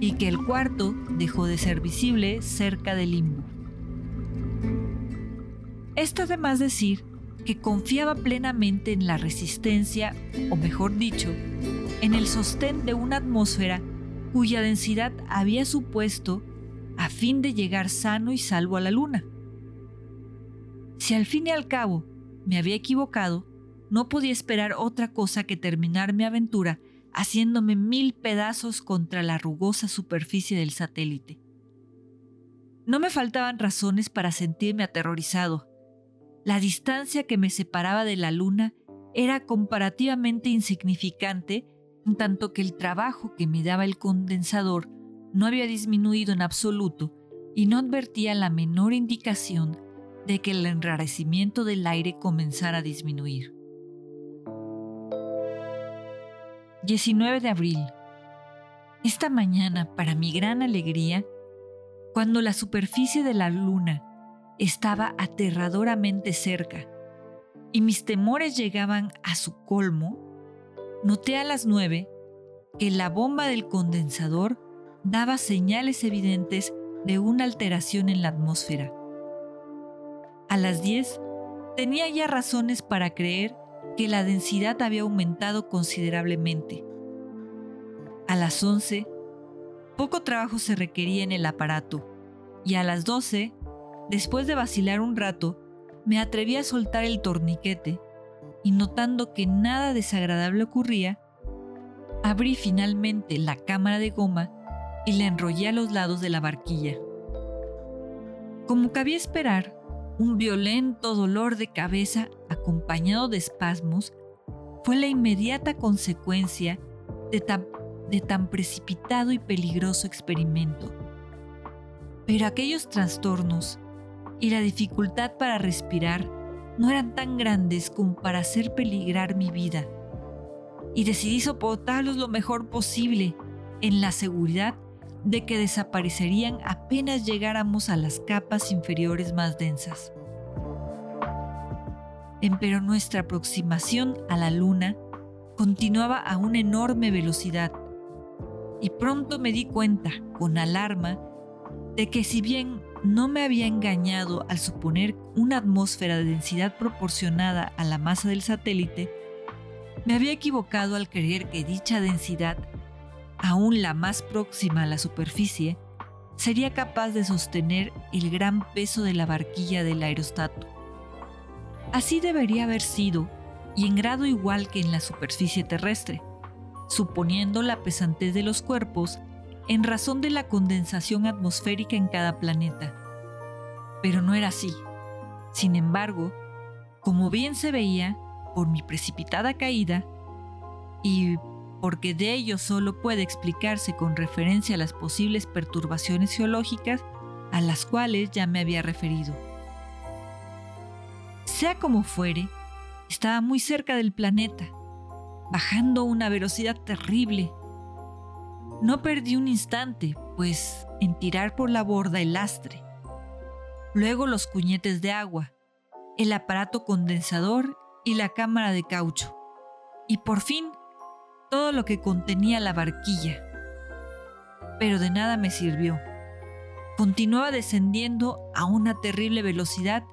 y que el cuarto dejó de ser visible cerca del limbo. Esto además decir que confiaba plenamente en la resistencia, o mejor dicho, en el sostén de una atmósfera cuya densidad había supuesto a fin de llegar sano y salvo a la luna. Si al fin y al cabo me había equivocado, no podía esperar otra cosa que terminar mi aventura haciéndome mil pedazos contra la rugosa superficie del satélite. No me faltaban razones para sentirme aterrorizado. La distancia que me separaba de la luna era comparativamente insignificante, en tanto que el trabajo que me daba el condensador no había disminuido en absoluto y no advertía la menor indicación de que el enrarecimiento del aire comenzara a disminuir. 19 de abril. Esta mañana, para mi gran alegría, cuando la superficie de la luna estaba aterradoramente cerca y mis temores llegaban a su colmo, noté a las 9 que la bomba del condensador daba señales evidentes de una alteración en la atmósfera. A las 10 tenía ya razones para creer que la densidad había aumentado considerablemente. A las 11, poco trabajo se requería en el aparato y a las 12, después de vacilar un rato, me atreví a soltar el torniquete y notando que nada desagradable ocurría, abrí finalmente la cámara de goma y la enrollé a los lados de la barquilla. Como cabía esperar, un violento dolor de cabeza acompañado de espasmos fue la inmediata consecuencia de tan, precipitado y peligroso experimento. Pero aquellos trastornos y la dificultad para respirar no eran tan grandes como para hacer peligrar mi vida, y decidí soportarlos lo mejor posible en la seguridad de que desaparecerían apenas llegáramos a las capas inferiores más densas. Pero nuestra aproximación a la Luna continuaba a una enorme velocidad y pronto me di cuenta, con alarma, de que si bien no me había engañado al suponer una atmósfera de densidad proporcionada a la masa del satélite, me había equivocado al creer que dicha densidad aún la más próxima a la superficie, sería capaz de sostener el gran peso de la barquilla del aerostato. Así debería haber sido, y en grado igual que en la superficie terrestre, suponiendo la pesantez de los cuerpos en razón de la condensación atmosférica en cada planeta. Pero no era así. Sin embargo, como bien se veía, por mi precipitada caída, y porque de ello solo puede explicarse con referencia a las posibles perturbaciones geológicas a las cuales ya me había referido. Sea como fuere, estaba muy cerca del planeta, bajando a una velocidad terrible. No perdí un instante, pues, en tirar por la borda el lastre, luego los cuñetes de agua, el aparato condensador y la cámara de caucho, y por fin todo lo que contenía la barquilla. Pero de nada me sirvió. Continuaba descendiendo a una terrible velocidad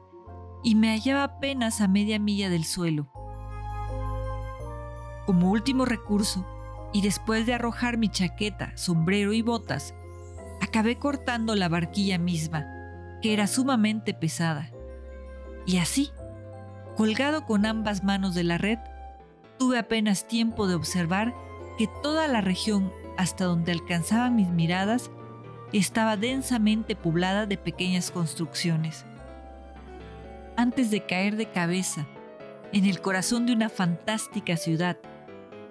y me hallaba apenas a media milla del suelo. Como último recurso, y después de arrojar mi chaqueta, sombrero y botas, acabé cortando la barquilla misma, que era sumamente pesada. Y así, colgado con ambas manos de la red, tuve apenas tiempo de observar que toda la región hasta donde alcanzaban mis miradas estaba densamente poblada de pequeñas construcciones. Antes de caer de cabeza en el corazón de una fantástica ciudad,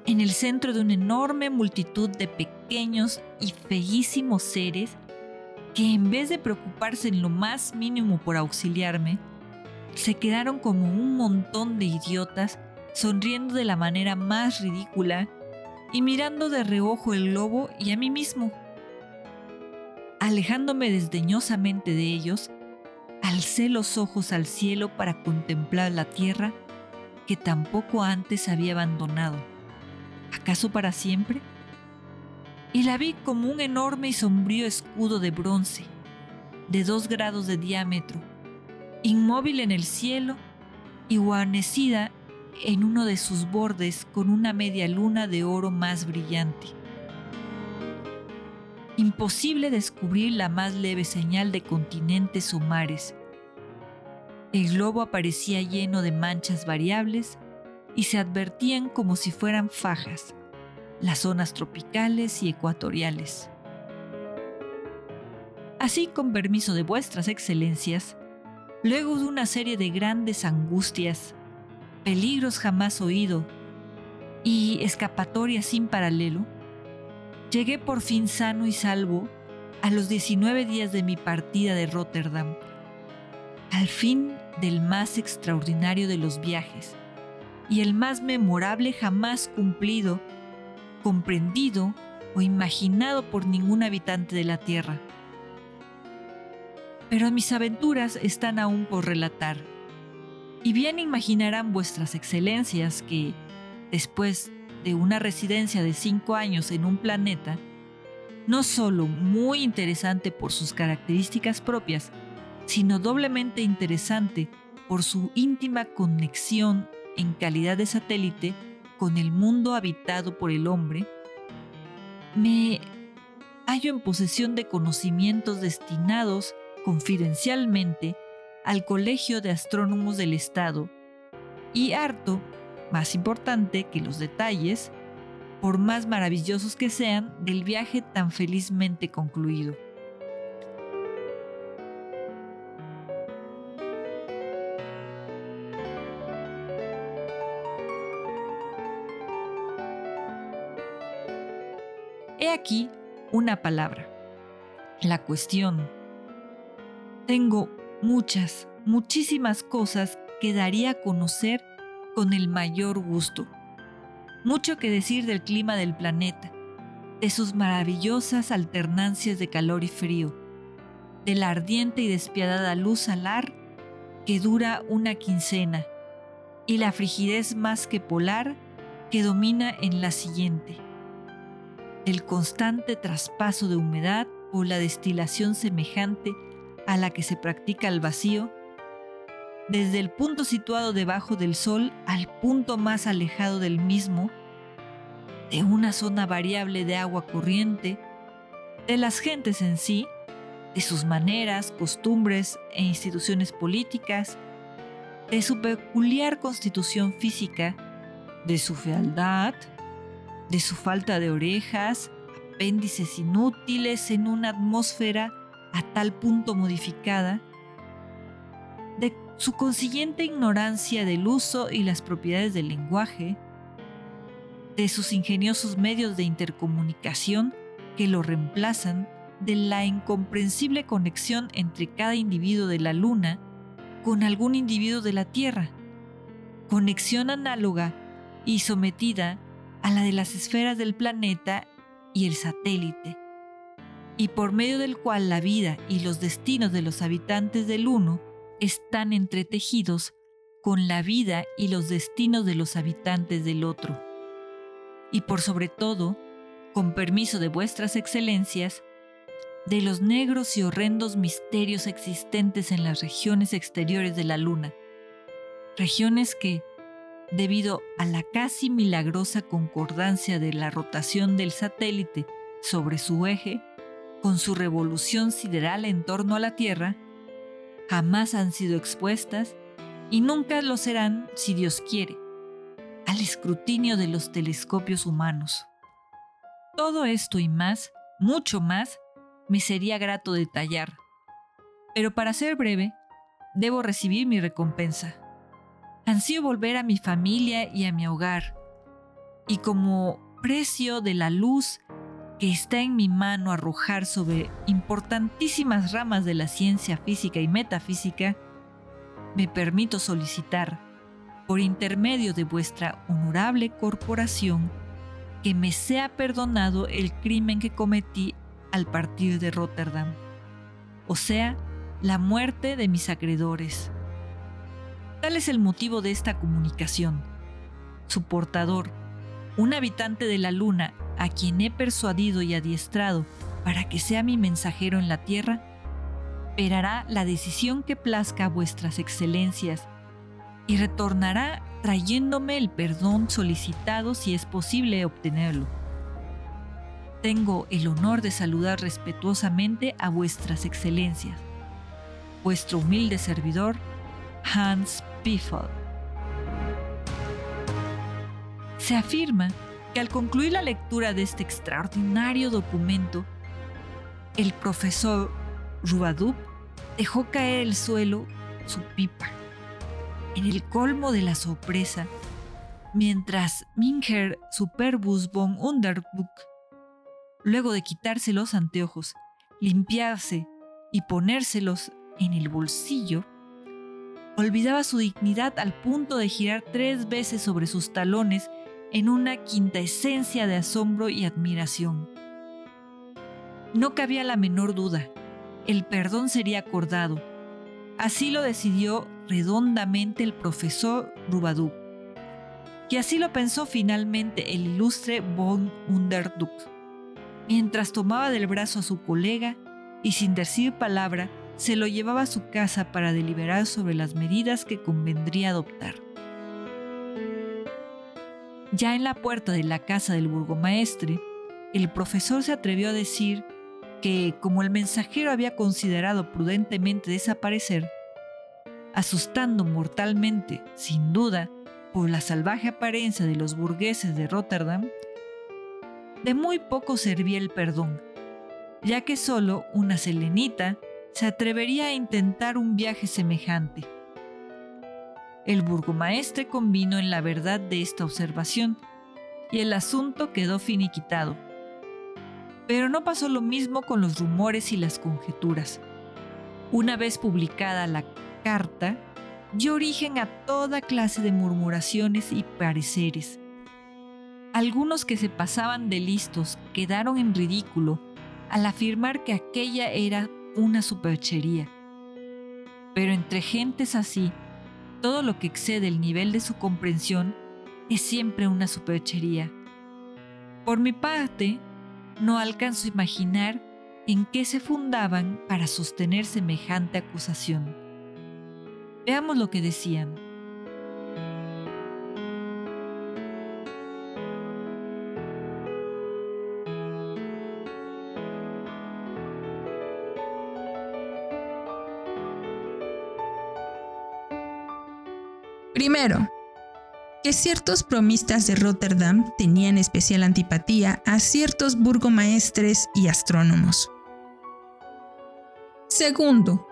en el centro de una enorme multitud de pequeños y feísimos seres que en vez de preocuparse en lo más mínimo por auxiliarme, se quedaron como un montón de idiotas sonriendo de la manera más ridícula y mirando de reojo el globo y a mí mismo. Alejándome desdeñosamente de ellos, alcé los ojos al cielo para contemplar la tierra que tampoco antes había abandonado. ¿Acaso para siempre? Y la vi como un enorme y sombrío escudo de bronce, de dos grados de diámetro, inmóvil en el cielo y guarnecida en uno de sus bordes con una media luna de oro más brillante. Imposible descubrir la más leve señal de continentes o mares. El globo aparecía lleno de manchas variables y se advertían como si fueran fajas, las zonas tropicales y ecuatoriales. Así, con permiso de vuestras excelencias, luego de una serie de grandes angustias, peligros jamás oído y escapatorias sin paralelo, llegué por fin sano y salvo a los 19 días de mi partida de Rotterdam, al fin del más extraordinario de los viajes y el más memorable jamás cumplido, comprendido o imaginado por ningún habitante de la Tierra. Pero mis aventuras están aún por relatar y bien imaginarán vuestras excelencias que, después de una residencia de cinco años en un planeta, no solo muy interesante por sus características propias, sino doblemente interesante por su íntima conexión en calidad de satélite con el mundo habitado por el hombre, me hallo en posesión de conocimientos destinados confidencialmente al Colegio de Astrónomos del Estado y harto, más importante que los detalles, por más maravillosos que sean, del viaje tan felizmente concluido. Aquí una palabra, la cuestión. Tengo muchas, muchísimas cosas que daría a conocer con el mayor gusto. Mucho que decir del clima del planeta, de sus maravillosas alternancias de calor y frío, de la ardiente y despiadada luz solar que dura una quincena y la frigidez más que polar que domina en la siguiente, del constante traspaso de humedad o la destilación semejante a la que se practica el vacío, desde el punto situado debajo del Sol al punto más alejado del mismo, de una zona variable de agua corriente, de las gentes en sí, de sus maneras, costumbres e instituciones políticas, de su peculiar constitución física, de su fealdad, de su falta de orejas, apéndices inútiles en una atmósfera a tal punto modificada, de su consiguiente ignorancia del uso y las propiedades del lenguaje, de sus ingeniosos medios de intercomunicación que lo reemplazan, de la incomprensible conexión entre cada individuo de la Luna con algún individuo de la Tierra, conexión análoga y sometida a la de las esferas del planeta y el satélite, y por medio del cual la vida y los destinos de los habitantes del uno están entretejidos con la vida y los destinos de los habitantes del otro. Y por sobre todo, con permiso de vuestras excelencias, de los negros y horrendos misterios existentes en las regiones exteriores de la Luna, regiones que, debido a la casi milagrosa concordancia de la rotación del satélite sobre su eje, con su revolución sideral en torno a la Tierra, jamás han sido expuestas y nunca lo serán, si Dios quiere, al escrutinio de los telescopios humanos. Todo esto y más, mucho más, me sería grato detallar. Pero para ser breve, debo recibir mi recompensa. Ansío volver a mi familia y a mi hogar, y como precio de la luz que está en mi mano arrojar sobre importantísimas ramas de la ciencia física y metafísica, me permito solicitar, por intermedio de vuestra honorable corporación, que me sea perdonado el crimen que cometí al partir de Rotterdam, o sea, la muerte de mis acreedores. Tal es el motivo de esta comunicación. Su portador, un habitante de la luna a quien he persuadido y adiestrado para que sea mi mensajero en la tierra, esperará la decisión que plazca a vuestras excelencias y retornará trayéndome el perdón solicitado si es posible obtenerlo. Tengo el honor de saludar respetuosamente a vuestras excelencias. Vuestro humilde servidor, Hans Se afirma que al concluir la lectura de este extraordinario documento, el profesor Rubadub dejó caer el suelo su pipa. En el colmo de la sorpresa, mientras Minger Superbus von Underbuck, luego de quitarse los anteojos, limpiarse y ponérselos en el bolsillo, olvidaba su dignidad al punto de girar tres veces sobre sus talones en una quinta esencia de asombro y admiración. No cabía la menor duda, el perdón sería acordado. Así lo decidió redondamente el profesor Rubadú. Y así lo pensó finalmente el ilustre von Underduk, mientras tomaba del brazo a su colega y sin decir palabra se lo llevaba a su casa para deliberar sobre las medidas que convendría adoptar. Ya en la puerta de la casa del burgomaestre, el profesor se atrevió a decir que, como el mensajero había considerado prudentemente desaparecer, asustando mortalmente, sin duda, por la salvaje apariencia de los burgueses de Rotterdam, de muy poco servía el perdón, ya que solo una selenita se atrevería a intentar un viaje semejante. El burgomaestre convino en la verdad de esta observación y el asunto quedó finiquitado. Pero no pasó lo mismo con los rumores y las conjeturas. Una vez publicada la carta, dio origen a toda clase de murmuraciones y pareceres. Algunos que se pasaban de listos quedaron en ridículo al afirmar que aquella era una superchería. Pero entre gentes así, todo lo que excede el nivel de su comprensión es siempre una superchería. Por mi parte, no alcanzo a imaginar en qué se fundaban para sostener semejante acusación. Veamos lo que decían. Primero, que ciertos bromistas de Rotterdam tenían especial antipatía a ciertos burgomaestres y astrónomos. Segundo,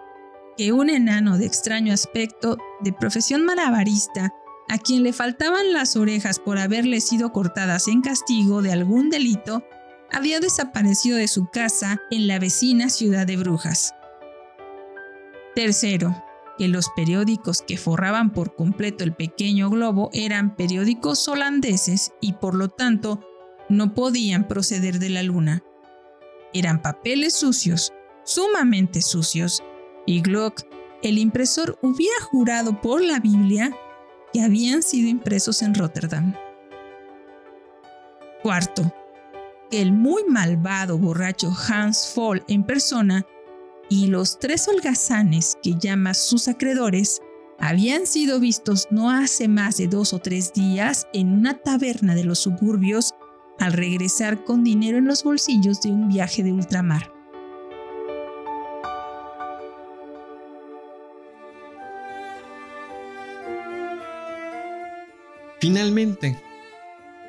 que un enano de extraño aspecto, de profesión malabarista, a quien le faltaban las orejas por haberle sido cortadas en castigo de algún delito, había desaparecido de su casa en la vecina ciudad de Brujas. Tercero, que los periódicos que forraban por completo el pequeño globo eran periódicos holandeses y por lo tanto no podían proceder de la luna. Eran papeles sucios, sumamente sucios, y Glock, el impresor, hubiera jurado por la Biblia que habían sido impresos en Rotterdam. Cuarto, el muy malvado borracho Hans Foll en persona y los tres holgazanes que llama sus acreedores habían sido vistos no hace más de dos o tres días en una taberna de los suburbios al regresar con dinero en los bolsillos de un viaje de ultramar. Finalmente,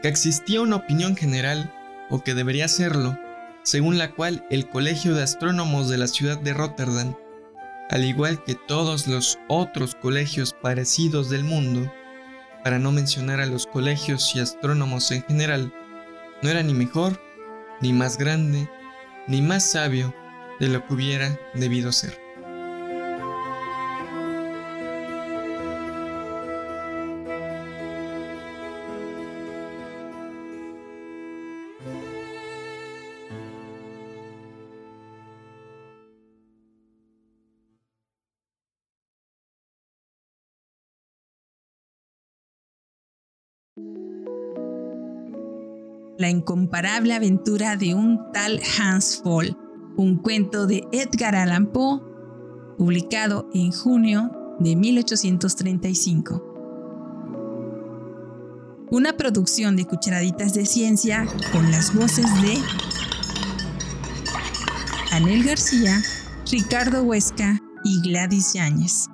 que existía una opinión general, o que debería serlo, según la cual el Colegio de Astrónomos de la ciudad de Rotterdam, al igual que todos los otros colegios parecidos del mundo, para no mencionar a los colegios y astrónomos en general, no era ni mejor, ni más grande, ni más sabio de lo que hubiera debido ser. La incomparable aventura de un tal Hans Fall, un cuento de Edgar Allan Poe, publicado en junio de 1835. Una producción de Cucharaditas de Ciencia con las voces de Anel García, Ricardo Huesca y Gladys Yáñez.